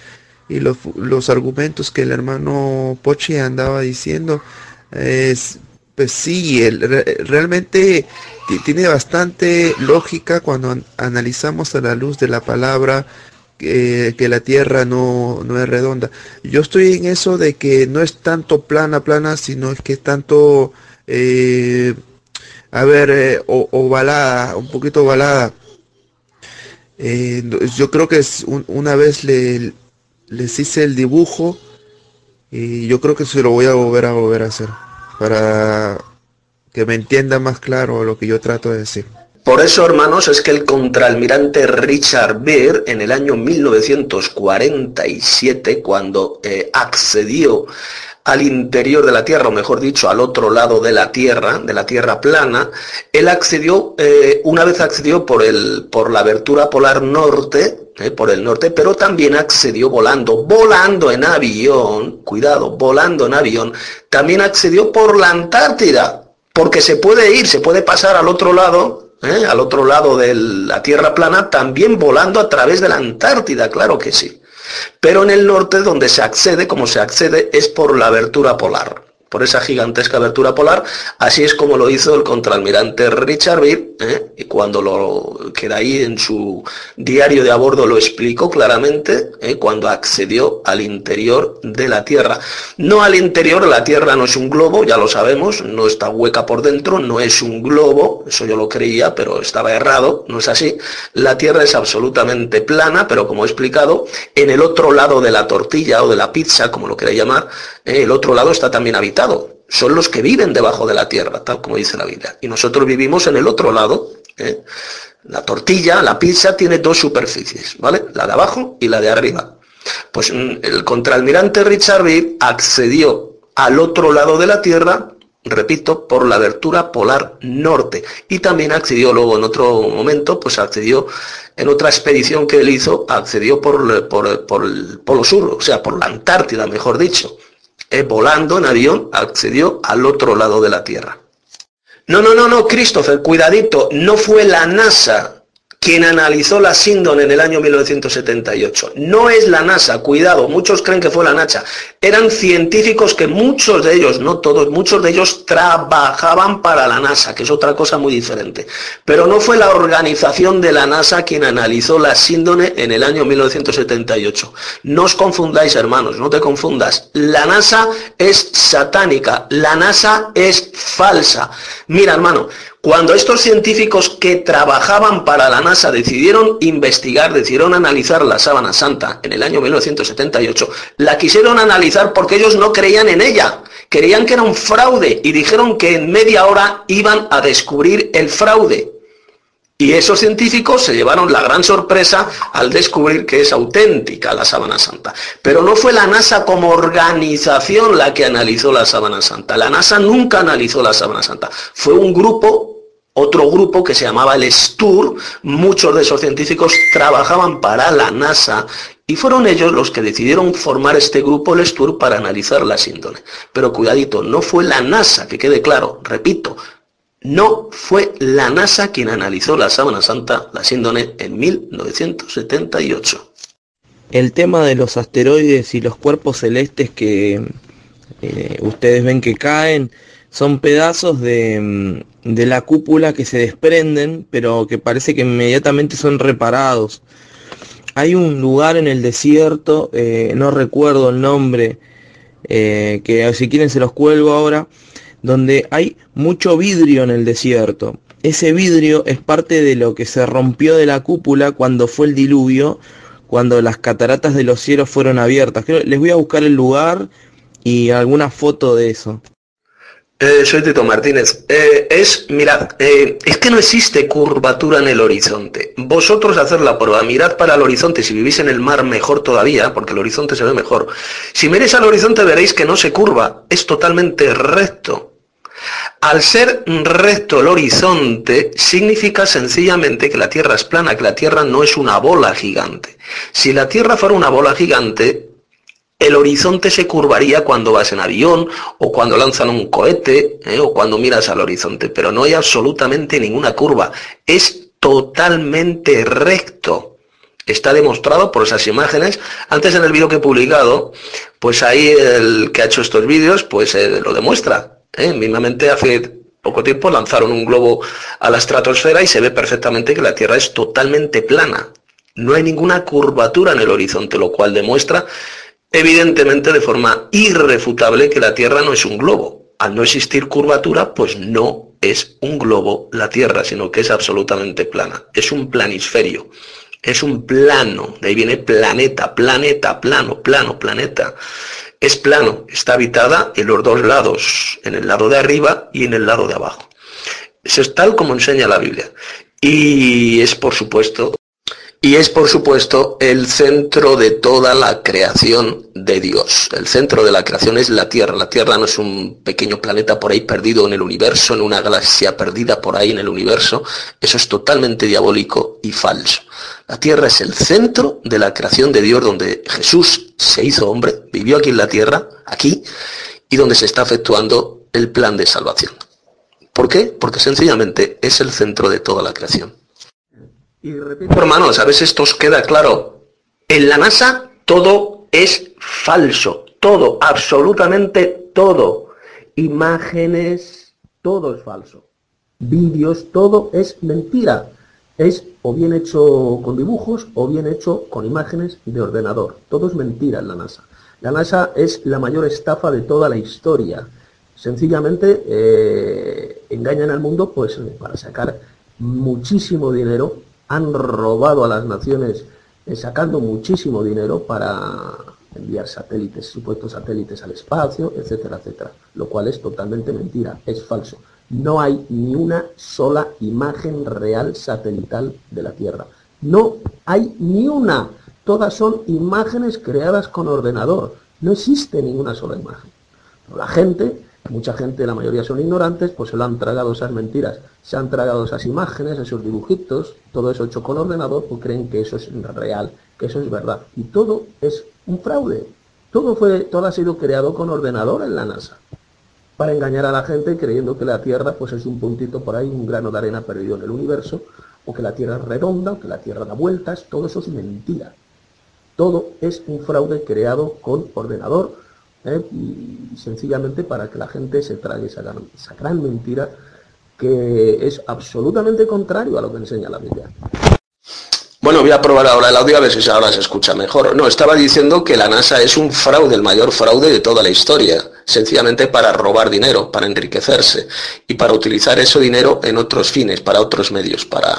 S13: y los, argumentos que el hermano Pochi andaba diciendo. Es, pues sí, realmente tiene bastante lógica cuando analizamos a la luz de la palabra que la Tierra no, no, es redonda. Yo estoy en eso de que no es tanto plana, plana, sino es que es tanto, eh, a ver, eh, ovalada, un poquito ovalada. Eh, yo creo que es una vez le, les hice el dibujo y yo creo que se lo voy a volver a volver a hacer para que me entienda más claro lo que yo trato de decir.
S3: Por eso, hermanos, es que el contraalmirante Richard Beer, en el año 1947, cuando eh, accedió al interior de la Tierra, o mejor dicho, al otro lado de la Tierra, de la Tierra plana, él accedió, eh, una vez accedió por, el, por la abertura polar norte, eh, por el norte, pero también accedió volando, volando en avión, cuidado, volando en avión, también accedió por la Antártida, porque se puede ir, se puede pasar al otro lado, eh, al otro lado de la Tierra plana, también volando a través de la Antártida, claro que sí. Pero en el norte donde se accede, como se accede, es por la abertura polar por esa gigantesca abertura polar. Así es como lo hizo el contraalmirante Richard Beer, ¿eh? y cuando lo queda ahí en su diario de a bordo lo explicó claramente, ¿eh? cuando accedió al interior de la Tierra. No al interior, la Tierra no es un globo, ya lo sabemos, no está hueca por dentro, no es un globo, eso yo lo creía, pero estaba errado, no es así. La Tierra es absolutamente plana, pero como he explicado, en el otro lado de la tortilla o de la pizza, como lo queráis llamar, ¿eh? el otro lado está también habitado. Son los que viven debajo de la tierra, tal como dice la Biblia. Y nosotros vivimos en el otro lado. ¿eh? La tortilla, la pizza, tiene dos superficies, ¿vale? La de abajo y la de arriba. Pues mm, el contraalmirante Richard Beer accedió al otro lado de la Tierra, repito, por la abertura polar norte. Y también accedió luego en otro momento, pues accedió en otra expedición que él hizo, accedió por, por el Polo Sur, o sea, por la Antártida, mejor dicho. Eh, volando en avión, accedió al otro lado de la Tierra. No, no, no, no, Christopher, cuidadito, no fue la NASA quien analizó la Sindon en el año 1978. No es la NASA, cuidado, muchos creen que fue la NASA. Eran científicos que muchos de ellos, no todos, muchos de ellos trabajaban para la NASA, que es otra cosa muy diferente. Pero no fue la organización de la NASA quien analizó la Síndone en el año 1978. No os confundáis, hermanos, no te confundas. La NASA es satánica, la NASA es falsa. Mira, hermano, cuando estos científicos que trabajaban para la NASA decidieron investigar, decidieron analizar la sábana santa en el año 1978, la quisieron analizar porque ellos no creían en ella, creían que era un fraude y dijeron que en media hora iban a descubrir el fraude. Y esos científicos se llevaron la gran sorpresa al descubrir que es auténtica la sábana santa. Pero no fue la NASA como organización la que analizó la sábana santa. La NASA nunca analizó la sábana santa. Fue un grupo, otro grupo que se llamaba el STUR. Muchos de esos científicos trabajaban para la NASA y fueron ellos los que decidieron formar este grupo, el STUR, para analizar la síndrome. Pero cuidadito, no fue la NASA, que quede claro, repito, no fue la NASA quien analizó la sábana santa, la síndone, en 1978.
S12: El tema de los asteroides y los cuerpos celestes que eh, ustedes ven que caen son pedazos de, mm, de, la cúpula que se desprenden, pero que parece que inmediatamente son reparados. Hay un lugar en el desierto, eh, no recuerdo el nombre, eh, que si quieren se los cuelgo ahora, donde hay mucho vidrio en el desierto. Ese vidrio es parte de lo que se rompió de la cúpula cuando fue el diluvio, cuando las cataratas de los cielos fueron abiertas. Les voy a buscar el lugar y alguna foto de eso.
S3: Eh, soy Tito Martínez. Eh, es, mirad, eh, es que no existe curvatura en el horizonte. Vosotros hacer la prueba, mirad para el horizonte, si vivís en el mar mejor todavía, porque el horizonte se ve mejor. Si miréis al horizonte veréis que no se curva, es totalmente recto. Al ser recto el horizonte, significa sencillamente que la Tierra es plana, que la Tierra no es una bola gigante. Si la Tierra fuera una bola gigante, el horizonte se curvaría cuando vas en avión o cuando lanzan un cohete ¿eh? o cuando miras al horizonte, pero no hay absolutamente ninguna curva. Es totalmente recto. Está demostrado por esas imágenes. Antes en el vídeo que he publicado, pues ahí el que ha hecho estos vídeos, pues eh, lo demuestra. ¿eh? Mismamente hace poco tiempo lanzaron un globo a la estratosfera y se ve perfectamente que la Tierra es totalmente plana. No hay ninguna curvatura en el horizonte, lo cual demuestra evidentemente de forma irrefutable que la Tierra no es un globo. Al no existir curvatura, pues no es un globo la Tierra, sino que es absolutamente plana. Es un planisferio. Es un plano. De ahí viene planeta, planeta, plano, plano, planeta es plano, está habitada en los dos lados, en el lado de arriba y en el lado de abajo. Eso es tal como enseña la Biblia. Y es por supuesto, y es por supuesto el centro de toda la creación de Dios. El centro de la creación es la Tierra. La Tierra no es un pequeño planeta por ahí perdido en el universo, en una galaxia perdida por ahí en el universo. Eso es totalmente diabólico y falso. La tierra es el centro de la creación de Dios, donde Jesús se hizo hombre, vivió aquí en la tierra, aquí, y donde se está efectuando el plan de salvación. ¿Por qué? Porque sencillamente es el centro de toda la creación. Y repito, hermanos, a veces esto os queda claro. En la NASA todo es falso, todo, absolutamente todo.
S14: imágenes, todo es falso. Vídeos, todo es mentira. Es o bien hecho con dibujos o bien hecho con imágenes de ordenador. Todo es mentira en la NASA. La NASA es la mayor estafa de toda la historia. Sencillamente eh, engañan al mundo pues para sacar muchísimo dinero. Han robado a las naciones eh, sacando muchísimo dinero para enviar satélites, supuestos satélites al espacio, etcétera, etcétera. Lo cual es totalmente mentira, es falso. No hay ni una sola imagen real satelital de la Tierra. No hay ni una. Todas son imágenes creadas con ordenador. No existe ninguna sola imagen. la gente, mucha gente, la mayoría son ignorantes, pues se lo han tragado esas mentiras. Se han tragado esas imágenes, esos dibujitos, todo eso hecho con ordenador, pues creen que eso es real, que eso es verdad. Y todo es un fraude. Todo, fue, todo ha sido creado con ordenador en la NASA para engañar a la gente creyendo que la Tierra pues es un puntito por ahí, un grano de arena perdido en el universo, o que la Tierra es redonda, o que la Tierra da vueltas, todo eso es mentira. Todo es un fraude creado con ordenador ¿eh? y sencillamente para que la gente se trague esa gran mentira que es absolutamente contrario a lo que enseña la Biblia.
S3: Bueno, voy a probar ahora el audio a ver si ahora se escucha mejor. No, estaba diciendo que la NASA es un fraude, el mayor fraude de toda la historia, sencillamente para robar dinero, para enriquecerse y para utilizar ese dinero en otros fines, para otros medios, para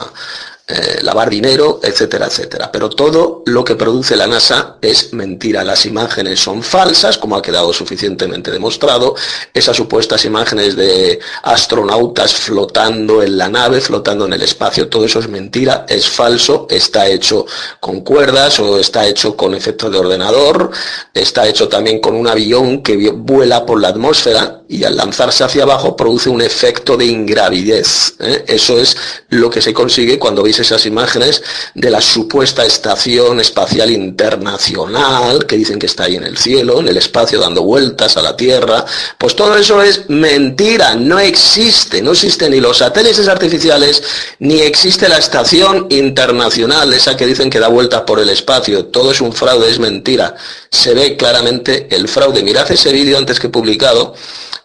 S3: eh, lavar dinero, etcétera, etcétera. Pero todo lo que produce la NASA es mentira. Las imágenes son falsas, como ha quedado suficientemente demostrado. Esas supuestas imágenes de astronautas flotando en la nave, flotando en el espacio, todo eso es mentira, es falso, está hecho con cuerdas o está hecho con efecto de ordenador, está hecho también con un avión que vuela por la atmósfera y al lanzarse hacia abajo produce un efecto de ingravidez. ¿eh? Eso es lo que se consigue cuando veis esas imágenes de la supuesta estación espacial internacional que dicen que está ahí en el cielo, en el espacio dando vueltas a la Tierra. Pues todo eso es mentira, no existe, no existen ni los satélites artificiales ni existe la estación internacional, esa que dicen que da vueltas por el espacio. Todo es un fraude, es mentira. Se ve claramente el fraude. Mirad ese vídeo antes que publicado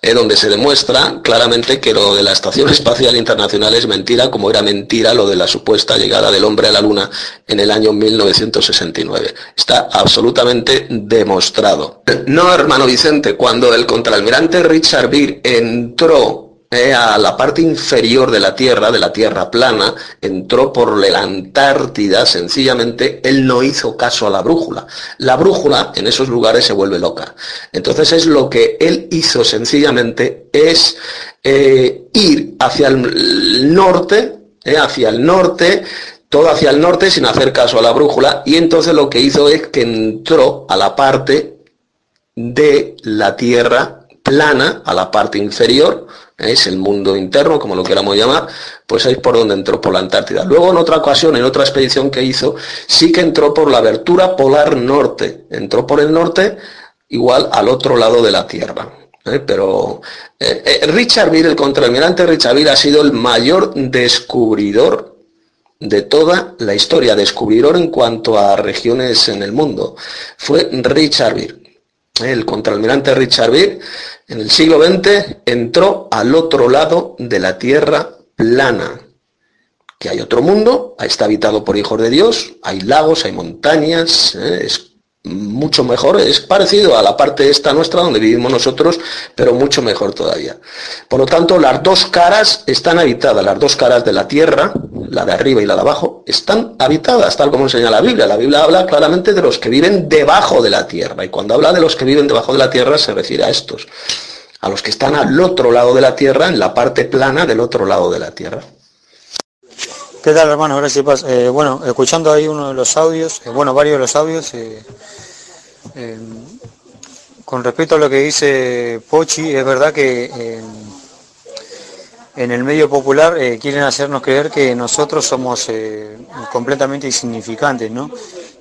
S3: eh, donde se demuestra claramente que lo de la Estación Espacial Internacional es mentira, como era mentira lo de la supuesta llegada del hombre a la Luna en el año 1969. Está absolutamente demostrado. No, hermano Vicente, cuando el contraalmirante Richard Beer entró eh, a la parte inferior de la Tierra, de la Tierra plana, entró por la Antártida, sencillamente él no hizo caso a la brújula. La brújula en esos lugares se vuelve loca. Entonces es lo que él hizo sencillamente es eh, ir hacia el norte, eh, hacia el norte, todo hacia el norte sin hacer caso a la brújula y entonces lo que hizo es que entró a la parte de la Tierra plana, a la parte inferior, es el mundo interno, como lo queramos llamar, pues es por donde entró por la Antártida. Luego en otra ocasión, en otra expedición que hizo, sí que entró por la abertura polar norte, entró por el norte igual al otro lado de la Tierra. ¿eh? Pero eh, eh, Richard Beer, el contraalmirante Richard Beer, ha sido el mayor descubridor de toda la historia, descubridor en cuanto a regiones en el mundo. Fue Richard Beer. El contraalmirante Richard Beer en el siglo XX entró al otro lado de la Tierra plana, que hay otro mundo, está habitado por hijos de Dios, hay lagos, hay montañas, ¿eh? mucho mejor, es parecido a la parte esta nuestra donde vivimos nosotros, pero mucho mejor todavía. Por lo tanto, las dos caras están habitadas, las dos caras de la tierra, la de arriba y la de abajo, están habitadas, tal como enseña la Biblia. La Biblia habla claramente de los que viven debajo de la tierra, y cuando habla de los que viven debajo de la tierra se refiere a estos, a los que están al otro lado de la tierra, en la parte plana del otro lado de la tierra.
S11: ¿Qué tal, hermano? Gracias. Eh, bueno, escuchando ahí uno de los audios, eh, bueno, varios de los audios, eh, con respecto a lo que dice Pochi, es verdad que en el medio popular quieren hacernos creer que nosotros somos completamente insignificantes, ¿no?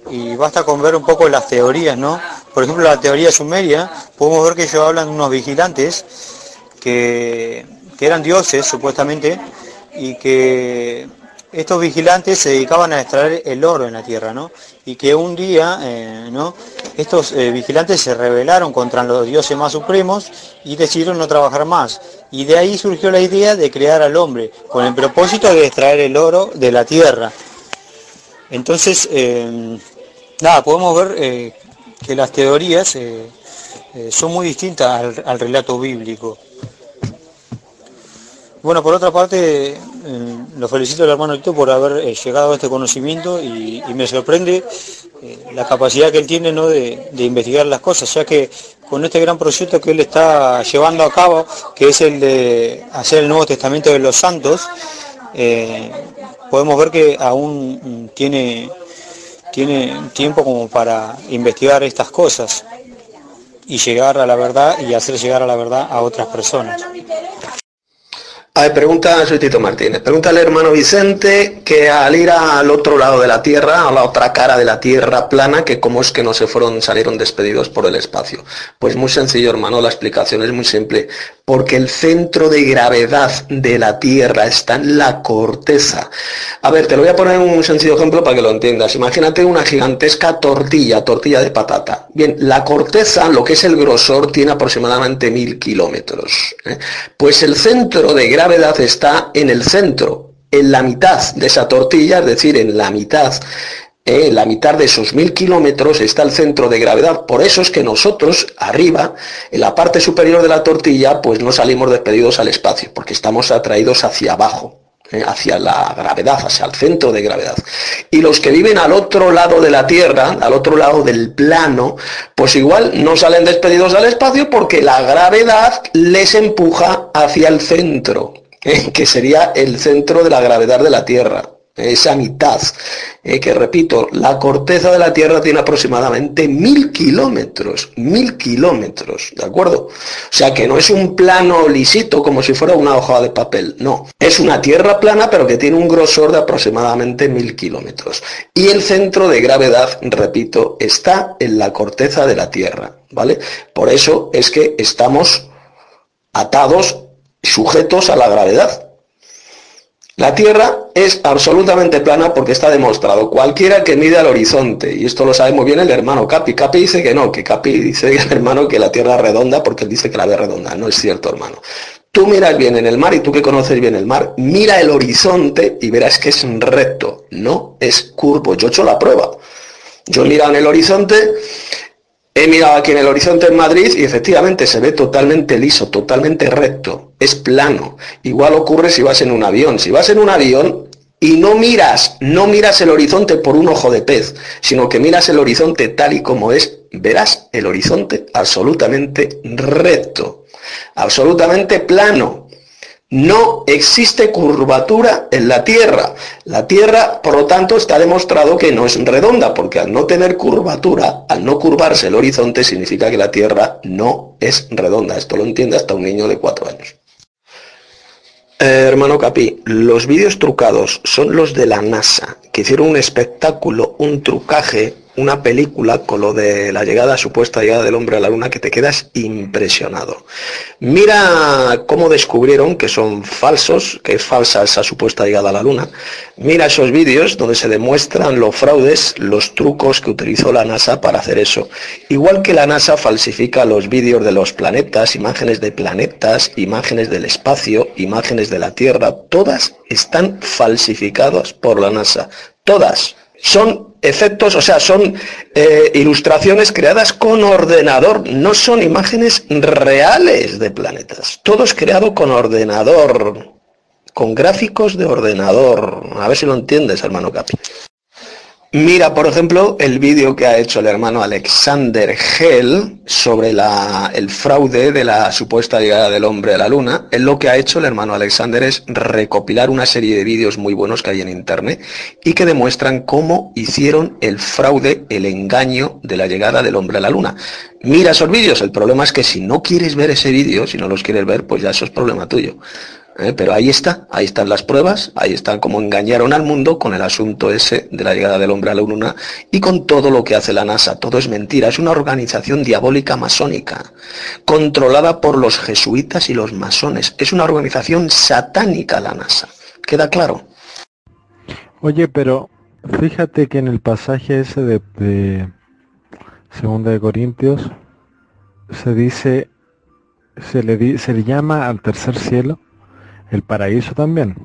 S11: Y basta con ver un poco las teorías, ¿no? Por ejemplo, la teoría sumeria, podemos ver que ellos hablan de unos vigilantes que, que eran dioses, supuestamente, y que estos vigilantes se dedicaban a extraer el oro en la tierra, ¿no? Y que un día, eh, ¿no? estos eh, vigilantes se rebelaron contra los dioses más supremos y decidieron no trabajar más. Y de ahí surgió la idea de crear al hombre, con el propósito de extraer el oro de la tierra. Entonces, eh, nada, podemos ver que las teorías son muy distintas al relato bíblico. Bueno, por otra parte, eh, lo felicito al hermano Hito por haber eh, llegado a este conocimiento y, me sorprende eh, la capacidad que él tiene ¿no? de, investigar las cosas, ya que con este gran proyecto que él está llevando a cabo, que es el de hacer el Nuevo Testamento de los Santos, podemos ver que aún tiene, tiene tiempo como para investigar estas cosas y llegar a la verdad y hacer llegar a la verdad a otras personas.
S3: A ver, pregunta, Tito Martínez. Pregunta al hermano Vicente que al ir al otro lado de la Tierra, a la otra cara de la Tierra plana, que cómo es que no se fueron, salieron despedidos por el espacio. Pues muy sencillo, hermano, la explicación es muy simple. Porque el centro de gravedad de la Tierra está en la corteza. A ver, te lo voy a poner un sencillo ejemplo para que lo entiendas. Imagínate una gigantesca tortilla, tortilla de patata. Bien, la corteza, lo que es el grosor, tiene aproximadamente mil kilómetros. ¿eh? Pues el centro de gravedad gravedad está en el centro, en la mitad de esa tortilla, es decir, en la mitad eh, la mitad de esos mil kilómetros está el centro de gravedad. Por eso es que nosotros, arriba, en la parte superior de la tortilla, pues no salimos despedidos al espacio, porque estamos atraídos hacia abajo, eh, hacia la gravedad, hacia el centro de gravedad. Y los que viven al otro lado de la Tierra, al otro lado del plano, pues igual no salen despedidos al espacio porque la gravedad les empuja hacia el centro. Eh, que sería el centro de la gravedad de la Tierra, esa mitad, eh, que repito, la corteza de la Tierra tiene aproximadamente mil kilómetros, mil kilómetros, ¿de acuerdo? O sea que no es un plano lisito como si fuera una hoja de papel, no, es una Tierra plana pero que tiene un grosor de aproximadamente mil kilómetros. Y el centro de gravedad, repito, está en la corteza de la Tierra, ¿vale? Por eso es que estamos atados sujetos a la gravedad. La Tierra es absolutamente plana porque está demostrado. Cualquiera que mide al horizonte, y esto lo sabe muy bien el hermano Capi. Capi dice que no, que Capi dice el hermano que la Tierra es redonda porque él dice que la ve redonda. No es cierto, hermano. Tú miras bien en el mar y tú que conoces bien el mar, mira el horizonte y verás que es recto, no es curvo. Yo he hecho la prueba. Yo he mirado en el horizonte He mirado aquí en el horizonte en Madrid y efectivamente se ve totalmente liso, totalmente recto, es plano. Igual ocurre si vas en un avión. Si vas en un avión y no miras, no miras el horizonte por un ojo de pez, sino que miras el horizonte tal y como es, verás el horizonte absolutamente recto, absolutamente plano. No existe curvatura en la Tierra. La Tierra, por lo tanto, está demostrado que no es redonda, porque al no tener curvatura, al no curvarse el horizonte, significa que la Tierra no es redonda. Esto lo entiende hasta un niño de cuatro años. Eh, hermano Capi, los vídeos trucados son los de la NASA, que hicieron un espectáculo, un trucaje una película con lo de la llegada, supuesta llegada del hombre a la luna, que te quedas impresionado. Mira cómo descubrieron que son falsos, que es falsa esa supuesta llegada a la luna. Mira esos vídeos donde se demuestran los fraudes, los trucos que utilizó la NASA para hacer eso. Igual que la NASA falsifica los vídeos de los planetas, imágenes de planetas, imágenes del espacio, imágenes de la Tierra, todas están falsificadas por la NASA. Todas son efectos, o sea, son eh, ilustraciones creadas con ordenador, no son imágenes reales de planetas. Todo es creado con ordenador, con gráficos de ordenador. A ver si lo entiendes, hermano Capi. Mira, por ejemplo, el vídeo que ha hecho el hermano Alexander Hell sobre el fraude de la supuesta llegada del hombre a la luna. Él lo que ha hecho el hermano Alexander es recopilar una serie de vídeos muy buenos que hay en internet y que demuestran cómo hicieron el fraude, el engaño de la llegada del hombre a la luna. Mira esos vídeos. El problema es que si no quieres ver ese vídeo, si no los quieres ver, pues ya eso es problema tuyo. ¿Eh? Pero ahí está, ahí están las pruebas, ahí están cómo engañaron al mundo con el asunto ese de la llegada del hombre a la luna y con todo lo que hace la NASA. Todo es mentira, es una organización diabólica masónica, controlada por los jesuitas y los masones. Es una organización satánica la NASA. ¿Queda claro?
S10: Oye, pero fíjate que en el pasaje ese de, segunda de Corintios, se dice, se le, di- se le llama al tercer cielo el paraíso también.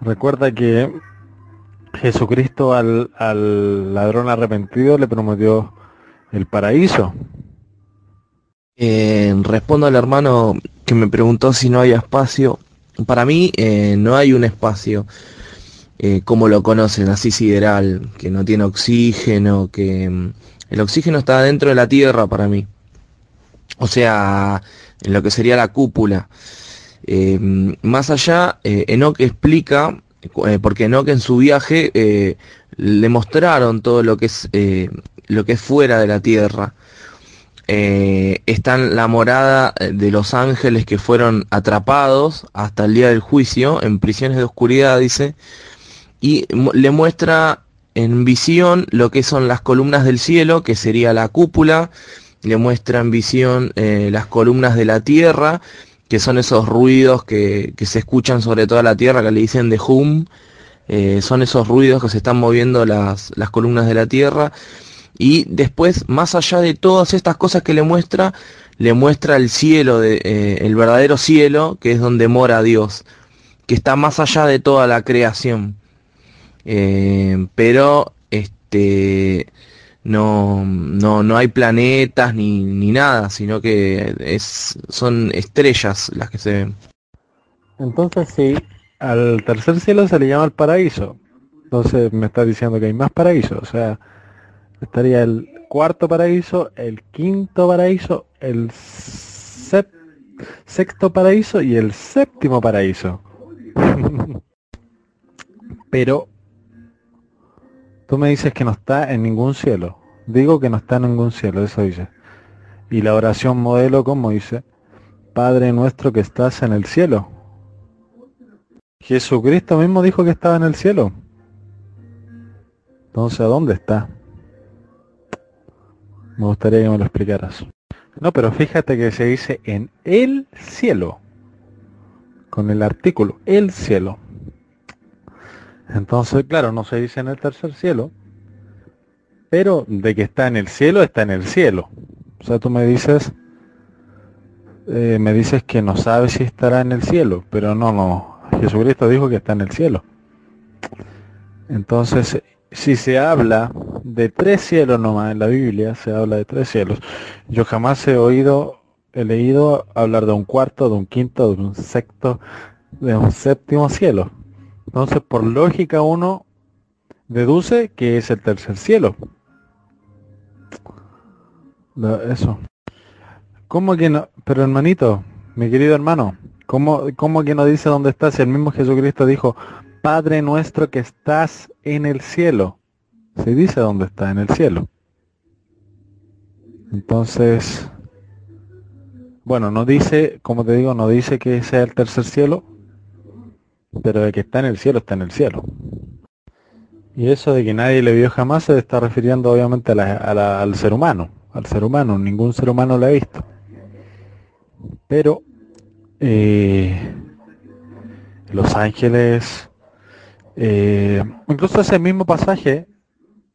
S10: Recuerda que Jesucristo al, al ladrón arrepentido le prometió el paraíso.
S12: Eh, respondo al hermano que me preguntó si no hay espacio. Para mí eh, no hay un espacio eh, como lo conocen, así sideral, que no tiene oxígeno, que mm, el oxígeno está dentro de la Tierra para mí. O sea, en lo que sería la cúpula. Eh, más allá, eh, Enoch explica, eh, porque Enoch en su viaje eh, le mostraron todo lo que es lo que es fuera de la tierra. Eh, está en la morada de los ángeles que fueron atrapados hasta el día del juicio en prisiones de oscuridad, dice, y le muestra en visión lo que son las columnas del cielo, que sería la cúpula, le muestra en visión las columnas de la tierra, que son esos ruidos que, que se escuchan sobre toda la tierra, que le dicen de hum, eh, son esos ruidos que se están moviendo las, las columnas de la tierra. Y después, más allá de todas estas cosas que le muestra, le muestra el cielo, de, eh, el verdadero cielo, que es donde mora Dios, que está más allá de toda la creación. Eh, pero este no, no, no hay planetas ni, ni nada, sino que es, son estrellas las que se ven.
S10: Entonces sí, al tercer cielo se le llama el paraíso. Entonces me está diciendo que hay más paraísos. O sea, estaría el cuarto paraíso, el quinto paraíso, el sexto paraíso y el séptimo paraíso. *laughs* Pero tú me dices que no está en ningún cielo. Digo que no está en ningún cielo, eso dice. Y la oración modelo, como dice, Padre nuestro que estás en el cielo. Jesucristo mismo dijo que estaba en el cielo. Entonces, ¿a dónde está? Me gustaría que me lo explicaras. No, pero fíjate que se dice en el cielo. Con el artículo, el cielo. Entonces, claro, no se dice en el tercer cielo. Pero de que está en el cielo, está en el cielo. O sea, tú me dices, eh, me dices que no sabes si estará en el cielo, pero no, no. Jesucristo dijo que está en el cielo. Entonces, si se habla de tres cielos nomás en la Biblia, se habla de tres cielos. Yo jamás he oído, he leído hablar de un cuarto, de un quinto, de un sexto, de un séptimo cielo. Entonces, por lógica uno deduce que es el tercer cielo. Lo- Eso. ¿Cómo que no? Pero hermanito, mi querido hermano, ¿cómo, cómo que no dice dónde está si el mismo Jesucristo dijo, Padre nuestro que estás en el cielo? Se dice dónde está, en el cielo. Entonces, bueno, no dice, como te digo, no dice que sea el tercer cielo, pero de que está en el cielo, está en el cielo. Y eso de que nadie le vio jamás se está refiriendo obviamente la- la- al ser humano, al ser humano, ningún ser humano lo ha visto. Pero eh, los ángeles, eh, incluso ese mismo pasaje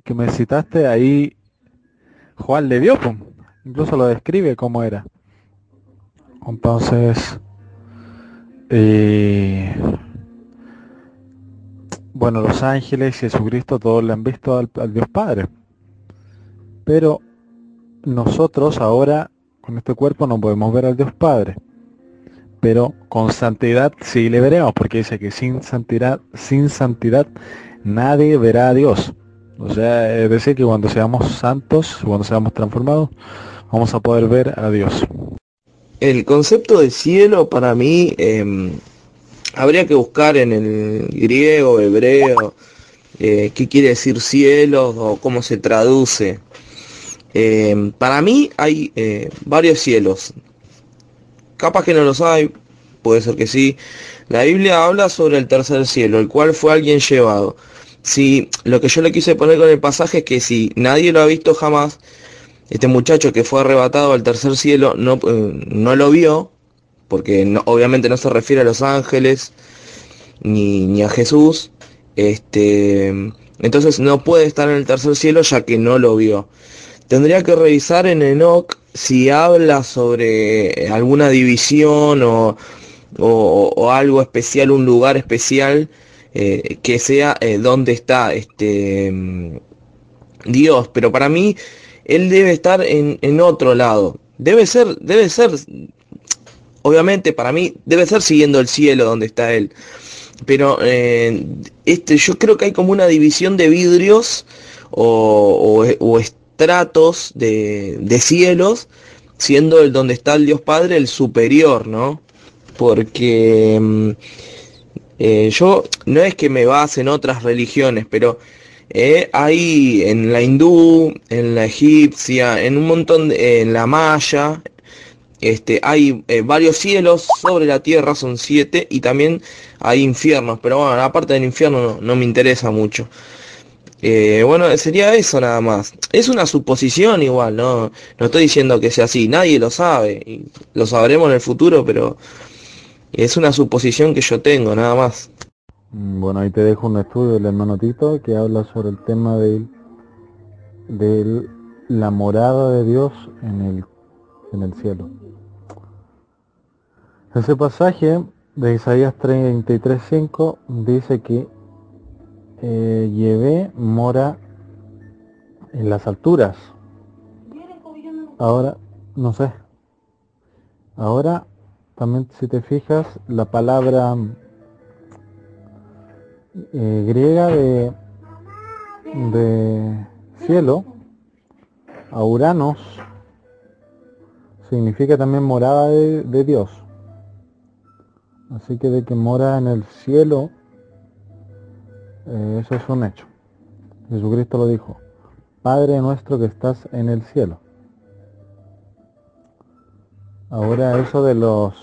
S10: que me citaste ahí, Juan le vio, incluso lo describe cómo era. Entonces, eh, bueno, los ángeles, Jesucristo, todos le han visto al, al Dios Padre. Pero nosotros ahora, con este cuerpo, no podemos ver al Dios Padre. Pero con santidad sí le veremos, porque dice que sin santidad, sin santidad, nadie verá a Dios. O sea, es decir, que cuando seamos santos, cuando seamos transformados, vamos a poder ver a Dios.
S12: El concepto de cielo para mí em, habría que buscar en el griego, hebreo, eh, qué quiere decir cielo o cómo se traduce. Em, para mí hay eh, varios cielos. Capaz que no los hay, puede ser que sí. La Biblia habla sobre el tercer cielo, el cual fue alguien llevado. Si lo que yo le quise poner con el pasaje es que si nadie lo ha visto jamás, este muchacho que fue arrebatado al tercer cielo no, eh, no lo vio, porque obviamente no se refiere a los ángeles ni, ni a Jesús. Este, Entonces no puede estar en el tercer cielo ya que no lo vio. Tendría que revisar en Enoch si habla sobre alguna división o, o, algo especial, un lugar especial eh, que sea eh, donde está este Dios. Pero para mí él debe estar en, en otro lado. Debe ser, debe ser, obviamente para mí debe ser siguiendo el cielo donde está él. Pero eh, este, yo creo que hay como una división de vidrios o, o, tratos de, cielos, siendo el donde está el Dios Padre el superior, ¿no? Porque mm, eh, yo no es que me base en otras religiones, pero eh, hay en la hindú, en la egipcia, en un montón, de, en la maya, este, hay eh, varios cielos sobre la tierra, son siete, y también hay infiernos, pero bueno, la parte del infierno no, me interesa mucho. Eh, bueno, sería eso nada más. Es una suposición igual, ¿no? No estoy diciendo que sea así, nadie lo sabe, lo sabremos en el futuro, pero es una suposición que yo tengo, nada más.
S10: Mm, bueno, ahí te dejo un estudio del hermano Tito que habla sobre el tema de, de la morada de Dios en el, en el cielo. Ese pasaje de Isaías 33.5 dice que eh, llevé mora en las alturas. Ahora, no sé. Ahora, también si te fijas, la palabra eh, griega de, de cielo, auranos, significa también morada de Dios. Así que de que mora en el cielo eh, eso es un hecho. Jesucristo lo dijo. Padre nuestro que estás en el cielo. Ahora eso de los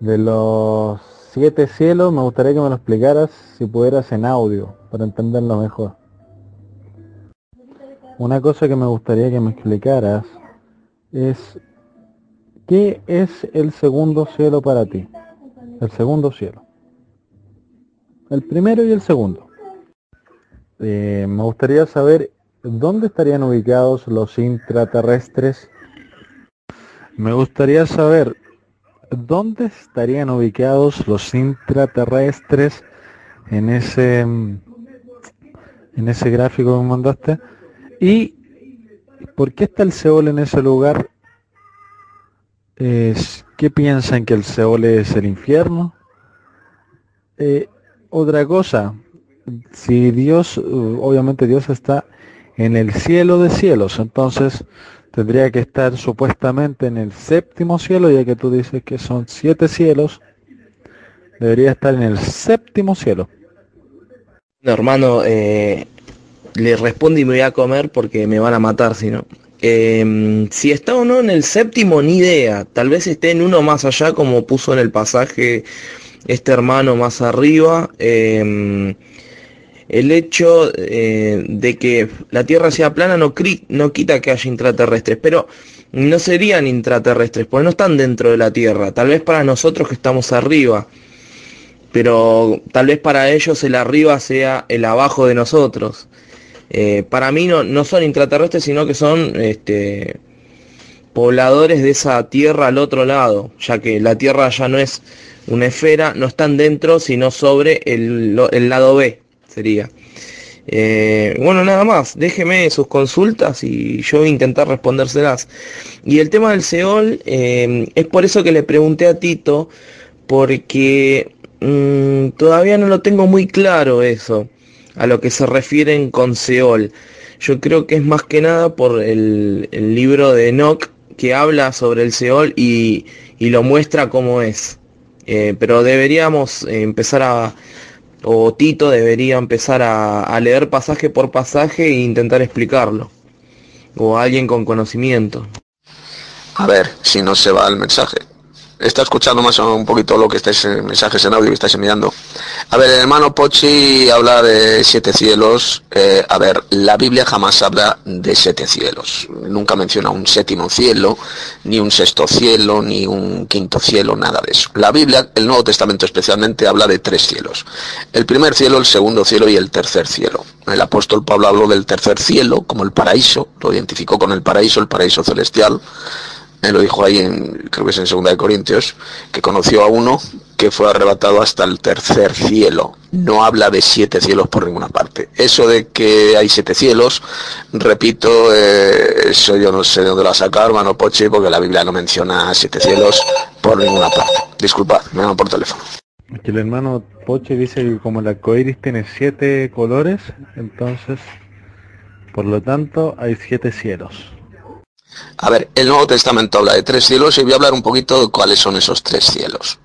S10: de los siete cielos me gustaría que me lo explicaras si pudieras en audio para entenderlo mejor. Una cosa que me gustaría que me explicaras es ¿qué es el segundo cielo para ti? El segundo cielo el primero y el segundo. Eh, me gustaría saber dónde estarían ubicados los intraterrestres. Me gustaría saber dónde estarían ubicados los intraterrestres en ese en ese gráfico que me mandaste y por qué está el Seol en ese lugar es, ¿qué piensan que el Seol es el infierno? Eh, otra cosa, si Dios, obviamente Dios está en el cielo de cielos, entonces tendría que estar supuestamente en el séptimo cielo, ya que tú dices que son siete cielos, debería estar en el séptimo cielo.
S12: No, hermano, eh, le respondo y me voy a comer porque me van a matar si no. Em, si está o no en el séptimo, ni idea. Tal vez esté en uno más allá, como puso en el pasaje este hermano más arriba, em, el hecho eh, de que la Tierra sea plana no, no quita que haya intraterrestres, pero no serían intraterrestres, porque no están dentro de la Tierra, tal vez para nosotros que estamos arriba, pero tal vez para ellos el arriba sea el abajo de nosotros. Eh, para mí no, no son intraterrestres, sino que son este, pobladores de esa tierra al otro lado, ya que la tierra ya no es una esfera, no están dentro, sino sobre el, lado B, sería. Eh, bueno, nada más, déjeme sus consultas y yo voy a intentar respondérselas. Y el tema del Seol, eh, es por eso que le pregunté a Tito, porque mm, todavía no lo tengo muy claro eso, a lo que se refieren con Seol. Yo creo que es más que nada por el, libro de Enoch que habla sobre el Seol y, y lo muestra como es. Eh, pero deberíamos empezar a, o Tito debería empezar a, leer pasaje por pasaje e intentar explicarlo. O alguien con conocimiento.
S3: A ver si no se va el mensaje. Está escuchando más o un poquito lo que estáis en mensajes en audio que estáis enviando. A ver, el hermano Pochi habla de siete cielos. Eh, a ver, la Biblia jamás habla de siete cielos. Nunca menciona un séptimo cielo, ni un sexto cielo, ni un quinto cielo, nada de eso. La Biblia, el Nuevo Testamento especialmente, habla de tres cielos. El primer cielo, el segundo cielo y el tercer cielo. El apóstol Pablo habló del tercer cielo como el paraíso, lo identificó con el paraíso, el paraíso celestial lo dijo ahí, en, creo que es en Segunda de Corintios, que conoció a uno que fue arrebatado hasta el tercer cielo. No habla de siete cielos por ninguna parte. Eso de que hay siete cielos, repito, eh, eso yo no sé de dónde lo ha sacado, hermano Poche, porque la Biblia no menciona siete cielos por ninguna parte. Disculpad, me llaman por teléfono.
S10: El hermano Poche dice que como el arcoíris tiene siete colores, entonces, por lo tanto, hay siete cielos.
S3: A ver, el Nuevo Testamento habla de tres cielos y voy a hablar un poquito de cuáles son esos tres cielos.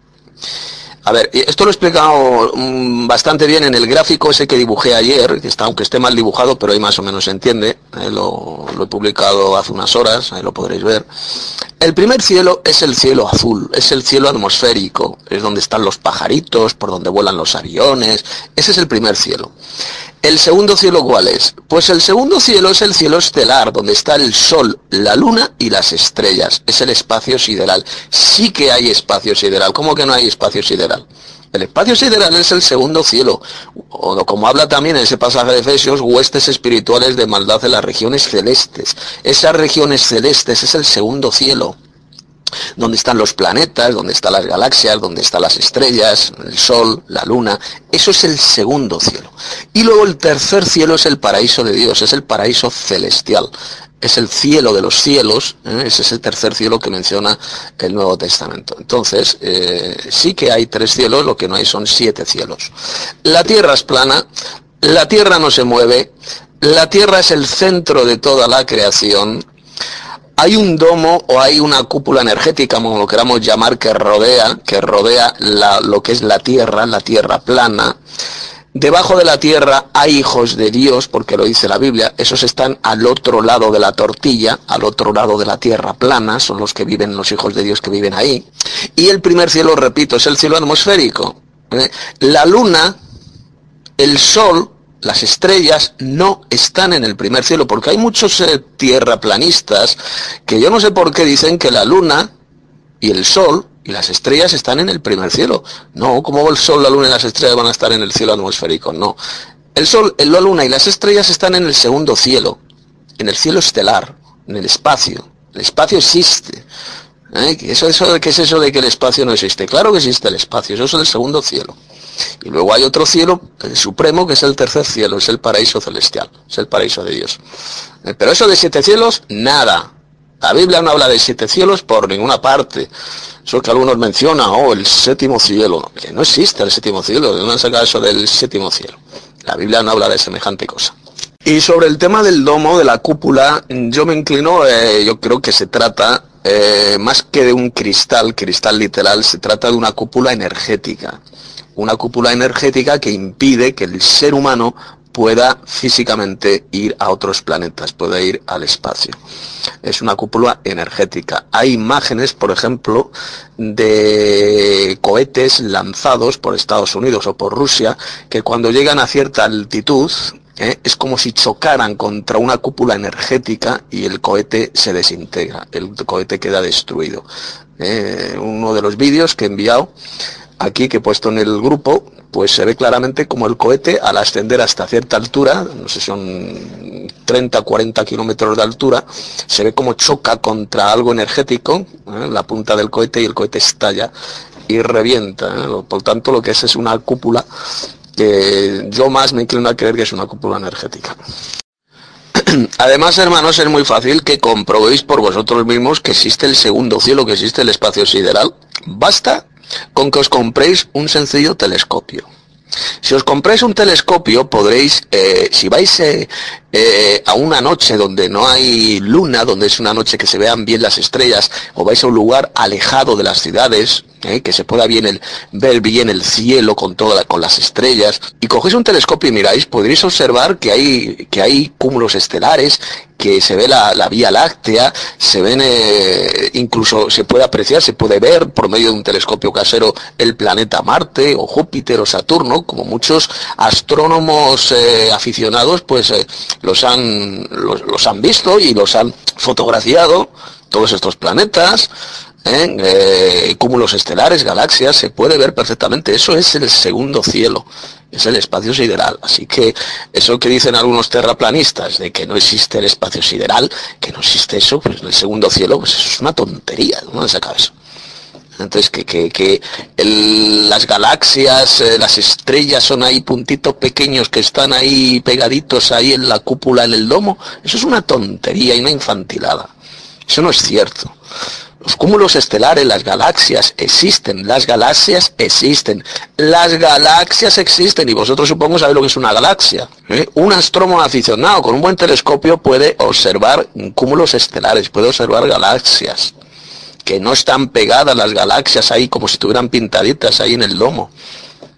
S3: A ver, esto lo he explicado mm, bastante bien en el gráfico ese que dibujé ayer, que está, aunque esté mal dibujado, pero ahí más o menos se entiende. Eh, lo, lo, he publicado hace unas horas, ahí lo podréis ver. El primer cielo es el cielo azul, es el cielo atmosférico, es donde están los pajaritos, por donde vuelan los aviones, ese es el primer cielo. ¿El segundo cielo cuál es? Pues el segundo cielo es el cielo estelar, donde está el Sol, la Luna y las estrellas. Es el espacio sideral. Sí que hay espacio sideral. ¿Cómo que no hay espacio sideral? El espacio sideral es el segundo cielo, o como habla también en ese pasaje de Efesios, huestes espirituales de maldad en las regiones celestes. Esas regiones celestes es el segundo cielo donde están los planetas, donde están las galaxias, donde están las estrellas, el sol, la luna. Eso es el segundo cielo. Y luego el tercer cielo es el paraíso de Dios, es el paraíso celestial. Es el cielo de los cielos, ¿eh? ese es el tercer cielo que menciona el Nuevo Testamento. Entonces, eh, sí que hay tres cielos, lo que no hay son siete cielos. La tierra es plana, la tierra no se mueve, la tierra es el centro de toda la creación, hay un domo o hay una cúpula energética, como lo queramos llamar, que rodea, que rodea lo que es la tierra, la tierra plana. Debajo de la tierra hay hijos de Dios, porque lo dice la Biblia, esos están al otro lado de la tortilla, al otro lado de la tierra plana, son los que viven, los hijos de Dios que viven ahí. Y el primer cielo, repito, es el cielo atmosférico. ¿eh? La luna, el sol, las estrellas no están en el primer cielo, porque hay muchos eh, tierraplanistas que yo no sé por qué dicen que la luna y el sol y las estrellas están en el primer cielo. No, ¿cómo el sol, la luna y las estrellas van a estar en el cielo atmosférico? No. El sol, la luna y las estrellas están en el segundo cielo, en el cielo estelar, en el espacio. El espacio existe. ¿Eh? Eso, ¿Qué es eso de que el espacio no existe? Claro que existe el espacio, eso es el segundo cielo. Y luego hay otro cielo, el supremo, que es el tercer cielo, es el paraíso celestial, es el paraíso de Dios. Eh, pero eso de siete cielos, nada. La Biblia no habla de siete cielos por ninguna parte. Eso que algunos mencionan, oh, el séptimo cielo. Que no existe el séptimo cielo, ¿de dónde saca eso del séptimo cielo? La Biblia no habla de semejante cosa. Y sobre el tema del domo, de la cúpula, yo me inclino, eh, yo creo que se trata, eh, más que de un cristal, cristal literal, se trata de una cúpula energética una cúpula energética que impide que el ser humano pueda físicamente ir a otros planetas, pueda ir al espacio. Es una cúpula energética. Hay imágenes, por ejemplo, de cohetes lanzados por Estados Unidos o por Rusia, que cuando llegan a cierta altitud, ¿eh? es como si chocaran contra una cúpula energética y el cohete se desintegra, el cohete queda destruido. ¿eh? uno de los vídeos que he enviado aquí que he puesto en el grupo, pues se ve claramente como el cohete al ascender hasta cierta altura, no sé son 30, 40 kilómetros de altura, se ve como choca contra algo energético, ¿eh? la punta del cohete y el cohete estalla y revienta. Por tanto, lo que es es una cúpula que yo más me inclino a creer que es una cúpula energética. *clears throat* Además, hermanos, es muy fácil que comprobéis por vosotros mismos que existe el segundo cielo, que existe el espacio sideral. Basta con que os compréis un sencillo telescopio. Si os compráis un telescopio podréis, eh, si vais eh, eh, a una noche donde no hay luna, donde es una noche que se vean bien las estrellas, o vais a un lugar alejado de las ciudades, ¿eh? que se pueda ver bien el cielo con toda con las estrellas y cogéis un telescopio y miráis podréis observar que hay que hay cúmulos estelares que se ve la, la Vía Láctea, se ven, eh, incluso se puede apreciar, se puede ver por medio de un telescopio casero el planeta Marte o Júpiter o Saturno, como muchos astrónomos eh, aficionados pues los, han, los han visto y los han fotografiado, todos estos planetas, ¿eh? Eh, cúmulos estelares, galaxias, se puede ver perfectamente. Eso es el segundo cielo, es el espacio sideral. Así que eso que dicen algunos terraplanistas de que no existe el espacio sideral, que no existe eso, pues el segundo cielo, pues eso es una tontería. ¿Dónde saca eso? Entonces, que, que, que las galaxias, eh, las estrellas son ahí puntitos pequeños que están ahí pegaditos ahí en la cúpula, en el domo, eso es una tontería y una infantilada. Eso no es cierto. Los cúmulos estelares, las galaxias existen, las galaxias existen, las galaxias existen y vosotros supongo sabéis lo que es una galaxia. ¿eh? Un astrónomo aficionado con un buen telescopio puede observar cúmulos estelares, puede observar galaxias que no están pegadas las galaxias ahí como si estuvieran pintaditas ahí en el lomo,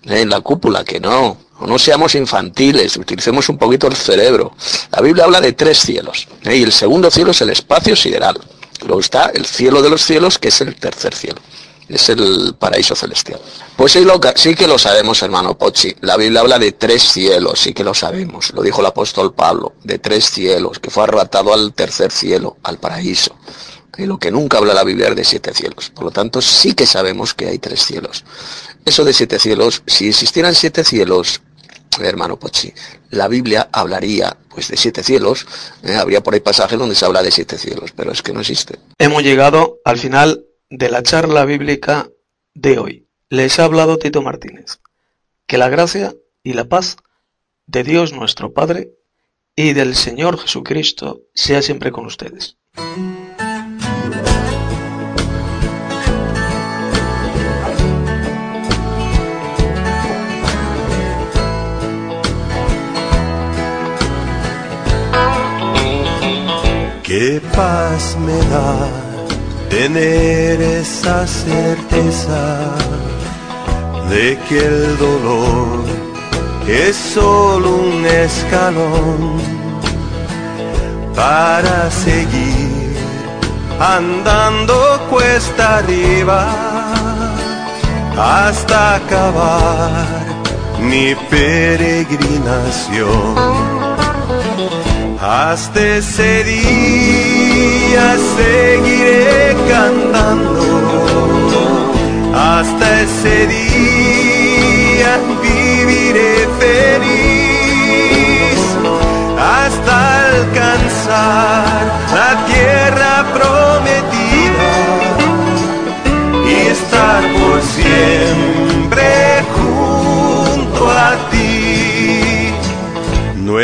S3: ¿eh? en la cúpula, que no. No seamos infantiles, utilicemos un poquito el cerebro. La Biblia habla de tres cielos, ¿eh? y el segundo cielo es el espacio sideral. Luego está el cielo de los cielos, que es el tercer cielo. Es el paraíso celestial. Pues sí, lo, sí que lo sabemos, hermano Pochi. La Biblia habla de tres cielos, sí que lo sabemos. Lo dijo el apóstol Pablo, de tres cielos, que fue arrebatado al tercer cielo, al paraíso. Y lo que nunca habla la Biblia es de siete cielos. Por lo tanto, sí que sabemos que hay tres cielos. Eso de siete cielos, si existieran siete cielos, hermano Pochi, la Biblia hablaría pues de siete cielos. eh, habría por ahí pasajes donde se habla de siete cielos, pero es que no existe.
S15: Hemos llegado al final de la charla bíblica de hoy. Les ha hablado Tito Martínez. Que la gracia y la paz de Dios nuestro Padre y del Señor Jesucristo sea siempre con ustedes.
S16: Qué paz me da tener esa certeza de que el dolor es solo un escalón para seguir andando cuesta arriba hasta acabar mi peregrinación. Hasta ese día seguiré cantando. Hasta ese día viviré feliz. Hasta alcanzar la tierra prometida y estar por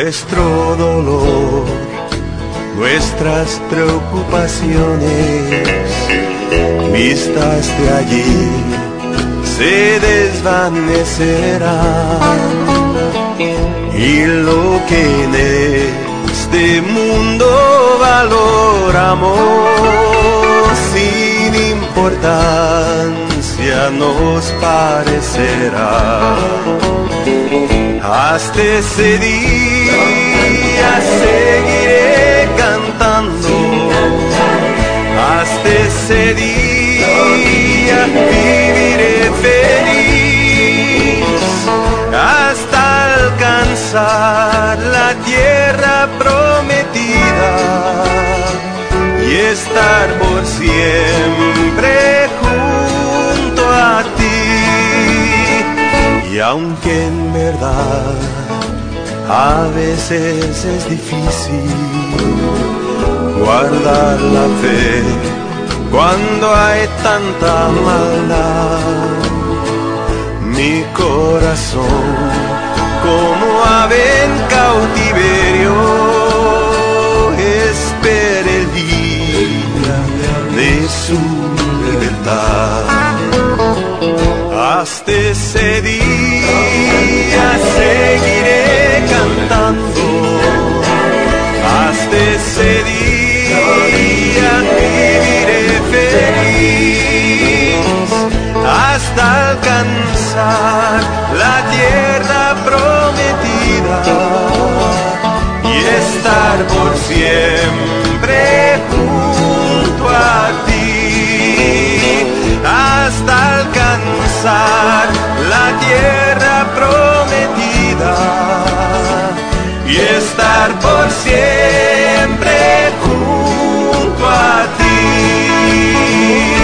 S16: Nuestro dolor, nuestras preocupaciones, vistas de allí, se desvanecerán. Y lo que en este mundo valoramos sin importancia nos parecerá. Hasta ese día seguiré cantando. Hasta ese día viviré feliz. Hasta alcanzar la tierra prometida y estar por siempre Y aunque en verdad a veces es difícil guardar la fe cuando hay tanta maldad, mi corazón como ave en cautiverio espera el día de su libertad. Hasta ese día seguiré cantando. Hasta ese día viviré feliz. alcanzar la tierra prometida y estar por siempre junto a ti hasta alcanzar alcanzar la tierra prometida y estar por siempre junto a ti.